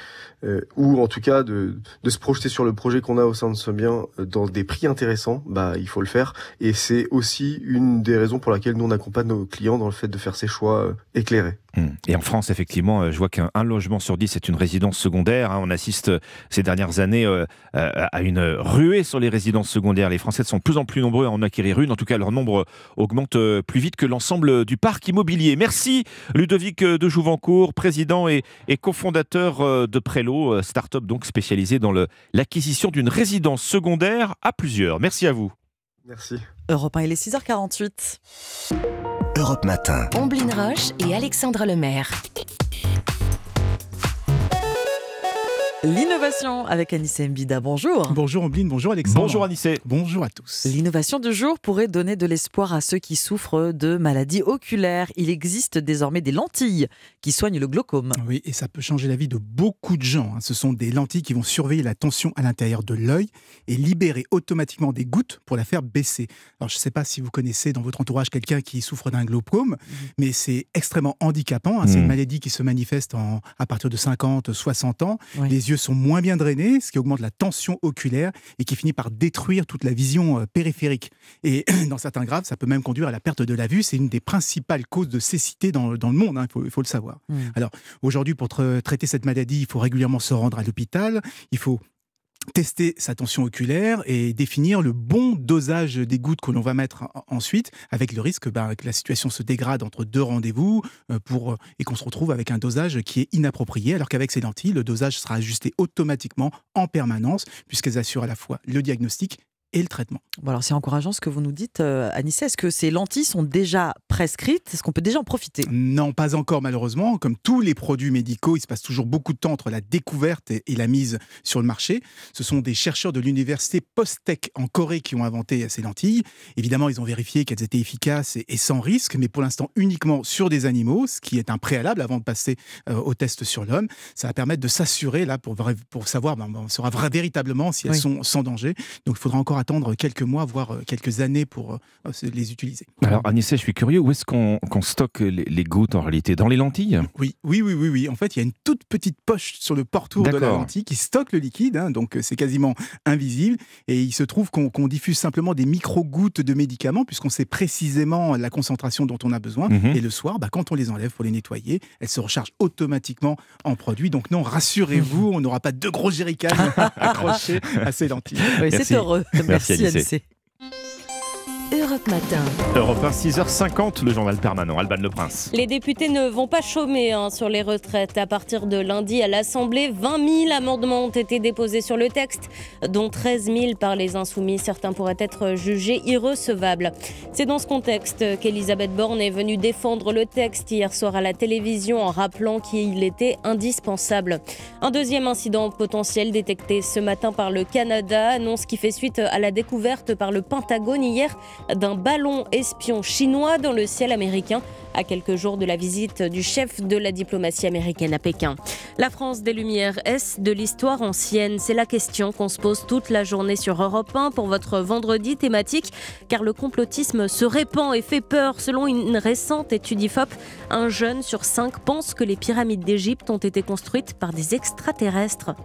euh, ou en tout cas de, se projeter sur le projet qu'on a au sein de ce bien euh, dans des prix intéressants, bah il faut le faire et c'est aussi une des raisons pour laquelle nous on accompagne nos clients dans le fait de faire ces choix euh, éclairés. Hmm. Et en France, effectivement, euh, je vois qu'un un logement sur dix est une résidence secondaire. hein. On assiste ces dernières années à une ruée sur les résidences secondaires. Les Français sont de plus en plus nombreux à en acquérir une. En tout cas, leur nombre augmente plus vite que l'ensemble du parc immobilier. Merci Ludovic de Jouvencourt, président et, cofondateur de Prélo, euh, start-up donc spécialisée dans l'acquisition d'une résidence secondaire à plusieurs. Merci à vous. Merci. Europe 1, il est 6h48. Europe Matin. Omblin Roche et Alexandre Lemaire. L'innovation avec Anissé Mbida. Bonjour. Bonjour Ombline, bonjour Alexandre. Bonjour Anissé. Bonjour à tous. L'innovation du jour pourrait donner de l'espoir à ceux qui souffrent de maladies oculaires. Il existe désormais des lentilles qui soignent le glaucome. Oui, et ça peut changer la vie de beaucoup de gens. hein. Ce sont des lentilles qui vont surveiller la tension à l'intérieur de l'œil et libérer automatiquement des gouttes pour la faire baisser. Alors, je ne sais pas si vous connaissez dans votre entourage quelqu'un qui souffre d'un glaucome, mais c'est extrêmement handicapant. hein. C'est Mhm. une maladie qui se manifeste en- à partir de 50, 60 ans. Oui. Les yeux sont moins bien drainés, ce qui augmente la tension oculaire et qui finit par détruire toute la vision euh, périphérique. Et dans certains graves, ça peut même conduire à la perte de la vue. C'est une des principales causes de cécité dans, dans le monde, hein, il, faut, le savoir. Mm. Alors aujourd'hui, pour tra- traiter cette maladie, il faut régulièrement se rendre à l'hôpital, il faut tester sa tension oculaire et définir le bon dosage des gouttes que l'on va mettre en- ensuite, avec le risque bah, que la situation se dégrade entre deux rendez-vous euh, pour, et qu'on se retrouve avec un dosage qui est inapproprié, alors qu'avec ces lentilles, le dosage sera ajusté automatiquement en permanence, puisqu'elles assurent à la fois le diagnostic et le traitement. Bon, alors c'est encourageant ce que vous nous dites, euh, Anissé. Est-ce que ces lentilles sont déjà prescrites? Est-ce qu'on peut déjà en profiter? Non, pas encore malheureusement. Comme tous les produits médicaux, il se passe toujours beaucoup de temps entre la découverte et, et la mise sur le marché. Ce sont des chercheurs de l'université Postech en Corée qui ont inventé ces lentilles. Évidemment, ils ont vérifié qu'elles étaient efficaces et, et sans risque, mais pour l'instant uniquement sur des animaux, ce qui est un préalable avant de passer euh, au test sur l'homme. Ça va permettre de s'assurer là pour, pour savoir, ben, on saura véritablement si elles Oui. sont sans danger. Donc il faudra encore attendre quelques mois, voire euh, quelques années pour euh, les utiliser. Alors Anissé, je suis curieux, où est-ce qu'on stocke les, les gouttes en réalité? Dans les lentilles? Oui, oui, oui, oui, oui. En fait, il y a une toute petite poche sur le portour de la lentille qui stocke le liquide, hein, donc euh, c'est quasiment invisible. Et il se trouve qu'on diffuse simplement des micro-gouttes de médicaments, puisqu'on sait précisément la concentration dont on a besoin. Mhm. Et le soir, bah, quand on les enlève pour les nettoyer, elles se rechargent automatiquement en produit. Donc non, rassurez-vous, on n'aura pas deux gros jerrycans accrochés à ces lentilles. Oui, c'est heureux. Merci, Merci, Anissé. Europe Matin. Europe 1, 6h50, le journal permanent. Alban Le Prince. Les députés ne vont pas chômer hein, sur les retraites. À partir de lundi à l'Assemblée, 20 000 amendements ont été déposés sur le texte, dont 13 000 par les insoumis. Certains pourraient être jugés irrecevables. C'est dans ce contexte qu'Elisabeth Borne est venue défendre le texte hier soir à la télévision en rappelant qu'il était indispensable. Un deuxième incident potentiel détecté ce matin par le Canada, annonce qui fait suite à la découverte par le Pentagone hier d'un ballon espion chinois dans le ciel américain à quelques jours de la visite du chef de la diplomatie américaine à Pékin. La France des Lumières, est-ce de l'histoire ancienne C'est la question qu'on se pose toute la journée sur Europe 1 pour votre vendredi thématique, car le complotisme se répand et fait peur. Selon une récente étude IFOP, un jeune sur cinq pense que les pyramides d'Égypte ont été construites par des extraterrestres.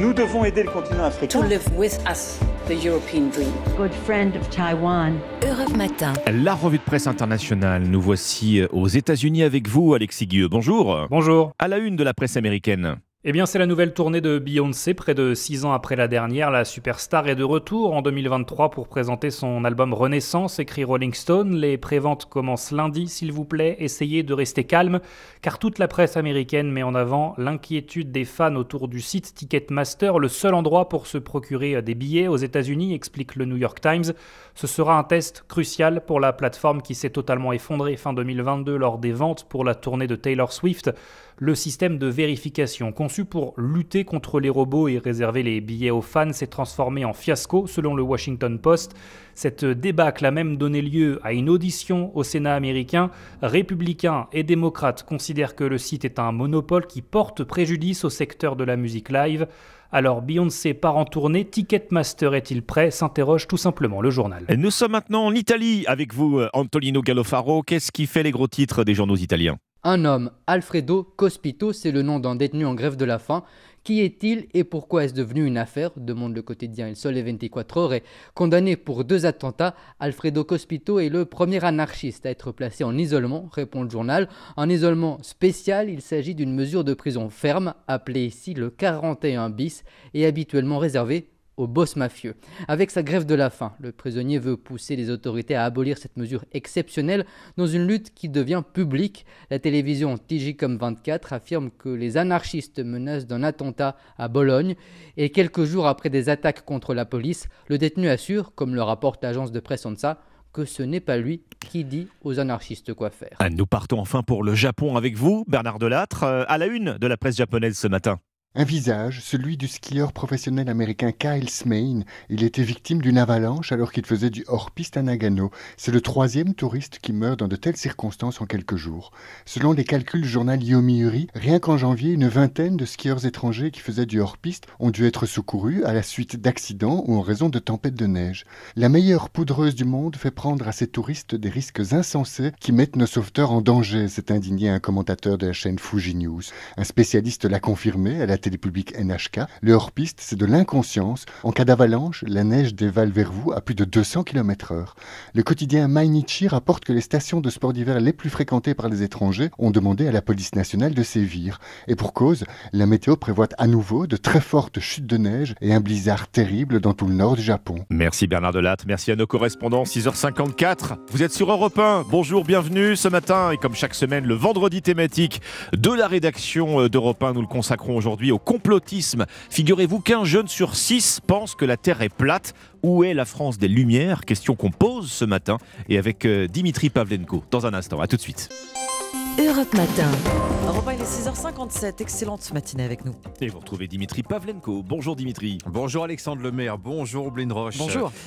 Nous devons aider le continent africain. to live with us the European dream. Good friend of Taiwan. Europe Matin. La revue de presse internationale. Nous voici aux États-Unis avec vous, Alexis Guilleux. Bonjour. Bonjour. À la une de la presse américaine. Eh bien, c'est la nouvelle tournée de Beyoncé. Près de six ans après la dernière, la superstar est de retour en 2023 pour présenter son album Renaissance, écrit Rolling Stone. Les préventes commencent lundi, s'il vous plaît. Essayez de rester calme, car toute la presse américaine met en avant l'inquiétude des fans autour du site Ticketmaster, le seul endroit pour se procurer des billets aux États-Unis, explique le New York Times. Ce sera un test crucial pour la plateforme qui s'est totalement effondrée fin 2022 lors des ventes pour la tournée de Taylor Swift. Le système de vérification conçu pour lutter contre les robots et réserver les billets aux fans s'est transformé en fiasco selon le Washington Post. Cette débâcle a même donné lieu à une audition au Sénat américain. Républicains et démocrates considèrent que le site est un monopole qui porte préjudice au secteur de la musique live. Alors Beyoncé part en tournée, Ticketmaster est-il prêt? s'interroge tout simplement le journal. Nous sommes maintenant en Italie avec vous, Antonino Gallofaro. Qu'est-ce qui fait les gros titres des journaux italiens? Un homme, Alfredo Cospito, c'est le nom d'un détenu en grève de la faim, Qui est-il et pourquoi est-ce devenu une affaire? Demande le quotidien Il Sole 24 heures. Et condamné pour deux attentats, Alfredo Cospito est le premier anarchiste à être placé en isolement, répond le journal. Un isolement spécial, il s'agit d'une mesure de prison ferme, appelée ici le 41 bis, et habituellement réservée au boss mafieux. Avec sa grève de la faim, le prisonnier veut pousser les autorités à abolir cette mesure exceptionnelle dans une lutte qui devient publique. La télévision Tigicom 24 affirme que les anarchistes menacent d'un attentat à Bologne et quelques jours après des attaques contre la police, le détenu assure, comme le rapporte l'agence de presse ANSA, que ce n'est pas lui qui dit aux anarchistes quoi faire. Nous partons enfin pour le Japon avec vous, Bernard Delattre, euh, à la une de la presse japonaise ce matin. Un visage, celui du skieur professionnel américain Kyle Smain. Il était victime d'une avalanche alors qu'il faisait du hors-piste à Nagano. C'est le troisième touriste qui meurt dans de telles circonstances en quelques jours. Selon les calculs du journal Yomiuri, rien qu'en janvier, une vingtaine de skieurs étrangers qui faisaient du hors-piste ont dû être secourus à la suite d'accidents ou en raison de tempêtes de neige. La meilleure poudreuse du monde fait prendre à ces touristes des risques insensés qui mettent nos sauveteurs en danger, s'est indigné un commentateur de la chaîne Fuji News. Un spécialiste l'a confirmé à la télé publique NHK. Le hors-piste, c'est de l'inconscience. En cas d'avalanche, la neige dévale vers vous à plus de 200 km/h. Le quotidien Mainichi rapporte que les stations de sport d'hiver les plus fréquentées par les étrangers ont demandé à la police nationale de sévir. Et pour cause, la météo prévoit à nouveau de très fortes chutes de neige et un blizzard terrible dans tout le nord du Japon. Merci Bernard Delatte, merci à nos correspondants. 6h54, vous êtes sur Europe 1. Bonjour, bienvenue ce matin. Et comme chaque semaine, le vendredi thématique de la rédaction d'Europe 1, nous le consacrons aujourd'hui au complotisme. Figurez-vous qu'un jeune sur six pense que la Terre est plate. Où est la France des Lumières? Question qu'on pose ce matin et avec euh, Dimitri Pavlenko dans un instant. A tout de suite. Europe Matin. 1, il est 6h57. Excellente matinée avec nous. Et vous retrouvez Dimitri Pavlenko. Bonjour Dimitri. Bonjour Alexandre Lemaire. Bonjour Blin Roche. Bonjour.